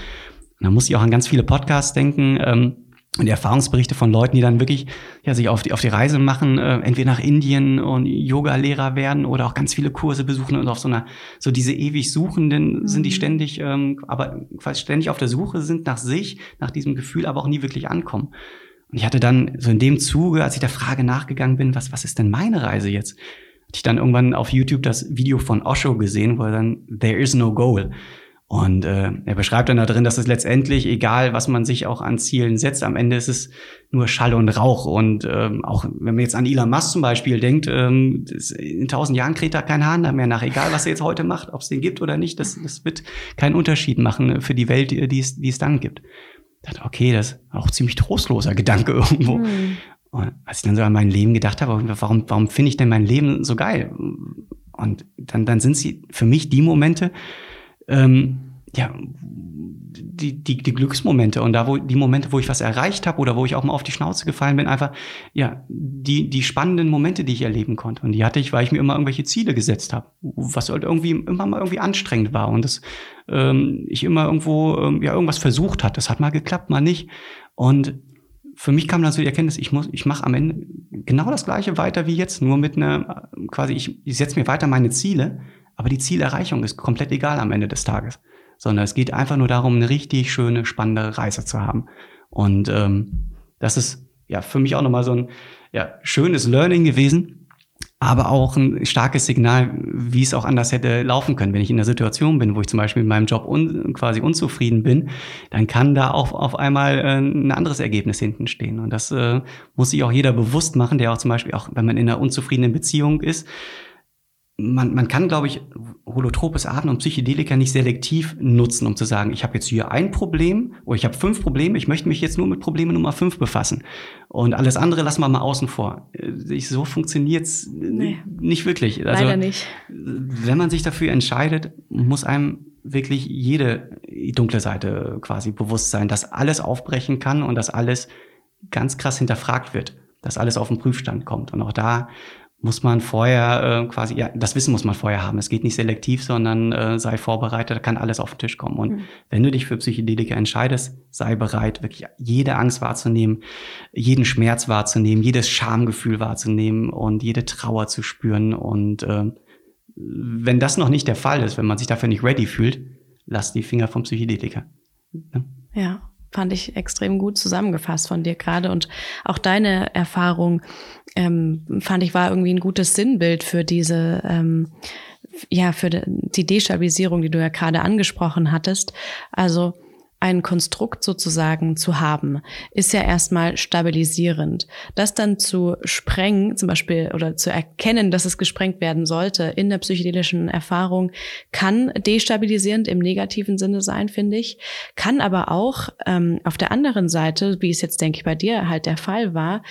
Und da muss ich auch an ganz viele Podcasts denken. Ähm, und die Erfahrungsberichte von Leuten, die dann wirklich ja, sich auf die, auf die Reise machen, äh, entweder nach Indien und Yoga-Lehrer werden oder auch ganz viele Kurse besuchen und auf so einer, so diese ewig Suchenden sind die mhm. ständig, ähm, aber quasi ständig auf der Suche sind nach sich, nach diesem Gefühl, aber auch nie wirklich ankommen. Und ich hatte dann so in dem Zuge, als ich der Frage nachgegangen bin, was, was ist denn meine Reise jetzt? Hatte ich dann irgendwann auf YouTube das Video von Osho gesehen, wo er dann There is no goal. Und äh, er beschreibt dann da drin, dass es letztendlich, egal was man sich auch an Zielen setzt, am Ende ist es nur Schall und Rauch. Und ähm, auch wenn man jetzt an Elon Musk zum Beispiel denkt, ähm, in tausend Jahren kräht da kein Hahn da mehr nach, egal was er jetzt heute macht, ob es den gibt oder nicht, das, das wird keinen Unterschied machen für die Welt, die es, die es dann gibt. Ich dachte, okay, das ist auch ziemlich trostloser Gedanke irgendwo. Mhm. Und als ich dann so an mein Leben gedacht habe, warum, warum finde ich denn mein Leben so geil? Und dann, dann sind sie für mich die Momente, ähm, ja, die, die, die Glücksmomente und da, wo die Momente, wo ich was erreicht habe oder wo ich auch mal auf die Schnauze gefallen bin, einfach, ja, die, die spannenden Momente, die ich erleben konnte. Und die hatte ich, weil ich mir immer irgendwelche Ziele gesetzt habe, was halt irgendwie immer mal irgendwie anstrengend war und das ähm, ich immer irgendwo ähm, ja irgendwas versucht hat. Das hat mal geklappt, mal nicht. Und für mich kam dann so die Erkenntnis, ich muss, ich mache am Ende genau das Gleiche weiter wie jetzt, nur mit einer, quasi, ich, ich setze mir weiter meine Ziele, aber die Zielerreichung ist komplett egal am Ende des Tages, sondern es geht einfach nur darum, eine richtig schöne, spannende Reise zu haben. Und ähm, das ist ja für mich auch nochmal so ein ja, schönes Learning gewesen, aber auch ein starkes Signal, wie es auch anders hätte laufen können. Wenn ich in der Situation bin, wo ich zum Beispiel mit meinem Job un, quasi unzufrieden bin, dann kann da auch auf einmal äh, ein anderes Ergebnis hinten stehen. Und das äh, muss sich auch jeder bewusst machen, der auch zum Beispiel auch, wenn man in einer unzufriedenen Beziehung ist, man, man kann, glaube ich, holotropes Atmen und Psychedelika nicht selektiv nutzen, um zu sagen, ich habe jetzt hier ein Problem oder ich habe fünf Probleme, ich möchte mich jetzt nur mit Probleme Nummer fünf befassen. Und alles andere lassen wir mal außen vor. Äh, so funktioniert's nee. nicht wirklich. Also, Leider nicht. Wenn man sich dafür entscheidet, muss einem wirklich jede dunkle Seite quasi bewusst sein, dass alles aufbrechen kann und dass alles ganz krass hinterfragt wird, dass alles auf den Prüfstand kommt. Und auch da muss man vorher äh, quasi, ja, das Wissen muss man vorher haben. Es geht nicht selektiv, sondern äh, sei vorbereitet, da kann alles auf den Tisch kommen. Und mhm. wenn du dich für Psychedelika entscheidest, sei bereit, wirklich jede Angst wahrzunehmen, jeden Schmerz wahrzunehmen, jedes Schamgefühl wahrzunehmen und jede Trauer zu spüren. Und äh, wenn das noch nicht der Fall ist, wenn man sich dafür nicht ready fühlt, lass die Finger vom Psychedelika. Ja. ja fand ich extrem gut zusammengefasst von dir gerade und auch deine Erfahrung ähm, fand ich war irgendwie ein gutes Sinnbild für diese ähm, ja für die Destabilisierung, die du ja gerade angesprochen hattest. Also ein Konstrukt sozusagen zu haben, ist ja erstmal stabilisierend. Das dann zu sprengen, zum Beispiel, oder zu erkennen, dass es gesprengt werden sollte in der psychedelischen Erfahrung, kann destabilisierend im negativen Sinne sein, finde ich. Kann aber auch ähm, auf der anderen Seite, wie es jetzt, denke ich, bei dir halt der Fall war,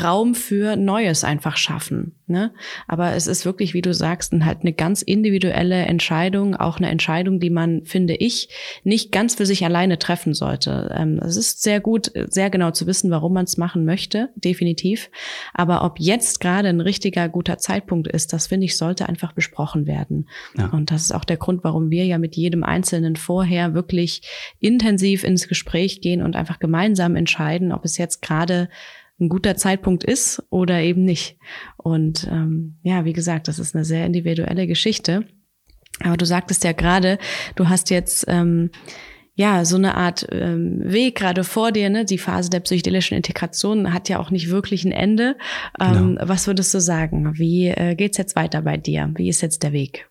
Raum für Neues einfach schaffen. Ne? Aber es ist wirklich, wie du sagst, halt eine ganz individuelle Entscheidung, auch eine Entscheidung, die man, finde ich, nicht ganz für sich alleine treffen sollte. Ähm, es ist sehr gut, sehr genau zu wissen, warum man es machen möchte, definitiv. Aber ob jetzt gerade ein richtiger guter Zeitpunkt ist, das finde ich, sollte einfach besprochen werden. Ja. Und das ist auch der Grund, warum wir ja mit jedem Einzelnen vorher wirklich intensiv ins Gespräch gehen und einfach gemeinsam entscheiden, ob es jetzt gerade ein guter Zeitpunkt ist oder eben nicht. Und ähm, ja, wie gesagt, das ist eine sehr individuelle Geschichte. Aber du sagtest ja gerade, du hast jetzt ähm, ja so eine Art ähm, Weg gerade vor dir. Ne? Die Phase der psychedelischen Integration hat ja auch nicht wirklich ein Ende. Ähm, genau. Was würdest du sagen? Wie äh, geht's jetzt weiter bei dir? Wie ist jetzt der Weg?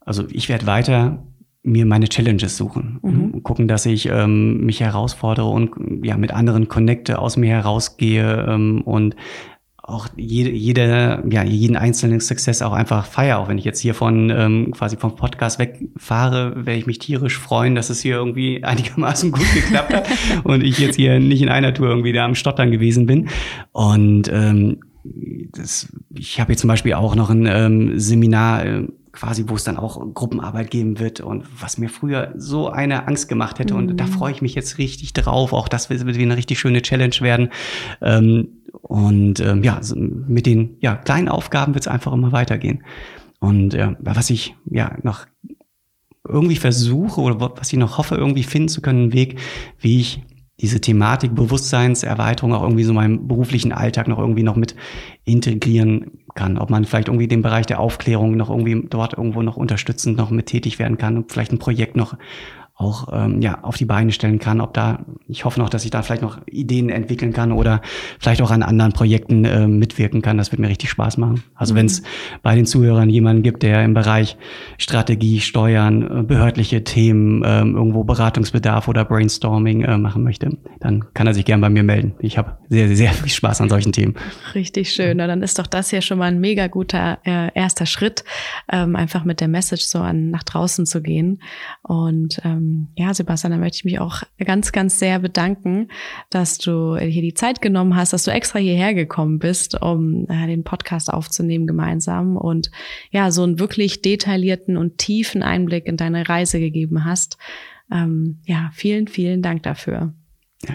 Also ich werde weiter mir meine Challenges suchen mhm. gucken, dass ich ähm, mich herausfordere und ja mit anderen connecte, aus mir herausgehe ähm, und auch jede, jede, ja, jeden einzelnen Success auch einfach feier. Auch wenn ich jetzt hier von ähm, quasi vom Podcast wegfahre, werde ich mich tierisch freuen, dass es hier irgendwie einigermaßen gut geklappt hat und ich jetzt hier nicht in einer Tour irgendwie da am Stottern gewesen bin. Und ähm, das, ich habe jetzt zum Beispiel auch noch ein ähm, Seminar äh, quasi, wo es dann auch Gruppenarbeit geben wird und was mir früher so eine Angst gemacht hätte. Mhm. Und da mhm. freue ich mich jetzt richtig drauf. Auch das wird, wird eine richtig schöne Challenge werden. Ähm, und ähm, ja, mit den ja, kleinen Aufgaben wird es einfach immer weitergehen. Und ja, was ich ja noch irgendwie versuche oder was ich noch hoffe, irgendwie finden zu können, einen Weg, wie ich diese Thematik Bewusstseinserweiterung auch irgendwie so meinem beruflichen Alltag noch irgendwie noch mit integrieren kann. Ob man vielleicht irgendwie den Bereich der Aufklärung noch irgendwie dort irgendwo noch unterstützend noch mit tätig werden kann und vielleicht ein Projekt noch auch ähm, ja auf die Beine stellen kann. Ob da, ich hoffe noch, dass ich da vielleicht noch Ideen entwickeln kann oder vielleicht auch an anderen Projekten äh, mitwirken kann. Das wird mir richtig Spaß machen. Also mhm. wenn es bei den Zuhörern jemanden gibt, der im Bereich Strategie, Steuern, äh, behördliche Themen, äh, irgendwo Beratungsbedarf oder Brainstorming äh, machen möchte, dann kann er sich gern bei mir melden. Ich habe sehr, sehr viel Spaß an solchen Themen. Richtig schön. Na, dann ist doch das ja schon mal ein mega guter äh, erster Schritt, ähm, einfach mit der Message so an nach draußen zu gehen und ähm, ähm, ja, Sebastian, da möchte ich mich auch ganz, ganz sehr bedanken, dass du hier die Zeit genommen hast, dass du extra hierher gekommen bist, um äh, den Podcast aufzunehmen gemeinsam und ja, so einen wirklich detaillierten und tiefen Einblick in deine Reise gegeben hast. Ähm, ja, vielen, vielen Dank dafür.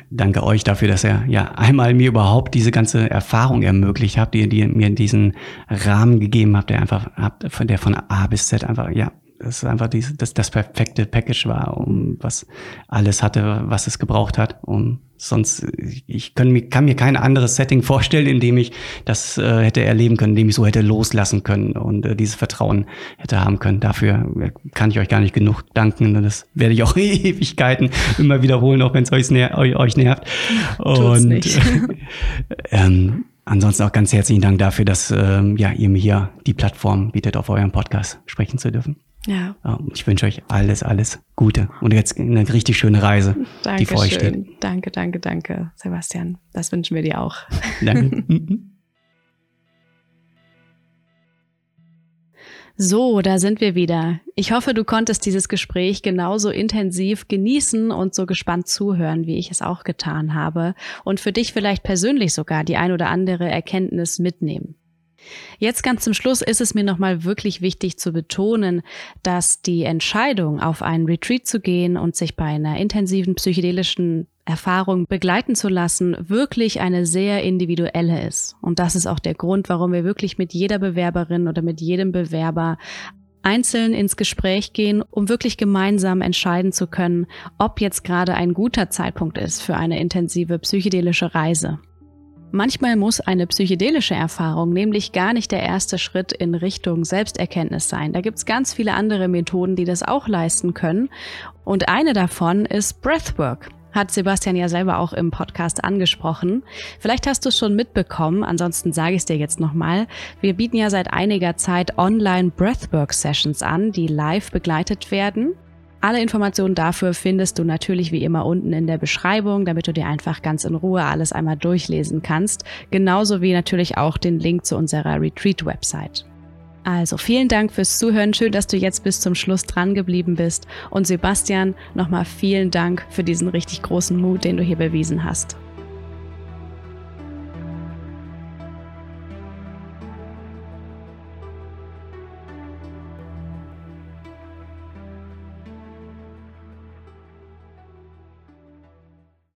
Danke euch dafür, dass ihr ja einmal mir überhaupt diese ganze Erfahrung ermöglicht habt, die, die mir diesen Rahmen gegeben habt, der einfach habt, der von A bis Z einfach ja das einfach diese, das, das perfekte Package war, um was alles hatte, was es gebraucht hat. Um sonst, ich kann mir, kann mir kein anderes Setting vorstellen, in dem ich das äh, hätte erleben können, in dem ich so hätte loslassen können und äh, dieses Vertrauen hätte haben können. Dafür kann ich euch gar nicht genug danken. Das werde ich auch Ewigkeiten immer wiederholen, auch wenn es euch, ner euch nervt. Und nicht. ähm, Ansonsten auch ganz herzlichen Dank dafür, dass ähm, ja, ihr mir hier die Plattform bietet, auf eurem Podcast sprechen zu dürfen. Ja. Ähm, ich wünsche euch alles, alles Gute und jetzt eine richtig schöne Reise, Dankeschön. die vor euch steht. Danke, danke, danke, Sebastian. Das wünschen wir dir auch. Danke. So, da sind wir wieder. Ich hoffe, du konntest dieses Gespräch genauso intensiv genießen und so gespannt zuhören, wie ich es auch getan habe und für dich vielleicht persönlich sogar die ein oder andere Erkenntnis mitnehmen. Jetzt ganz zum Schluss ist es mir nochmal wirklich wichtig zu betonen, dass die Entscheidung, auf einen Retreat zu gehen und sich bei einer intensiven psychedelischen Erfahrung begleiten zu lassen, wirklich eine sehr individuelle ist. Und das ist auch der Grund, warum wir wirklich mit jeder Bewerberin oder mit jedem Bewerber einzeln ins Gespräch gehen, um wirklich gemeinsam entscheiden zu können, ob jetzt gerade ein guter Zeitpunkt ist für eine intensive psychedelische Reise. Manchmal muss eine psychedelische Erfahrung nämlich gar nicht der erste Schritt in Richtung Selbsterkenntnis sein. Da gibt's ganz viele andere Methoden, die das auch leisten können. Und eine davon ist Breathwork. Hat Sebastian ja selber auch im Podcast angesprochen. Vielleicht hast du es schon mitbekommen, ansonsten sage ich es dir jetzt nochmal. Wir bieten ja seit einiger Zeit Online Breathwork Sessions an, die live begleitet werden. Alle Informationen dafür findest du natürlich wie immer unten in der Beschreibung, damit du dir einfach ganz in Ruhe alles einmal durchlesen kannst. Genauso wie natürlich auch den Link zu unserer Retreat-Website. Also vielen Dank fürs Zuhören. Schön, dass du jetzt bis zum Schluss dran geblieben bist. Und Sebastian, nochmal vielen Dank für diesen richtig großen Mut, den du hier bewiesen hast.